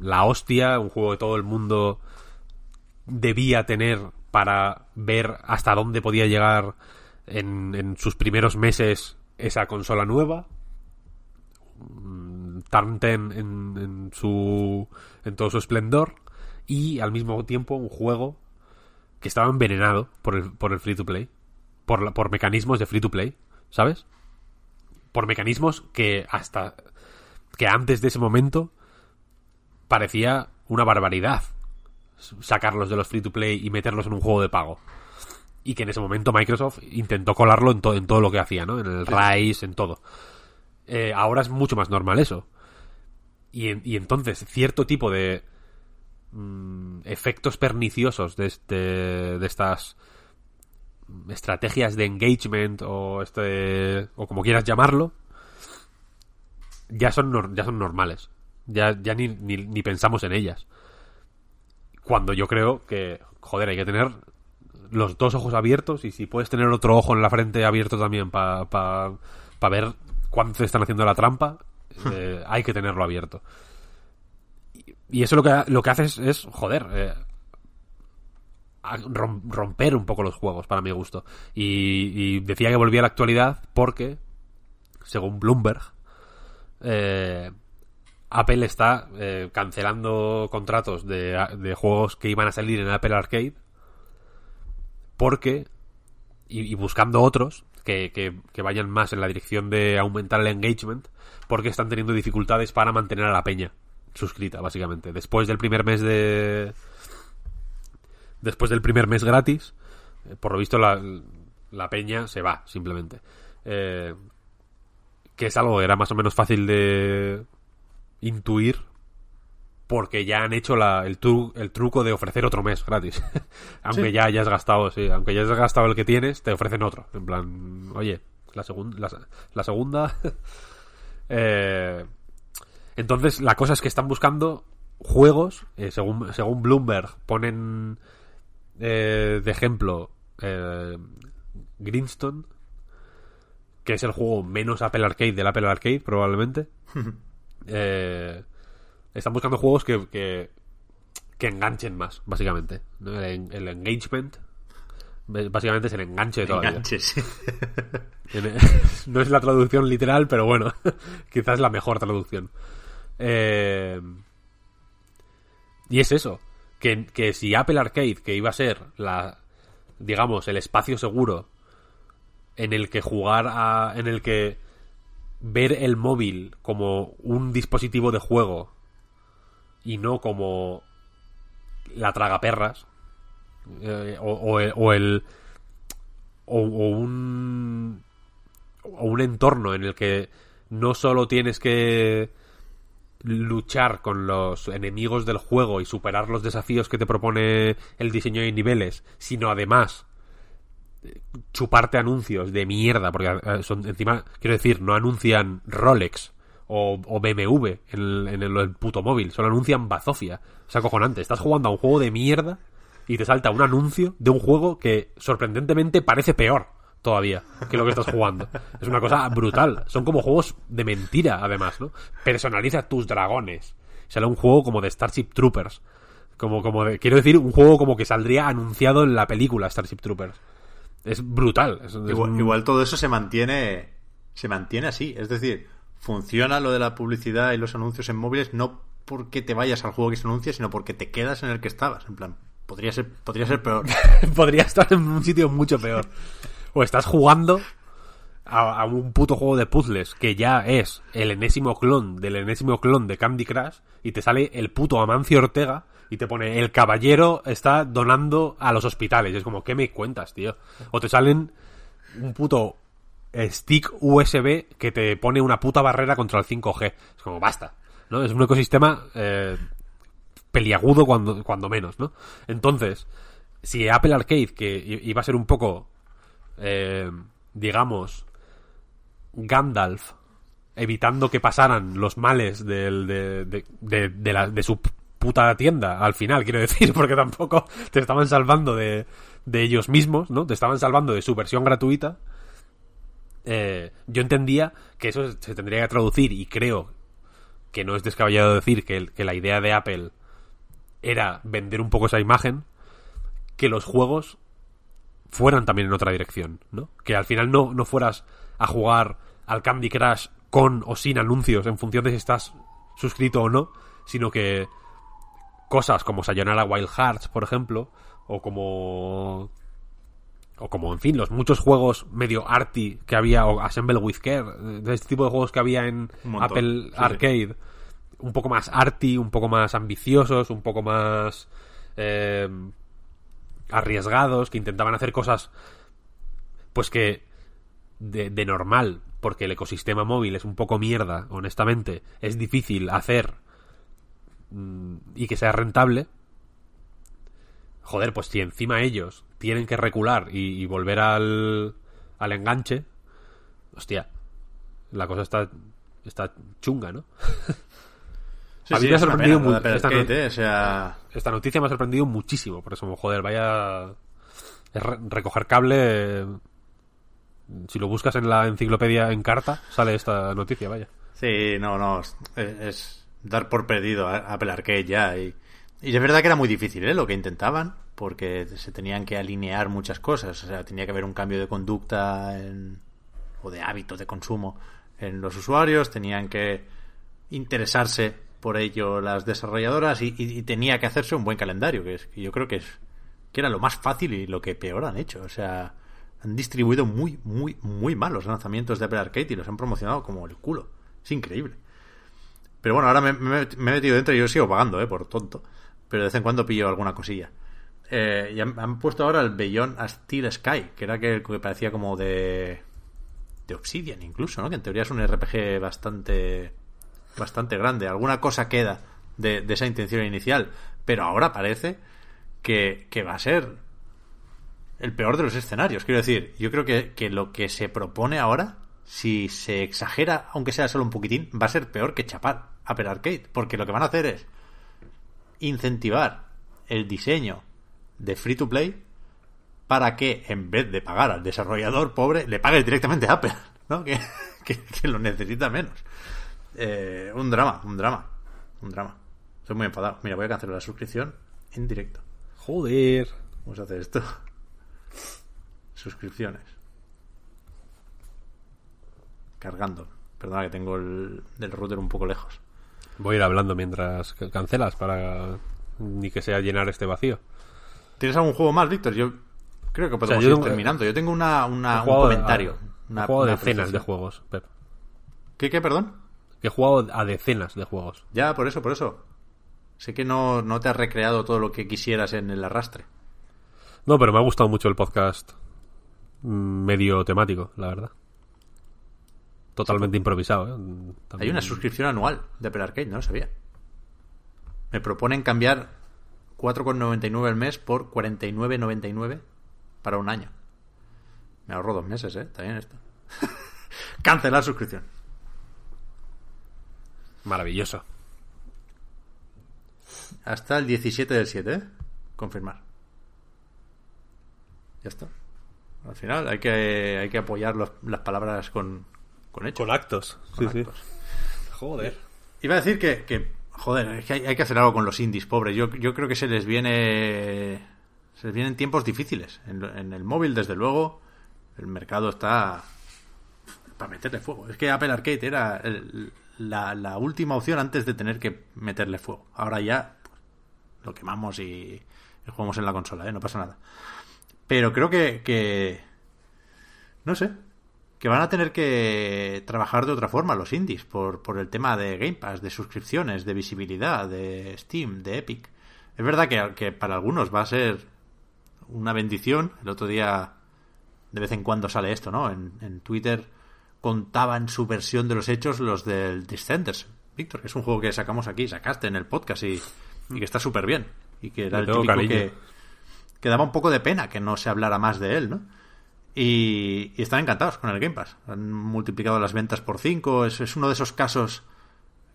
[SPEAKER 2] La hostia, un juego que todo el mundo debía tener para ver hasta dónde podía llegar en, sus primeros meses esa consola nueva. Mm, Tarnten en, en su en todo su esplendor y al mismo tiempo un juego que estaba envenenado por el, por el free to play por, la- por mecanismos de free to play ¿sabes? por mecanismos que hasta que antes de ese momento parecía una barbaridad sacarlos de los free to play y meterlos en un juego de pago. Y que en ese momento Microsoft intentó colarlo en, to- en todo lo que hacía, ¿no? En el Rise, en todo. Eh, ahora es mucho más normal eso. Y, en- y entonces, cierto tipo de mm, efectos perniciosos de, este, de estas estrategias de engagement o este o como quieras llamarlo ya son ya son normales ya, ya ni, ni, ni pensamos en ellas cuando yo creo que joder hay que tener los dos ojos abiertos y si puedes tener otro ojo en la frente abierto también para pa, pa ver cuándo te están haciendo la trampa eh, hay que tenerlo abierto. Y, y eso lo que lo que hace es, joder eh, romper un poco los juegos para mi gusto. Y, y decía que volvía a la actualidad porque según Bloomberg eh, Apple está eh, cancelando contratos de, juegos que iban a salir en Apple Arcade porque y, buscando otros que, vayan más en la dirección de aumentar el engagement porque están teniendo dificultades para mantener a la peña suscrita básicamente. Después del primer mes de después del primer mes gratis eh, por lo visto la, peña se va simplemente. Eh, que es algo era más o menos fácil de intuir porque ya han hecho la- el, tru- el truco de ofrecer otro mes gratis. aunque ya hayas gastado, sí, aunque ya hayas gastado el que tienes, te ofrecen otro. En plan, oye, la, segun- la, la segunda... eh, entonces, la cosa es que están buscando juegos, eh, según, según Bloomberg, ponen eh, de ejemplo eh, Greenstone, que es el juego menos Apple Arcade del Apple Arcade, probablemente. Eh, están buscando juegos que, que, que enganchen más, básicamente. ¿no? El, en- el engagement, básicamente es el enganche de toda la vida.
[SPEAKER 1] Enganches, sí.
[SPEAKER 2] En- no es la traducción literal, pero bueno, quizás la mejor traducción. Eh, y es eso, que, que si Apple Arcade, que iba a ser la, digamos, el espacio seguro en el que jugar a, en el que ver el móvil como un dispositivo de juego y no como la tragaperras eh, o, o el- o un o un entorno en el que no solo tienes que luchar con los enemigos del juego y superar los desafíos que te propone el diseño de niveles, sino además chuparte anuncios de mierda, porque eh, son encima, quiero decir, no anuncian Rolex o, o BMW en el, en el- puto móvil, solo anuncian bazofia. Es acojonante. Estás jugando a un juego de mierda y te salta un anuncio de un juego que sorprendentemente parece peor todavía que lo que estás jugando. Es una cosa brutal. Son como juegos de mentira, además, ¿no? Personaliza tus dragones. Sale un juego como de Starship Troopers. Como, como de, quiero decir, un juego como que saldría anunciado en la película Starship Troopers. Es brutal. Es-
[SPEAKER 1] igual todo eso se mantiene se mantiene así. Es decir, funciona lo de la publicidad y los anuncios en móviles no porque te vayas al juego que se anuncia, sino porque te quedas en el que estabas. En plan, podría ser, podría ser peor.
[SPEAKER 2] podría estar en un sitio mucho peor. O estás jugando a, a un puto juego de puzzles que ya es el enésimo clon del enésimo clon de Candy Crush y te sale el puto Amancio Ortega y te pone el caballero está donando a los hospitales. Y es como, ¿qué me cuentas, tío? O te salen un puto stick USB que te pone una puta barrera contra el 5G. Es como, basta. ¿No? Es un ecosistema eh, peliagudo cuando, cuando menos, ¿no? Entonces, si Apple Arcade, que iba a ser un poco, eh, digamos, Gandalf, evitando que pasaran los males del- de, de, de- de la- de su puta tienda, al final, quiero decir, porque tampoco te estaban salvando de, de ellos mismos, ¿no? Te estaban salvando de su versión gratuita. Eh, yo entendía que eso se tendría que traducir y creo que no es descabellado decir que, que la idea de Apple era vender un poco esa imagen, que los juegos fueran también en otra dirección, ¿no? Que al final no, no fueras a jugar al Candy Crush con o sin anuncios en función de si estás suscrito o no, sino que cosas como Sayonara Wild Hearts, por ejemplo, o como o como en fin los muchos juegos medio arty que había o Assemble with Care de este tipo de juegos que había en Apple
[SPEAKER 1] sí, sí.
[SPEAKER 2] Arcade un poco más arty un poco más ambiciosos un poco más eh, arriesgados que intentaban hacer cosas pues que de, de normal porque el ecosistema móvil es un poco mierda honestamente es difícil hacer y que sea rentable joder, pues si encima ellos tienen que recular y, y volver al, al enganche, hostia, la cosa está, está chunga, ¿no?
[SPEAKER 1] Sí,
[SPEAKER 2] A mí
[SPEAKER 1] sí,
[SPEAKER 2] me ha sorprendido mucho esta
[SPEAKER 1] Arcade,
[SPEAKER 2] no-
[SPEAKER 1] ¿eh? O sea,
[SPEAKER 2] Esta noticia me ha sorprendido muchísimo, por eso, joder, vaya... re- recoger cable... Si lo buscas en la enciclopedia en carta, sale esta noticia, vaya.
[SPEAKER 1] Sí, no, no. Es, es dar por perdido a Apple Arcade ya. Y, y es verdad que era muy difícil ¿eh? lo que intentaban, porque se tenían que alinear muchas cosas. O sea, tenía que haber un cambio de conducta en- o de hábito de consumo en los usuarios, tenían que interesarse por ello las desarrolladoras y, y- tenía que hacerse un buen calendario, que, es, que yo creo que es que era lo más fácil y lo que peor han hecho. O sea, han distribuido muy, muy, muy mal los lanzamientos de Apple Arcade y los han promocionado como el culo. Es increíble. Pero bueno, ahora me, he metido dentro y yo sigo pagando, ¿eh? Por tonto. Pero de vez en cuando pillo alguna cosilla. Eh, y han, puesto ahora el Beyond a Steel Sky, que era que, que parecía como de... De Obsidian incluso, ¿no? Que en teoría es un RPG bastante... Bastante grande. Alguna cosa queda de, de esa intención inicial. Pero ahora parece que, que va a ser el peor de los escenarios. Quiero decir, yo creo que, que lo que se propone ahora, si se exagera, aunque sea solo un poquitín, va a ser peor que chapar Apple Arcade. Porque lo que van a hacer es incentivar el diseño de free to play para que en vez de pagar al desarrollador pobre, le pague directamente a Apple, ¿no? Que, que- que lo necesita menos. Eh, un drama, un drama, un drama. Estoy muy enfadado. Mira, voy a cancelar la suscripción en directo.
[SPEAKER 2] Joder.
[SPEAKER 1] Vamos a hacer esto. Suscripciones. Cargando. Perdona que tengo el router un poco lejos.
[SPEAKER 2] Voy a ir hablando mientras ca- cancelas para ni que sea llenar este vacío.
[SPEAKER 1] ¿Tienes algún juego más, Víctor? Yo creo que podemos ir
[SPEAKER 2] tengo-
[SPEAKER 1] terminando. Yo tengo una, un
[SPEAKER 2] a-
[SPEAKER 1] comentario.
[SPEAKER 2] he
[SPEAKER 1] Una,
[SPEAKER 2] jugado
[SPEAKER 1] una
[SPEAKER 2] decenas de juegos, Pep.
[SPEAKER 1] ¿Qué, qué, perdón?
[SPEAKER 2] Que he jugado a decenas de juegos.
[SPEAKER 1] Ya, por eso, por eso. Sé que no, no te has recreado todo lo que quisieras en el arrastre.
[SPEAKER 2] No, pero me ha gustado mucho el podcast mm, medio temático, la verdad. Totalmente improvisado, ¿eh?
[SPEAKER 1] Hay una suscripción anual de Apple Arcade, no lo sabía. Me proponen cambiar 4,99 al mes por 49,99 para un año. Me ahorro dos meses, ¿eh? También esto. Cancelar suscripción.
[SPEAKER 2] Maravilloso.
[SPEAKER 1] Hasta el 17 del 7, ¿eh? Confirmar. Ya está. Al final hay que, hay que apoyar los- las palabras con, con hechos.
[SPEAKER 2] Con actos.
[SPEAKER 1] Con
[SPEAKER 2] sí,
[SPEAKER 1] actos.
[SPEAKER 2] sí. Joder.
[SPEAKER 1] Iba a decir que, que, joder, es que hay, hay que hacer algo con los indies, pobres. Yo, yo creo que se les viene. Se les vienen tiempos difíciles. En, el móvil, desde luego, el mercado está. para meterle fuego. Es que Apple Arcade era el- la, la última opción antes de tener que meterle fuego. Ahora ya pues, lo quemamos y, y jugamos en la consola, ¿eh? no pasa nada. Pero creo que, que. No sé. Que van a tener que trabajar de otra forma los indies por, por el tema de Game Pass, de suscripciones, de visibilidad, de Steam, de Epic. Es verdad que, que para algunos va a ser una bendición. El otro día, de vez en cuando sale esto, ¿no? En, en Twitter contaban su versión de los hechos los del Descenders. Víctor, que es un juego que sacamos aquí, sacaste en el podcast y, y que está súper bien. Y que era el típico
[SPEAKER 2] cariño.
[SPEAKER 1] que, que daba un poco de pena que no se hablara más de él, ¿no? Y, están encantados con el Game Pass. Han multiplicado las ventas por 5. Es, es uno de esos casos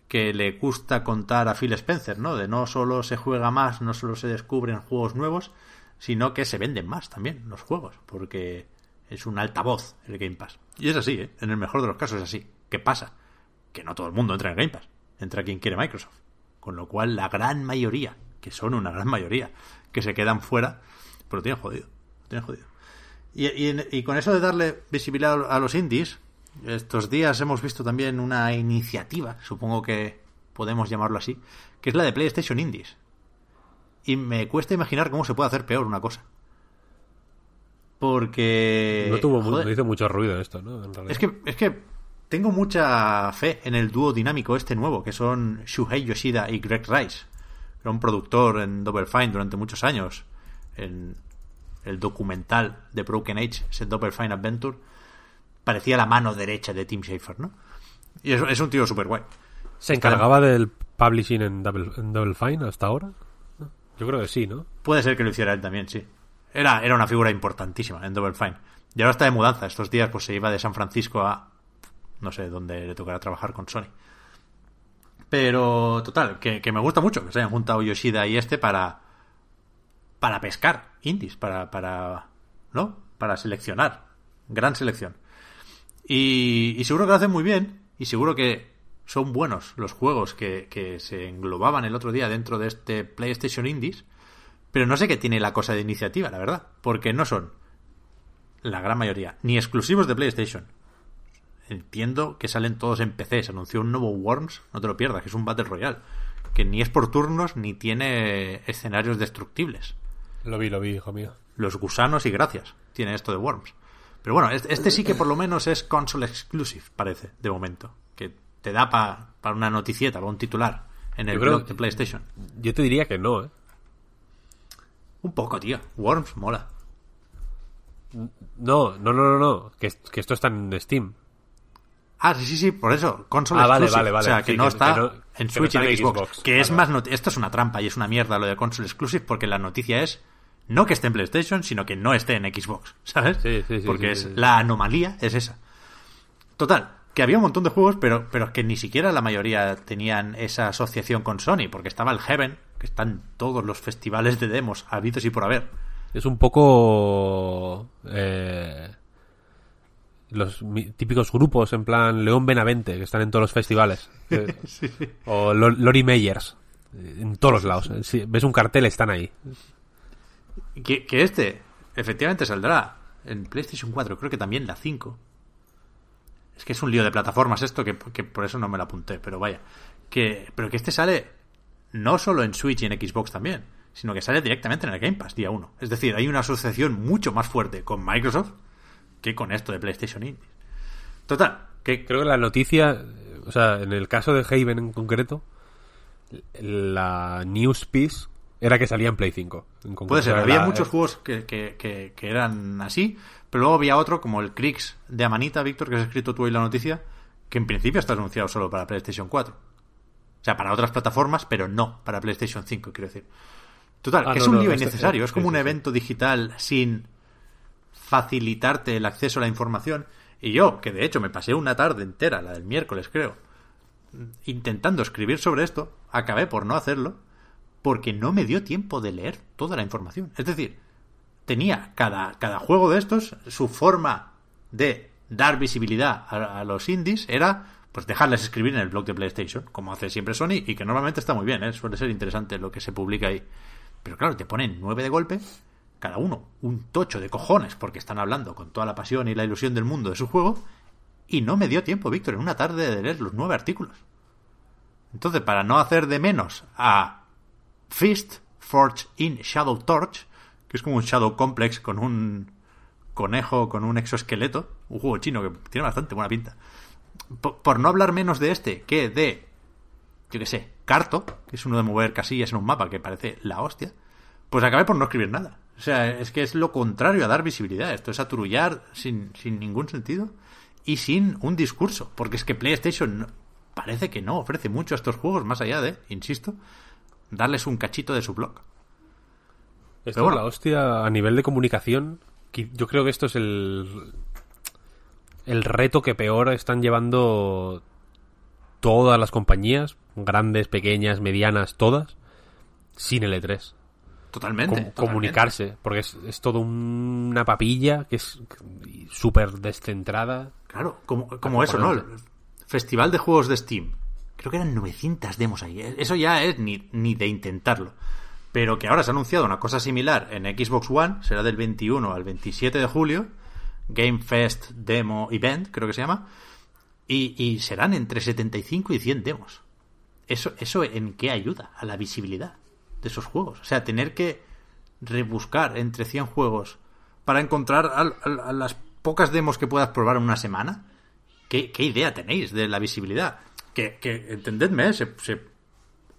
[SPEAKER 1] que le gusta contar a Phil Spencer, ¿no? De no solo se juega más, no solo se descubren juegos nuevos, sino que se venden más también los juegos, porque es un altavoz el Game Pass. Y es así, ¿eh? En el mejor de los casos es así. ¿Qué pasa? Que no todo el mundo entra en Game Pass. Entra quien quiere Microsoft. Con lo cual la gran mayoría, que son una gran mayoría, que se quedan fuera, lo tienen jodido. Tienen jodido. Y, y- y con eso de darle visibilidad a los indies, estos días hemos visto también una iniciativa, supongo que podemos llamarlo así, que es la de PlayStation Indies. Y me cuesta imaginar cómo se puede hacer peor una cosa. Porque...
[SPEAKER 2] no tuvo
[SPEAKER 1] joder,
[SPEAKER 2] no hizo mucho ruido esto, ¿no? En
[SPEAKER 1] es que, es que tengo mucha fe en el dúo dinámico este nuevo, que son Shuhei Yoshida y Greg Rice. Era un productor en Double Fine durante muchos años. En el documental de Broken Age, ese Double Fine Adventure, parecía la mano derecha de Tim Schafer, ¿no? Y es, es un tío súper guay.
[SPEAKER 2] ¿Se encargaba del publishing en Double, en Double Fine hasta ahora? Yo creo que sí, ¿no?
[SPEAKER 1] Puede ser que lo hiciera él también, sí. Era, era una figura importantísima en Double Fine. Y ahora está de mudanza. Estos días pues se iba de San Francisco a... No sé dónde le tocará trabajar con Sony. Pero, total, que, que me gusta mucho que se hayan juntado Yoshida y este para... Para pescar indies, para... para ¿No? Para seleccionar. Gran selección. Y, seguro que lo hacen muy bien. Y seguro que son buenos los juegos que, que se englobaban el otro día dentro de este PlayStation Indies. Pero no sé qué tiene la cosa de iniciativa, la verdad. Porque no son, la gran mayoría, ni exclusivos de PlayStation. Entiendo que salen todos en PC. Se anunció un nuevo Worms, no te lo pierdas, que es un Battle Royale. Que ni es por turnos ni tiene escenarios destructibles.
[SPEAKER 2] Lo vi, lo vi, hijo mío.
[SPEAKER 1] Los gusanos y gracias tiene esto de Worms. Pero bueno, este sí que por lo menos es console exclusive, parece, de momento. Que te da para una noticieta, para un titular en el blog de PlayStation.
[SPEAKER 2] Yo te diría que no, ¿eh?
[SPEAKER 1] Un poco, tío. Worms mola.
[SPEAKER 2] No, no, no, no, no. Que, que esto está en Steam.
[SPEAKER 1] Ah, sí, sí, sí, por eso. Console
[SPEAKER 2] Ah, vale,
[SPEAKER 1] exclusive.
[SPEAKER 2] vale, vale.
[SPEAKER 1] O sea, que
[SPEAKER 2] Sí,
[SPEAKER 1] no
[SPEAKER 2] que-
[SPEAKER 1] está
[SPEAKER 2] que no-
[SPEAKER 1] en Switch y en Xbox.
[SPEAKER 2] Xbox.
[SPEAKER 1] Que es más not- Esto es una trampa y es una mierda lo de console exclusive porque la noticia es no que esté en PlayStation, sino que no esté en Xbox, ¿sabes?
[SPEAKER 2] Sí, sí, sí,
[SPEAKER 1] Porque
[SPEAKER 2] sí,
[SPEAKER 1] es
[SPEAKER 2] sí, sí.
[SPEAKER 1] la anomalía es esa. Total, que había un montón de juegos, pero, pero que ni siquiera la mayoría tenían esa asociación con Sony, porque estaba el Heaven, que están todos los festivales de demos habidos y por haber.
[SPEAKER 2] Es un poco... eh, los típicos grupos en plan León Benavente, que están en todos los festivales. Eh, O Lo- Lori Meyers. eh, En todos los lados. Eh, Si ves un cartel, están ahí.
[SPEAKER 1] Que, este efectivamente saldrá en PlayStation 4, creo que también la 5. Es que es un lío de plataformas esto, que, que por eso no me lo apunté, pero vaya. Que, pero que este sale no solo en Switch y en Xbox también, sino que sale directamente en el Game Pass día 1. Es decir, hay una asociación mucho más fuerte con Microsoft que con esto de PlayStation Indies. Total, que
[SPEAKER 2] Creo que la noticia, o sea, en el caso de Haven en concreto, la news piece era que salía en Play 5. en.
[SPEAKER 1] Puede ser, había
[SPEAKER 2] la-
[SPEAKER 1] muchos juegos que, que- que- que eran así, pero luego había otro como el Crix de Amanita, Víctor, que has escrito tú hoy la noticia, que en principio está anunciado solo para PlayStation 4. O sea, para otras plataformas, pero no para PlayStation 5, quiero decir. Total,
[SPEAKER 2] Ah,
[SPEAKER 1] que
[SPEAKER 2] no,
[SPEAKER 1] es un
[SPEAKER 2] no,
[SPEAKER 1] lío innecesario, es como un evento digital sin facilitarte el acceso a la información. Y yo, que de hecho me pasé una tarde entera, la del miércoles creo, intentando escribir sobre esto, acabé por no hacerlo, porque no me dio tiempo de leer toda la información. Es decir, tenía cada, cada juego de estos, su forma de dar visibilidad a, los indies era pues dejarles escribir en el blog de PlayStation, como hace siempre Sony, y que normalmente está muy bien, ¿eh? suele ser interesante lo que se publica ahí. Pero claro, te ponen nueve de golpe, cada uno un tocho de cojones, porque están hablando con toda la pasión y la ilusión del mundo de su juego, y no me dio tiempo, Víctor, en una tarde de leer los nueve artículos. Entonces, para no hacer de menos a Fist Forge in Shadow Torch, que es como un Shadow Complex con un conejo, con un exoesqueleto, un juego chino que tiene bastante buena pinta por, no hablar menos de este que de, yo qué sé, Carto, que es uno de mover casillas en un mapa que parece la hostia, pues acabé por no escribir nada. O sea, es que es lo contrario a dar visibilidad. Esto es aturullar sin, sin ningún sentido y sin un discurso. Porque es que PlayStation parece que no ofrece mucho a estos juegos, más allá de, insisto, darles un cachito de su blog.
[SPEAKER 2] Esto es la hostia a nivel de comunicación. Yo creo que esto es el, el reto que peor están llevando todas las compañías, grandes, pequeñas, medianas, todas, sin el E3.
[SPEAKER 1] Totalmente.
[SPEAKER 2] Comunicarse, porque es, es todo una papilla que es súper descentrada.
[SPEAKER 1] Claro, como, como eso, ¿no? El Festival de Juegos de Steam. Creo que eran 900 demos ahí. Eso ya es ni, ni de intentarlo. Pero que ahora se ha anunciado una cosa similar en Xbox One, será del 21 al 27 de julio Game Fest Demo Event, creo que se llama, y, serán entre 75 y 100 demos. ¿Eso, ¿Eso en qué ayuda? A la visibilidad de esos juegos. O sea, tener que rebuscar entre 100 juegos para encontrar a, las pocas demos que puedas probar en una semana. ¿Qué, idea tenéis de la visibilidad? Que, que entendedme, ¿eh?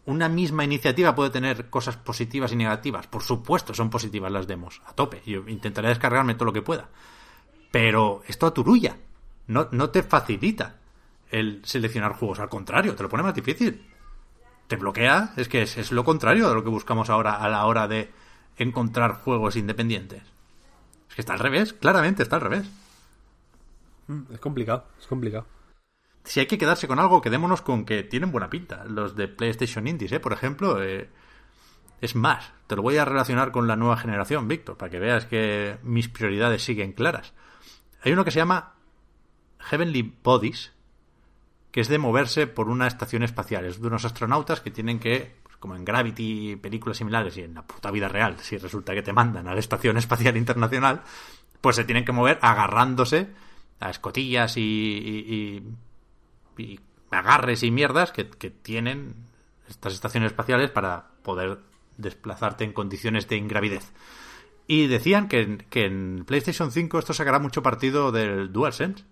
[SPEAKER 1] una misma iniciativa puede tener cosas positivas y negativas. Por supuesto, son positivas las demos, a tope. Yo intentaré descargarme todo lo que pueda. Pero esto aturulla. No, no te facilita el seleccionar juegos. Al contrario, te lo pone más difícil. Te bloquea. Es que es, lo contrario de lo que buscamos ahora a la hora de encontrar juegos independientes. Es que está al revés. Claramente está al revés.
[SPEAKER 2] Mm, es complicado. Es complicado.
[SPEAKER 1] Si hay que quedarse con algo, quedémonos con que tienen buena pinta. Los de PlayStation Indies, ¿eh? Por ejemplo, eh, es más, te lo voy a relacionar con la nueva generación, Víctor, para que veas que mis prioridades siguen claras. Hay uno que se llama Heavenly Bodies, que es de moverse por una estación espacial. Es de unos astronautas que tienen que, pues, como en Gravity, películas similares, y en la puta vida real, si resulta que te mandan a la Estación Espacial Internacional, pues se tienen que mover agarrándose a escotillas y, y, agarres y mierdas que, que tienen estas estaciones espaciales para poder desplazarte en condiciones de ingravidez. Y decían que, en PlayStation 5 esto sacará mucho partido del DualSense.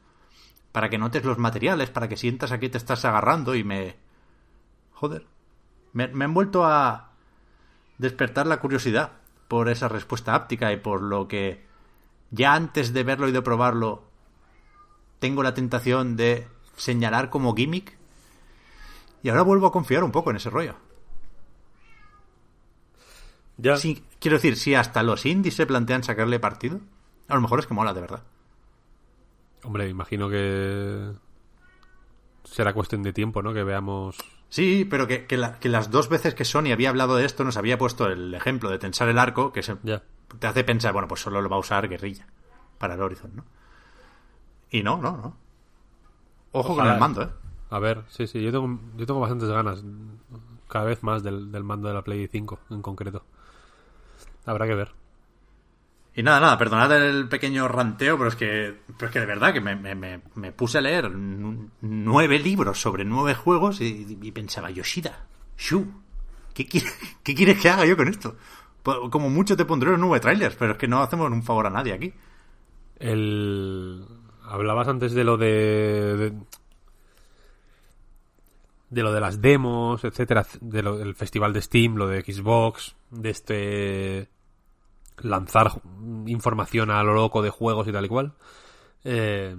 [SPEAKER 1] Para que notes los materiales, para que sientas a qué te estás agarrando y me... Joder. Me, me han vuelto a despertar la curiosidad por esa respuesta áptica y por lo que ya antes de verlo y de probarlo tengo la tentación de señalar como gimmick. Y ahora vuelvo a confiar un poco en ese rollo. Sí, quiero decir, si hasta los indies se plantean sacarle partido, a lo mejor es que mola de verdad.
[SPEAKER 2] Hombre, imagino que será cuestión de tiempo, ¿no? Que veamos.
[SPEAKER 1] Sí, pero que, las dos veces que Sony había hablado de esto nos había puesto el ejemplo de tensar el arco, que se, te hace pensar, bueno, pues solo lo va a usar guerrilla para el Horizon, ¿no? Y no, no, no. Ojo con el mando, ¿eh?
[SPEAKER 2] A ver, sí, sí, yo tengo, yo tengo bastantes ganas, cada vez más del, del mando de la Play 5 en concreto. Habrá que ver.
[SPEAKER 1] Y nada, nada, perdonad el pequeño ranteo, pero es que, pero es que de verdad que me, me, puse a leer nueve libros sobre nueve juegos y, pensaba, Yoshida, Shu, ¿qué, ¿qué, quieres que haga yo con esto? Pues, como mucho te pondré los nueve trailers, pero es que no hacemos un favor a nadie aquí.
[SPEAKER 2] El... Hablabas antes de lo de, de lo de las demos, etcétera, de lo del festival de Steam, lo de Xbox, de este lanzar información a lo loco de juegos y tal y cual. Eh,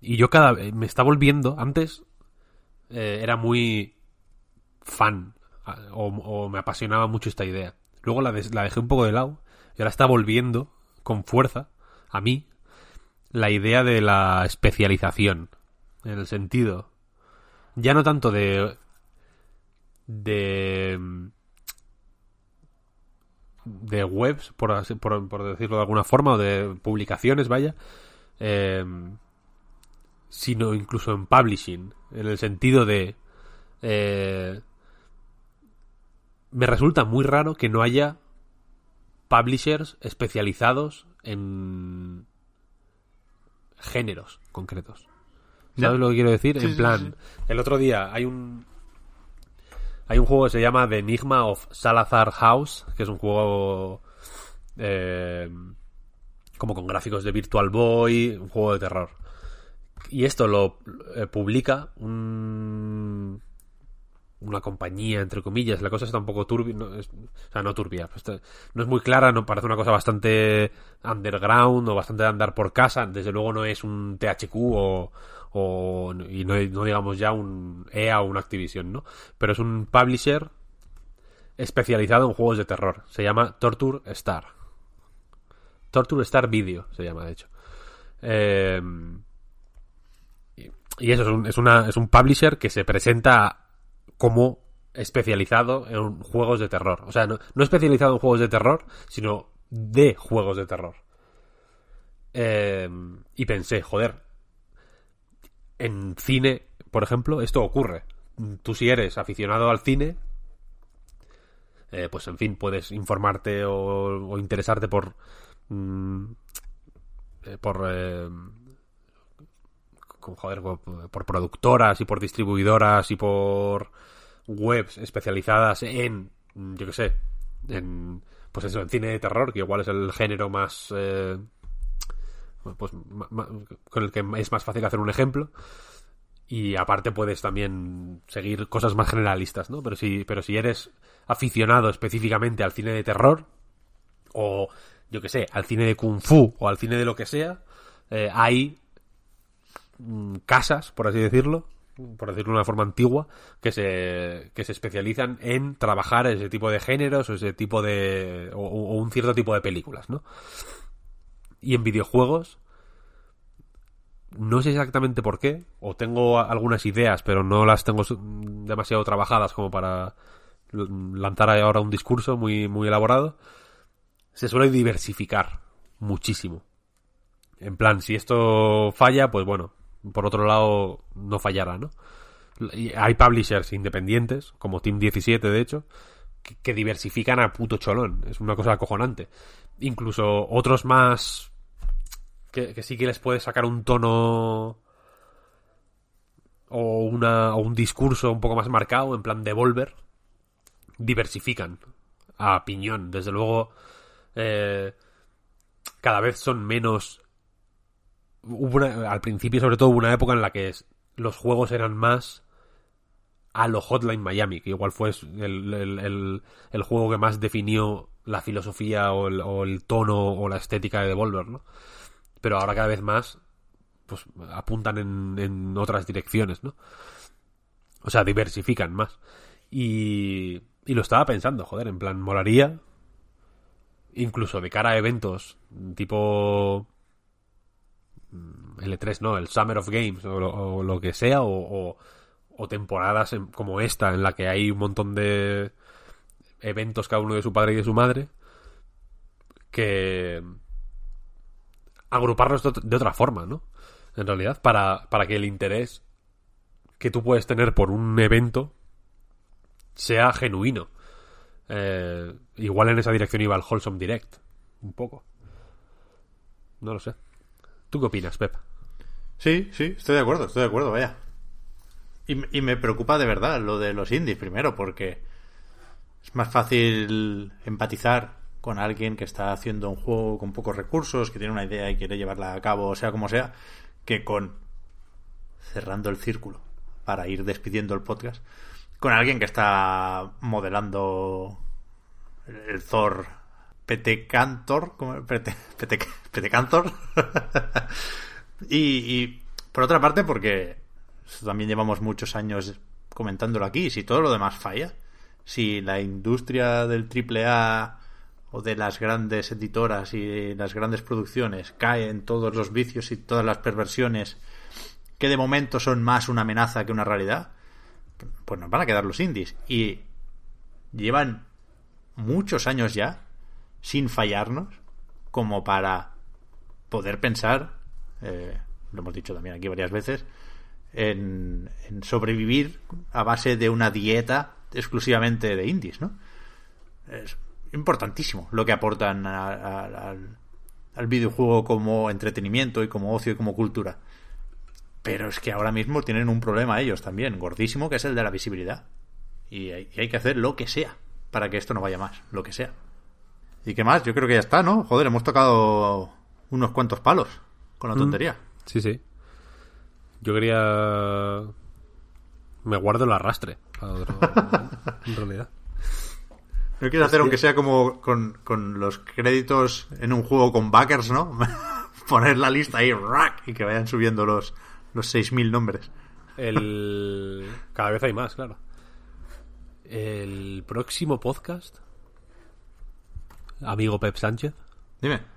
[SPEAKER 2] y yo cada vez me está volviendo, antes eh, era muy fan o, me apasionaba mucho esta idea. Luego la, la, dejé un poco de lado y ahora está volviendo con fuerza, a mí, la idea de la especialización. En el sentido. Ya no tanto de. de. de webs, por, por decirlo de alguna forma, o de publicaciones, vaya. eh, sino incluso en publishing. En el sentido de. eh, me resulta muy raro que no haya publishers especializados en géneros concretos. ¿Sabes lo que quiero decir?
[SPEAKER 1] Sí,
[SPEAKER 2] en
[SPEAKER 1] sí,
[SPEAKER 2] plan, el otro día hay un hay un juego que se llama The Enigma of Salazar House, que es un juego eh, como con gráficos de Virtual Boy, un juego de terror. Y esto lo eh, publica un una compañía, entre comillas. La cosa está un poco turbia. No, es- o sea, no turbia. pues está- no es muy clara, no parece una cosa bastante underground o bastante de andar por casa. Desde luego no es un THQ o. o- y no, no digamos ya un EA o una Activision, ¿no? Pero es un publisher especializado en juegos de terror. Se llama Torture Star. Torture Star Video se llama, de hecho. Eh, y eso es un, es, una, es un publisher que se presenta como especializado en juegos de terror. O sea, no, especializado en juegos de terror, sino de juegos de terror. Eh, y pensé, joder, en cine, por ejemplo, esto ocurre. Tú si eres aficionado al cine, eh, pues en fin, puedes informarte o, o interesarte por... mm, eh, por... joder, por, productoras y por distribuidoras y por webs especializadas en, yo qué sé, en, pues eso, en cine de terror, que igual es el género más, eh, pues, con el que es más fácil hacer un ejemplo. Y aparte puedes también seguir cosas más generalistas, ¿no? Pero si, pero si eres aficionado específicamente al cine de terror, o yo que sé, al cine de kung fu, o al cine de lo que sea, eh, hay mm, casas, por así decirlo, por decirlo de una forma antigua, que se, que se especializan en trabajar ese tipo de géneros o ese tipo de. o, o un cierto tipo de películas, ¿no? Y en videojuegos. No sé exactamente por qué, o tengo algunas ideas, pero no las tengo demasiado trabajadas como para lanzar ahora un discurso muy, muy elaborado. Se suele diversificar muchísimo. En plan, si esto falla, pues bueno, por otro lado, no fallará, ¿no? Hay publishers independientes, como Team 17, de hecho, que, diversifican a puto cholón. Es una cosa acojonante. Incluso otros más. Que, que sí que les puede sacar un tono. O, una, o un discurso un poco más marcado, en plan Devolver. Diversifican a piñón. Desde luego. eh, cada vez son menos hubo una- al principio sobre todo hubo una época en la que los juegos eran más a lo Hotline Miami, que igual fue el, el- juego que más definió la filosofía o el, o el tono o la estética de Devolver, ¿no? Pero ahora cada vez más pues apuntan en, en otras direcciones, ¿no? O sea, diversifican más. Y, y lo estaba pensando, joder, en plan, molaría incluso de cara a eventos tipo L3 no, el Summer of Games o lo, o lo que sea, o, temporadas en- como esta en la que hay un montón de eventos cada uno de su padre y de su madre, que agruparlos de otra forma, ¿no? En realidad, para, para que el interés que tú puedes tener por un evento sea genuino. Eh, igual en esa dirección iba el Wholesome Direct, un poco. No lo sé. ¿Tú qué opinas, Pep?
[SPEAKER 1] Sí, sí, estoy de acuerdo, estoy de acuerdo, vaya. Y, y me preocupa de verdad lo de los indies primero, porque es más fácil empatizar con alguien que está haciendo un juego con pocos recursos, que tiene una idea y quiere llevarla a cabo, sea como sea, que con cerrando el círculo para ir despidiendo el podcast, con alguien que está modelando el, Thor PT Cantor, ¿cómo? PT, PT Cantor. y, y por otra parte, porque también llevamos muchos años comentándolo aquí, si todo lo demás falla, si la industria del triple A o de las grandes editoras y las grandes producciones caen todos los vicios y todas las perversiones que de momento son más una amenaza que una realidad, pues nos van a quedar los indies. Y llevan muchos años ya sin fallarnos como para poder pensar, eh, lo hemos dicho también aquí varias veces, en, sobrevivir a base de una dieta exclusivamente de indies, ¿no? Es importantísimo lo que aportan a, al videojuego como entretenimiento y como ocio y como cultura. Pero es que ahora mismo tienen un problema ellos también, gordísimo, que es el de la visibilidad. Y hay, y hay, que hacer lo que sea para que esto no vaya más, lo que sea. ¿Y qué más? Yo creo que ya está, ¿no? Joder, hemos tocado unos cuantos palos con la tontería.
[SPEAKER 2] Mm, sí, sí. Yo quería... Me guardo el arrastre. Para otro... en realidad.
[SPEAKER 1] No quieres hacer, aunque sea como con, con, los créditos en un juego con backers, ¿no? Poner la lista ahí, rack, y que vayan subiendo los, los 6.000 nombres.
[SPEAKER 2] El... Cada vez hay más, claro. El próximo podcast, amigo Pep Sánchez.
[SPEAKER 1] Dime.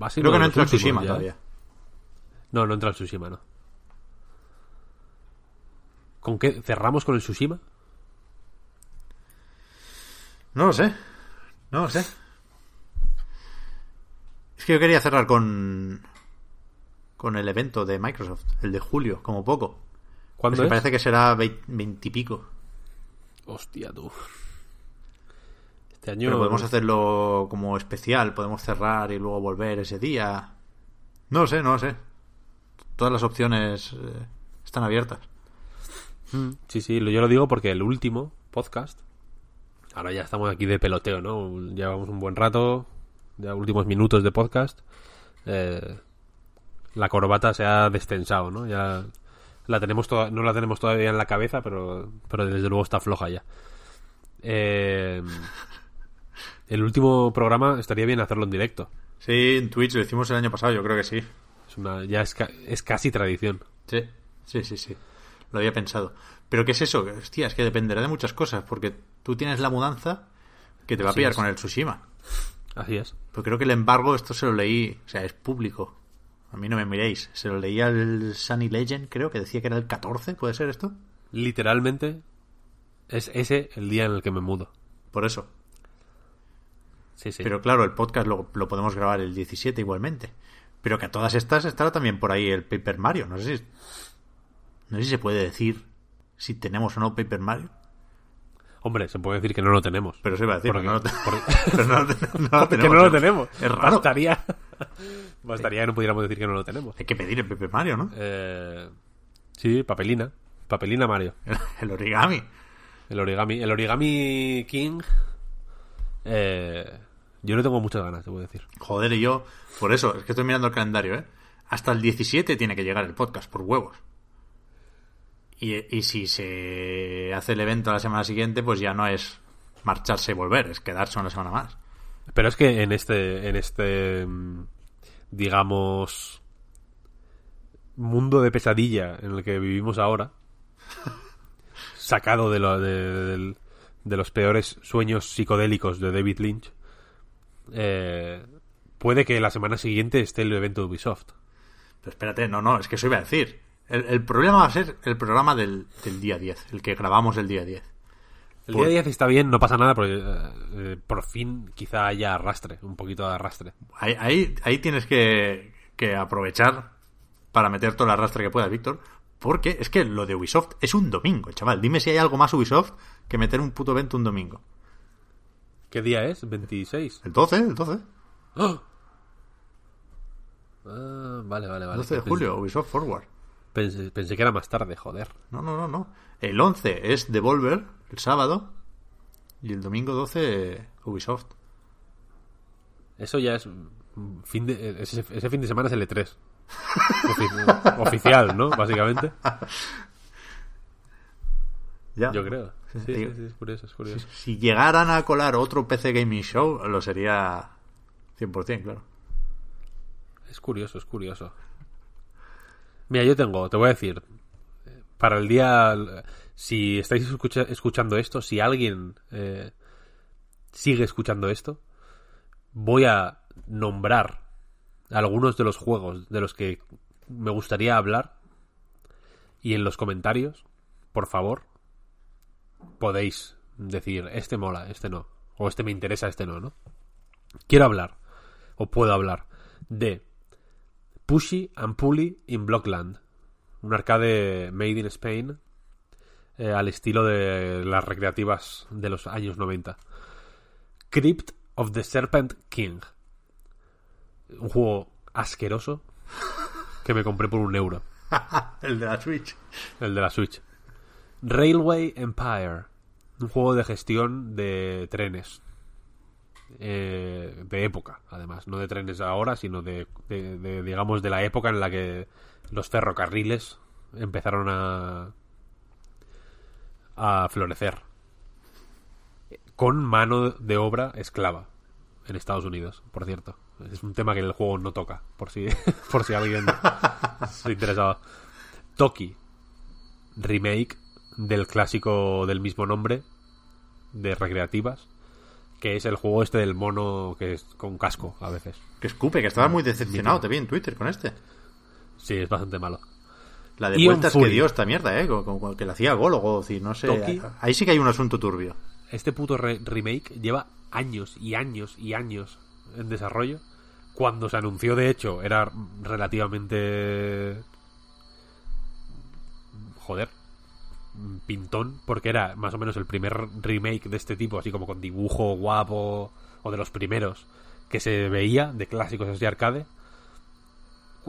[SPEAKER 2] Va a ser
[SPEAKER 1] Creo que no entra el Tsushima
[SPEAKER 2] ya.
[SPEAKER 1] todavía.
[SPEAKER 2] No, no entra el Tsushima, no. ¿Con qué? ¿Cerramos con el Tsushima?
[SPEAKER 1] No lo sé. No lo sé. Es que yo quería cerrar con. con el evento de Microsoft, el de julio, como poco.
[SPEAKER 2] ¿Cuándo
[SPEAKER 1] Es que
[SPEAKER 2] es?
[SPEAKER 1] parece que será veintipico.
[SPEAKER 2] Hostia, tú. Este año...
[SPEAKER 1] Pero podemos hacerlo como especial, podemos cerrar y luego volver ese día. No lo sé, no lo sé. Todas las opciones eh, están abiertas.
[SPEAKER 2] Mm, Sí, sí, yo lo digo porque el último podcast... Ahora ya estamos aquí de peloteo, ¿no? Llevamos un buen rato, ya últimos minutos de podcast. eh, la corbata se ha destensado, ¿no? Ya la tenemos toda- no la tenemos todavía en la cabeza, pero, pero desde luego está floja ya. Eh, el último programa estaría bien hacerlo en directo.
[SPEAKER 1] Sí, en Twitch lo hicimos el año pasado, yo creo que sí.
[SPEAKER 2] Es una, ya es, ca- es casi tradición.
[SPEAKER 1] Sí, sí, sí, sí. Lo había pensado. Pero ¿qué es eso? Hostia, es que dependerá de muchas cosas, porque tú tienes la mudanza que te va a pillar
[SPEAKER 2] es.
[SPEAKER 1] con el Tsushima.
[SPEAKER 2] Así es.
[SPEAKER 1] Pero creo que el embargo, esto se lo leí, o sea, es público. A mí no me miréis. Se lo leí al Sunny Legend, creo que decía que era el 14, ¿puede ser esto?
[SPEAKER 2] Literalmente es ese el día en el que me mudo.
[SPEAKER 1] Por eso.
[SPEAKER 2] Sí, sí.
[SPEAKER 1] Pero claro, el podcast lo, lo podemos grabar el 17 igualmente. Pero que a todas estas estará también por ahí el Paper Mario. No sé si, no sé si se puede decir si tenemos o no Paper Mario.
[SPEAKER 2] Hombre, se puede decir que no lo tenemos.
[SPEAKER 1] Pero se iba a decir,
[SPEAKER 2] Porque-
[SPEAKER 1] no lo
[SPEAKER 2] porque-
[SPEAKER 1] pero no lo te- no lo
[SPEAKER 2] porque
[SPEAKER 1] tenemos.
[SPEAKER 2] no lo tenemos.
[SPEAKER 1] Es raro.
[SPEAKER 2] Bastaría, bastaría que no pudiéramos decir que no lo tenemos.
[SPEAKER 1] Hay que pedir el Paper Mario, ¿no?
[SPEAKER 2] Eh, sí, papelina. Papelina Mario.
[SPEAKER 1] El origami.
[SPEAKER 2] El origami. El origami King. eh, yo no tengo muchas ganas, te voy a decir.
[SPEAKER 1] Joder, y yo, por eso, es que estoy mirando el calendario, ¿eh? Hasta el 17 tiene que llegar el podcast, por huevos. Y, y si se hace el evento la semana siguiente, pues ya no es marcharse y volver, es quedarse una semana más.
[SPEAKER 2] Pero es que en este, en este, mm, digamos, mundo de pesadilla en el que vivimos ahora, sacado de, lo- de, del- de los peores sueños psicodélicos de David Lynch, eh, puede que la semana siguiente esté el evento de Ubisoft.
[SPEAKER 1] Pero espérate, no, no, es que eso iba a decir. El, el problema va a ser el programa del, del día 10, el que grabamos el día 10.
[SPEAKER 2] El día 10 está bien, no pasa nada, porque eh, por fin quizá haya arrastre, un poquito de arrastre.
[SPEAKER 1] Ahí, ahí, ahí tienes que, que aprovechar para meter todo el arrastre que puedas, Víctor. Porque es que lo de Ubisoft es un domingo, chaval. Dime si hay algo más Ubisoft que meter un puto evento un domingo.
[SPEAKER 2] ¿Qué día es? ¿26?
[SPEAKER 1] El 12, el 12.
[SPEAKER 2] ¡Oh! Ah, vale, vale, vale.
[SPEAKER 1] 12 de
[SPEAKER 2] Pensé-
[SPEAKER 1] julio, Ubisoft Forward.
[SPEAKER 2] Pensé, pensé que era más tarde, joder.
[SPEAKER 1] No, no, no, no. El 11 es Devolver, el sábado. Y el domingo 12, Ubisoft.
[SPEAKER 2] Eso ya es fin de ese, ese fin de semana es el E3. Ofi- oficial, ¿no? Básicamente.
[SPEAKER 1] Ya.
[SPEAKER 2] Yo creo. Sí, sí,
[SPEAKER 1] Digo,
[SPEAKER 2] sí, es curioso, es curioso.
[SPEAKER 1] Si llegaran a colar otro PC Gaming Show, lo sería 100%, claro.
[SPEAKER 2] Es curioso, es curioso. Mira, yo tengo, te voy a decir, para el día, si estáis escucha- escuchando esto, si alguien eh, sigue escuchando esto, voy a nombrar algunos de los juegos de los que me gustaría hablar y en los comentarios, por favor, podéis decir, este mola, este no, o este me interesa, este no, ¿no? Quiero hablar, o puedo hablar, de Pushy and Pulley in Blockland, un arcade made in Spain eh, al estilo de las recreativas de los años 90. Crypt of the Serpent King, un juego asqueroso que me compré por un euro.
[SPEAKER 1] el de la Switch.
[SPEAKER 2] El de la Switch. Railway Empire. Un juego de gestión de trenes. Eh, de época, además. No de trenes ahora, sino de, de- de, digamos, de la época en la que los ferrocarriles empezaron a, a florecer. Con mano de obra esclava. En Estados Unidos, por cierto. Es un tema que el juego no toca, por si, por si alguien se interesaba. Toki, remake del clásico del mismo nombre de recreativas que es el juego este del mono que es con casco a veces
[SPEAKER 1] Que escupe, que estaba muy decepcionado, te vi en Twitter con este.
[SPEAKER 2] sí es bastante malo
[SPEAKER 1] La de vueltas que dio esta mierda, ¿eh? Como, como que le hacía gol o decir, no sé.
[SPEAKER 2] Toki.
[SPEAKER 1] Ahí sí que hay un asunto turbio.
[SPEAKER 2] este puto re- remake lleva años y años y años en desarrollo cuando se anunció de hecho era relativamente joder pintón porque era más o menos el primer remake de este tipo así como con dibujo guapo o de los primeros que se veía de clásicos así arcade.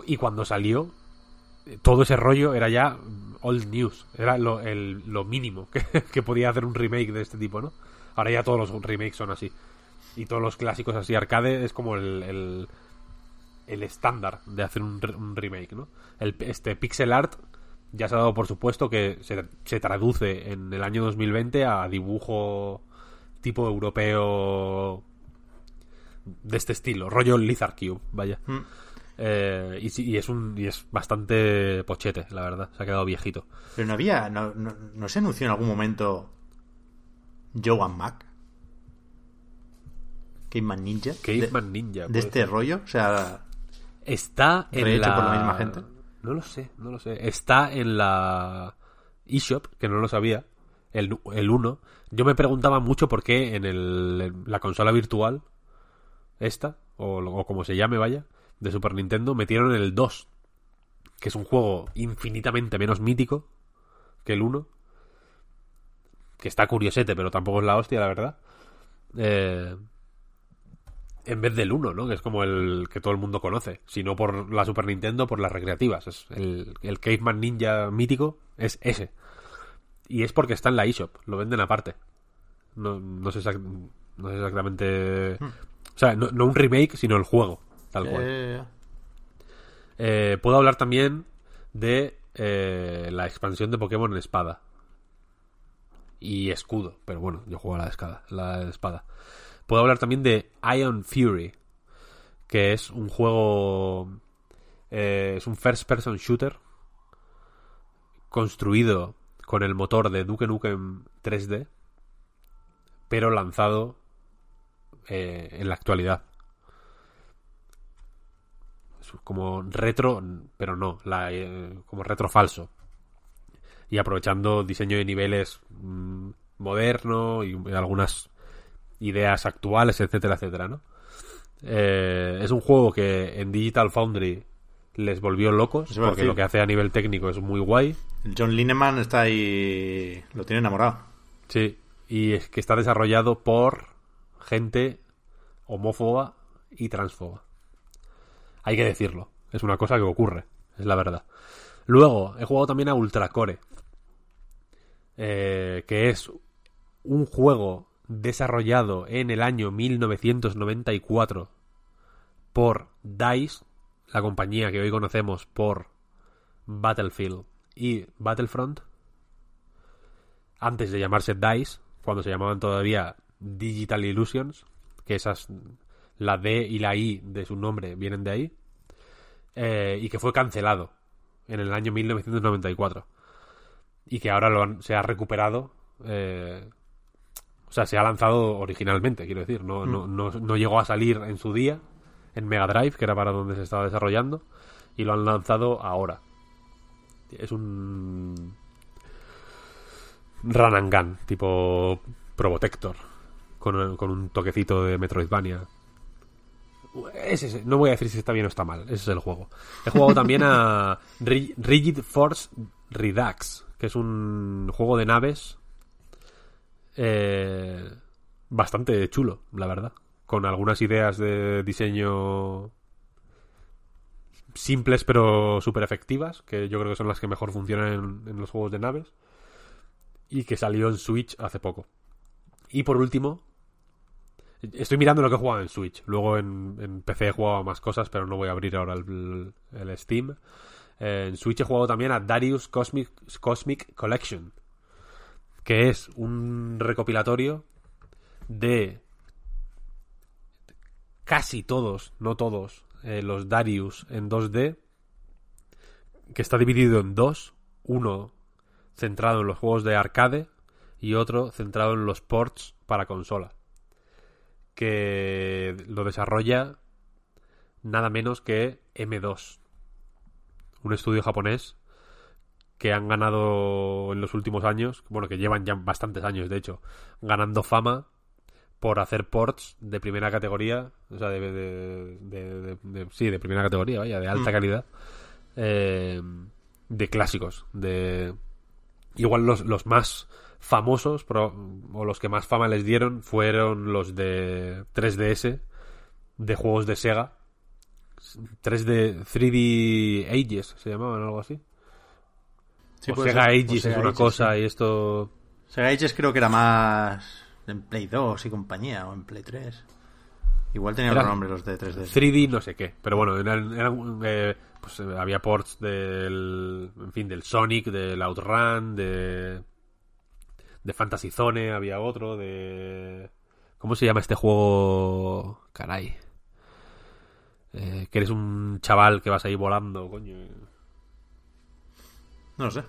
[SPEAKER 2] Y cuando salió todo ese rollo era ya old news era lo, el- lo mínimo que, que podía hacer un remake de este tipo no ahora ya todos los remakes son así. Y todos los clásicos así arcade es como el, el, estándar de hacer un remake, ¿no? El, este pixel art ya se ha dado por supuesto que se, se traduce en el año 2020 a dibujo tipo europeo de este estilo, rollo Lizard Cube, vaya. Eh, y, es un y es bastante pochete, la verdad, se ha quedado viejito.
[SPEAKER 1] Pero no había. No, no, no se anunció en algún momento. Joe and Mac. Caveman Ninja.
[SPEAKER 2] Caveman
[SPEAKER 1] de,
[SPEAKER 2] Ninja.
[SPEAKER 1] De este rollo. O sea.
[SPEAKER 2] Está en
[SPEAKER 1] ¿Rehecho
[SPEAKER 2] la...
[SPEAKER 1] por la misma gente?
[SPEAKER 2] No lo sé, no lo sé. Está en la eShop, que no lo sabía, el, el 1. Yo me preguntaba mucho por qué en, el, la consola virtual, esta, o, o como se llame, vaya, de Super Nintendo, metieron el 2, que es un juego infinitamente menos mítico que el 1. Que está curiosete, pero tampoco es la hostia, la verdad. Eh, en vez del 1, ¿no? Que es como el que todo el mundo conoce. Si no por la Super Nintendo, por las recreativas. Es el, el Caveman Ninja mítico es ese. Y es porque está en la eShop. Lo venden aparte. No, no, sé, exact- no sé exactamente... O sea, no, no un remake, sino el juego. Tal cual.
[SPEAKER 1] eh,
[SPEAKER 2] Eh, puedo hablar también de eh, la expansión de Pokémon en espada. Y escudo. Pero bueno, yo juego a la de espada. La de espada. Puedo hablar también de Iron Fury. Que es un juego. eh, es un first person shooter. Construido con el motor de Duke Nukem 3D. Pero lanzado eh, en la actualidad es como retro, pero no, eh, como retro falso. Y aprovechando diseño de niveles mm, moderno y algunas ideas actuales, etcétera, etcétera, ¿no? Eh, es un juego que en Digital Foundry les volvió locos, porque
[SPEAKER 1] decir.
[SPEAKER 2] lo que hace a nivel técnico es muy guay.
[SPEAKER 1] John Lineman está ahí. Lo tiene enamorado.
[SPEAKER 2] Sí, y es que está desarrollado por gente homófoba y transfoba. Hay que decirlo. Es una cosa que ocurre. Es la verdad. Luego, he jugado también a Ultracore. eh, que es un juego desarrollado en el año 1994 por DICE, la compañía que hoy conocemos por Battlefield y Battlefront, antes de llamarse DICE, cuando se llamaban todavía Digital Illusions, que esas, la D y la I de su nombre vienen de ahí, eh, y que fue cancelado en el año 1994. Y que ahora se ha recuperado eh, O sea, se ha lanzado originalmente, quiero decir. No, no, no, no llegó a salir en su día en Mega Drive, que era para donde se estaba desarrollando, y lo han lanzado ahora. Es un run and gun, tipo Probotector, con, con un toquecito de Metroidvania. Es ese. No voy a decir si está bien o está mal. Ese es el juego. He jugado también a Ri- Rigid Force Redux, que es un juego de naves eh, bastante chulo, la verdad. Con algunas ideas de diseño simples pero súper efectivas, que yo creo que son las que mejor funcionan en, los juegos de naves. Y que salió en Switch hace poco. Y por último, Estoy mirando lo que he jugado en Switch. Luego en, PC he jugado más cosas, pero no voy a abrir ahora el, Steam. Eh, en Switch he jugado también a Darius Cosmic Collection, que es un recopilatorio de casi todos, no todos, eh, los Darius en 2D, que está dividido en dos. Uno centrado en los juegos de arcade y otro centrado en los ports para consola que lo desarrolla nada menos que M2, un estudio japonés que han ganado en los últimos años, bueno, que llevan ya bastantes años, de hecho, ganando fama por hacer ports de primera categoría, o sea, de, de- de- de- de- sí, de primera categoría, vaya, de alta calidad, eh, de clásicos, de igual los, los más famosos pero- o los que más fama les dieron fueron los de 3DS de juegos de Sega 3D 3D Ages se llamaban algo así
[SPEAKER 1] Sí,
[SPEAKER 2] o Sega
[SPEAKER 1] Sega
[SPEAKER 2] es una
[SPEAKER 1] Ages,
[SPEAKER 2] cosa
[SPEAKER 1] sí.
[SPEAKER 2] y esto
[SPEAKER 1] Sega Ages creo que era más en Play 2 y compañía, o en Play 3. Igual tenían
[SPEAKER 2] Era-
[SPEAKER 1] otro nombre los de 3D.
[SPEAKER 2] 3D no sé qué pero bueno eran, eran, eh, pues eh, había ports del en fin del Sonic del Outrun de de Fantasy Zone había otro de ¿cómo se llama este juego? caray Eh, que eres un chaval que vas ahí volando coño
[SPEAKER 1] No lo sé.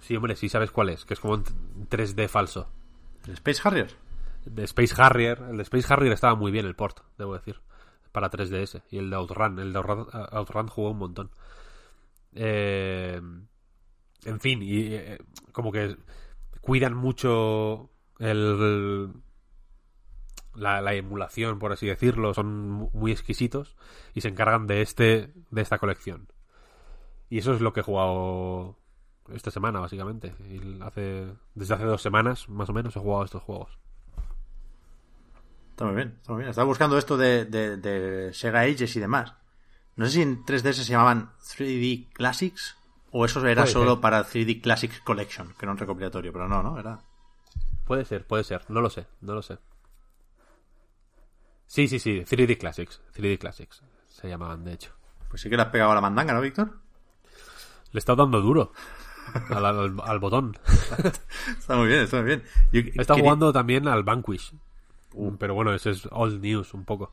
[SPEAKER 2] sí hombre sí sabes cuál es que es como un 3D falso
[SPEAKER 1] ¿El Space Harrier?
[SPEAKER 2] de Space Harrier el de Space Harrier estaba muy bien el port debo decir para 3DS y el de Outrun el de Outrun, Outrun jugó un montón Eh, en fin y eh, como que cuidan mucho el la, la emulación por así decirlo son mu- muy exquisitos y se encargan de este de esta colección y eso es lo que he jugado esta semana básicamente y hace desde hace dos semanas más o menos he jugado estos juegos
[SPEAKER 1] Está muy bien, está muy bien. Estaba buscando esto de, de, de Sega Ages y demás. No sé si en 3DS se llamaban 3D Classics o eso era
[SPEAKER 2] Puede
[SPEAKER 1] solo
[SPEAKER 2] ser.
[SPEAKER 1] para 3D Classics Collection, que era un recopilatorio, pero no, ¿no? Era...
[SPEAKER 2] Puede ser, puede ser. No lo sé, no lo sé. Sí, sí, sí. 3D Classics. 3D Classics. Se llamaban, de hecho.
[SPEAKER 1] Pues sí que le has pegado a la mandanga, ¿no, Víctor?
[SPEAKER 2] Le he estado dando duro al, al- al botón.
[SPEAKER 1] Está muy bien, está muy bien. Yo quería-
[SPEAKER 2] jugando también al Vanquish. Pero bueno, ese es old news un poco.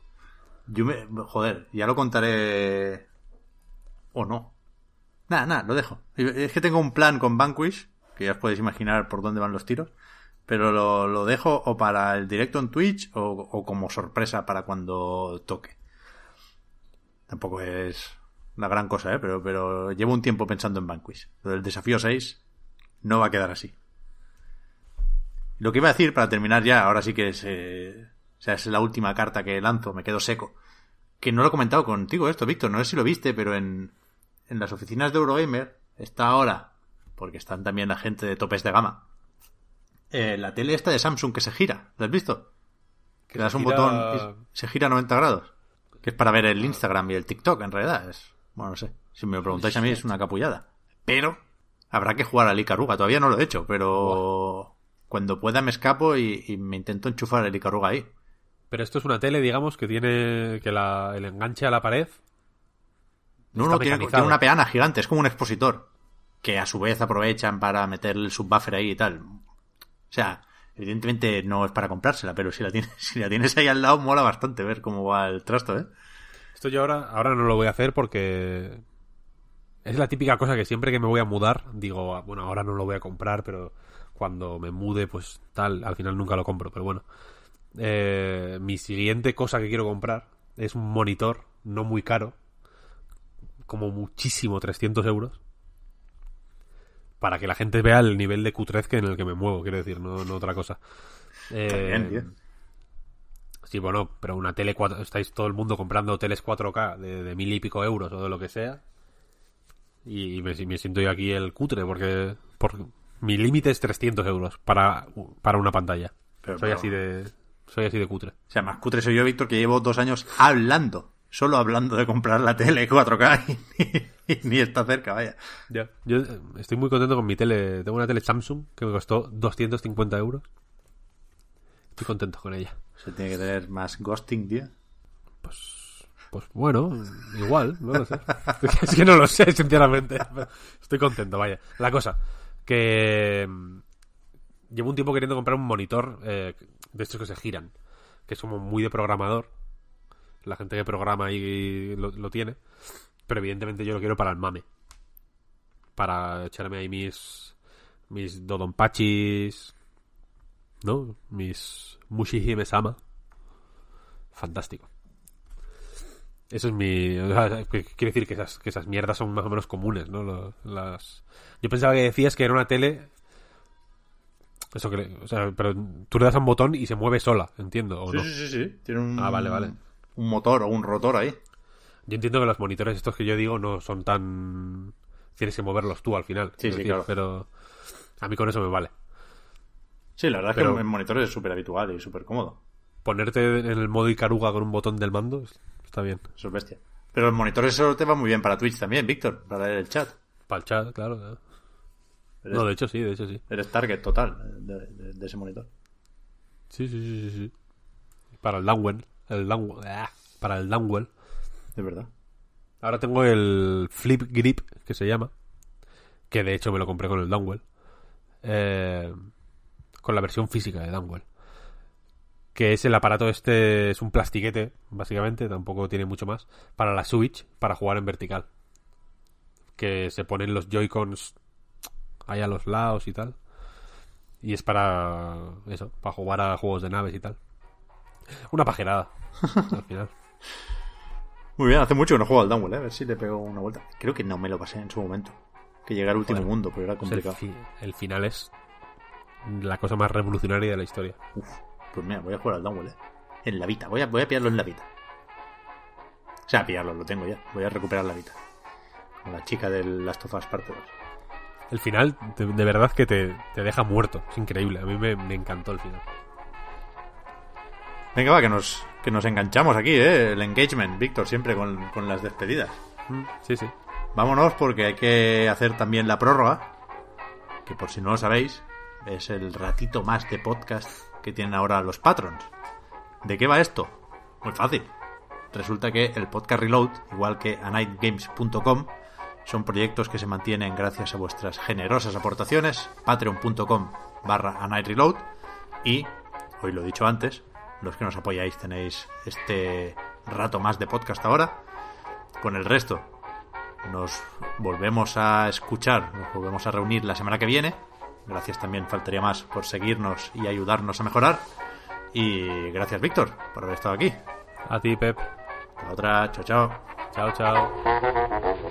[SPEAKER 1] Yo me... Joder, ya lo contaré... O no. Nada, nada, lo dejo. Es que tengo un plan con Vanquish, que ya os podéis imaginar por dónde van los tiros, pero lo, lo dejo o para el directo en Twitch o, o como sorpresa para cuando toque. Tampoco es una gran cosa, ¿eh? Pero, pero llevo un tiempo pensando en Vanquish. Lo del desafío 6 no va a quedar así. Lo que iba a decir para terminar ya, ahora sí que es, eh, o sea, es la última carta que lanzo, me quedo seco. Que no lo he comentado contigo esto, Víctor, no sé si lo viste, pero en, en las oficinas de Eurogamer está ahora, porque están también la gente de topes de gama, eh, la tele esta de Samsung que se gira, ¿la has visto? Que le das un
[SPEAKER 2] gira-
[SPEAKER 1] botón y se gira a 90 grados. Que es para ver el Instagram y el TikTok, en realidad. Es, bueno, no sé. Si me lo preguntáis a mí es una capullada. Pero habrá que jugar al Icaruga. Todavía no lo he hecho, pero cuando pueda me escapo y, y me intento enchufar el Icaruga ahí.
[SPEAKER 2] Pero esto es una tele, digamos, que tiene que la, el enganche a la pared.
[SPEAKER 1] No, no, tiene, una peana gigante, es como un expositor. Que a su vez aprovechan para meter el subbuffer ahí y tal. O sea, evidentemente no es para comprársela, pero si la tienes, si la tienes ahí al lado, mola bastante ver cómo va el trasto, ¿eh?
[SPEAKER 2] Esto yo ahora, ahora no lo voy a hacer porque es la típica cosa que siempre que me voy a mudar digo, "Ah, bueno, ahora no lo voy a comprar, pero cuando me mude, pues tal, al final nunca lo compro, pero bueno. Eh, mi siguiente cosa que quiero comprar es un monitor no muy caro, como muchísimo 300 euros, para que la gente vea el nivel de cutrez que en el que me muevo, quiero decir, no, no otra cosa. Eh,
[SPEAKER 1] bien, tío.
[SPEAKER 2] Sí, bueno, pero una tele 4, estáis todo el mundo comprando teles 4K de, de mil y pico euros o de lo que sea. Y me, me siento yo aquí el cutre porque, porque mi límite es 300 euros para, para una pantalla.
[SPEAKER 1] Pero,
[SPEAKER 2] soy
[SPEAKER 1] pero-
[SPEAKER 2] así de soy así de cutre.
[SPEAKER 1] O sea, más cutre soy yo, Víctor, que llevo dos años hablando. Solo hablando de comprar la tele 4K y, y ni está cerca, vaya.
[SPEAKER 2] Yo eh, estoy muy contento con mi tele. Tengo una tele Samsung que me costó 250 euros. Estoy contento con ella.
[SPEAKER 1] Se tiene que tener más ghosting, tío.
[SPEAKER 2] Pues bueno, igual, no lo sé. es que no lo sé, sinceramente. Estoy contento, vaya. La cosa, que mm, llevo un tiempo queriendo comprar un monitor eh, de estos que se giran, que es como muy de programador. La gente que programa ahí lo, lo tiene. Pero evidentemente yo lo quiero para el mame. Para echarme ahí mis mis Dodonpachis, ¿no? Mis Mushihime Sama. Fantástico. Eso es mi. o sea, que- Quiere decir que esas, que esas mierdas son más o menos comunes, ¿no? Las... Yo pensaba que decías que era una tele. Eso que. le- O sea, pero tú le das a un botón y se mueve sola, entiendo, ¿o
[SPEAKER 1] Sí,
[SPEAKER 2] no?
[SPEAKER 1] sí, sí, sí. Tiene un,
[SPEAKER 2] Ah, vale, vale.
[SPEAKER 1] un motor o un rotor ahí.
[SPEAKER 2] Yo entiendo que los monitores estos que yo digo no son tan. Tienes que moverlos tú al final.
[SPEAKER 1] Sí,
[SPEAKER 2] quiero
[SPEAKER 1] sí, claro.
[SPEAKER 2] Pero. A mí con eso me vale.
[SPEAKER 1] Sí, la verdad es que en monitores es súper habitual y súper cómodo.
[SPEAKER 2] Ponerte en el modo Icaruga con un botón del mando está bien.
[SPEAKER 1] Eso es bestia. Pero el monitor eso te va muy bien para Twitch también, Víctor, para leer el chat.
[SPEAKER 2] Para el chat, claro. claro.
[SPEAKER 1] Eres,
[SPEAKER 2] No, de hecho sí, de hecho sí.
[SPEAKER 1] eres target total de, de- de ese monitor.
[SPEAKER 2] Sí, sí, sí, sí. sí. Para el downwell. El downwell. ah, para el downwell.
[SPEAKER 1] De verdad.
[SPEAKER 2] Ahora tengo el Flip Grip, que se llama. Que de hecho me lo compré con el downwell. Eh, con la versión física de downwell. Que es el aparato este, es un plastiquete, básicamente, tampoco tiene mucho más. Para la Switch, para jugar en vertical. Que se ponen los Joy-Cons ahí a los lados y tal. Y es para eso, para jugar a juegos de naves y tal. Una pajerada, al final.
[SPEAKER 1] Muy bien, hace mucho que no juego al Downwell, ¿eh? a ver si le pego una vuelta. Creo que no me lo pasé en su momento. Que llegué al último
[SPEAKER 2] Joder.
[SPEAKER 1] mundo, pero era
[SPEAKER 2] el,
[SPEAKER 1] complicado.
[SPEAKER 2] fi- el final es la cosa más revolucionaria de la historia.
[SPEAKER 1] Uf, pues mira, voy a jugar al Downwell, ¿eh? En la Vita, voy a, voy a pillarlo en la Vita. O sea, pillarlo, lo tengo ya. Voy a recuperar la Vita. Con la chica del Last of Us Parte 2.
[SPEAKER 2] El final, de, de verdad que te, te deja muerto. Es increíble. A mí me, me encantó el final.
[SPEAKER 1] Venga, va, que nos, que nos enganchamos aquí, ¿eh? El engagement, Víctor, siempre con, con las despedidas.
[SPEAKER 2] Mm, Sí, sí.
[SPEAKER 1] Vámonos porque hay que hacer también la prórroga, que por si no lo sabéis, es el ratito más de podcast que tienen ahora los patrons. ¿De qué va esto? Muy fácil. Resulta que el podcast Reload, igual que anightgames.com, son proyectos que se mantienen gracias a vuestras generosas aportaciones, patreon.com barra anightreload y, hoy lo he dicho antes, los que nos apoyáis tenéis este rato más de podcast ahora. Con el resto nos volvemos a escuchar, nos volvemos a reunir la semana que viene. Gracias también, faltaría más, por seguirnos y ayudarnos a mejorar. Y gracias, Víctor, por haber estado aquí.
[SPEAKER 2] A ti, Pep.
[SPEAKER 1] La otra, chao, chao.
[SPEAKER 2] Chao, chao.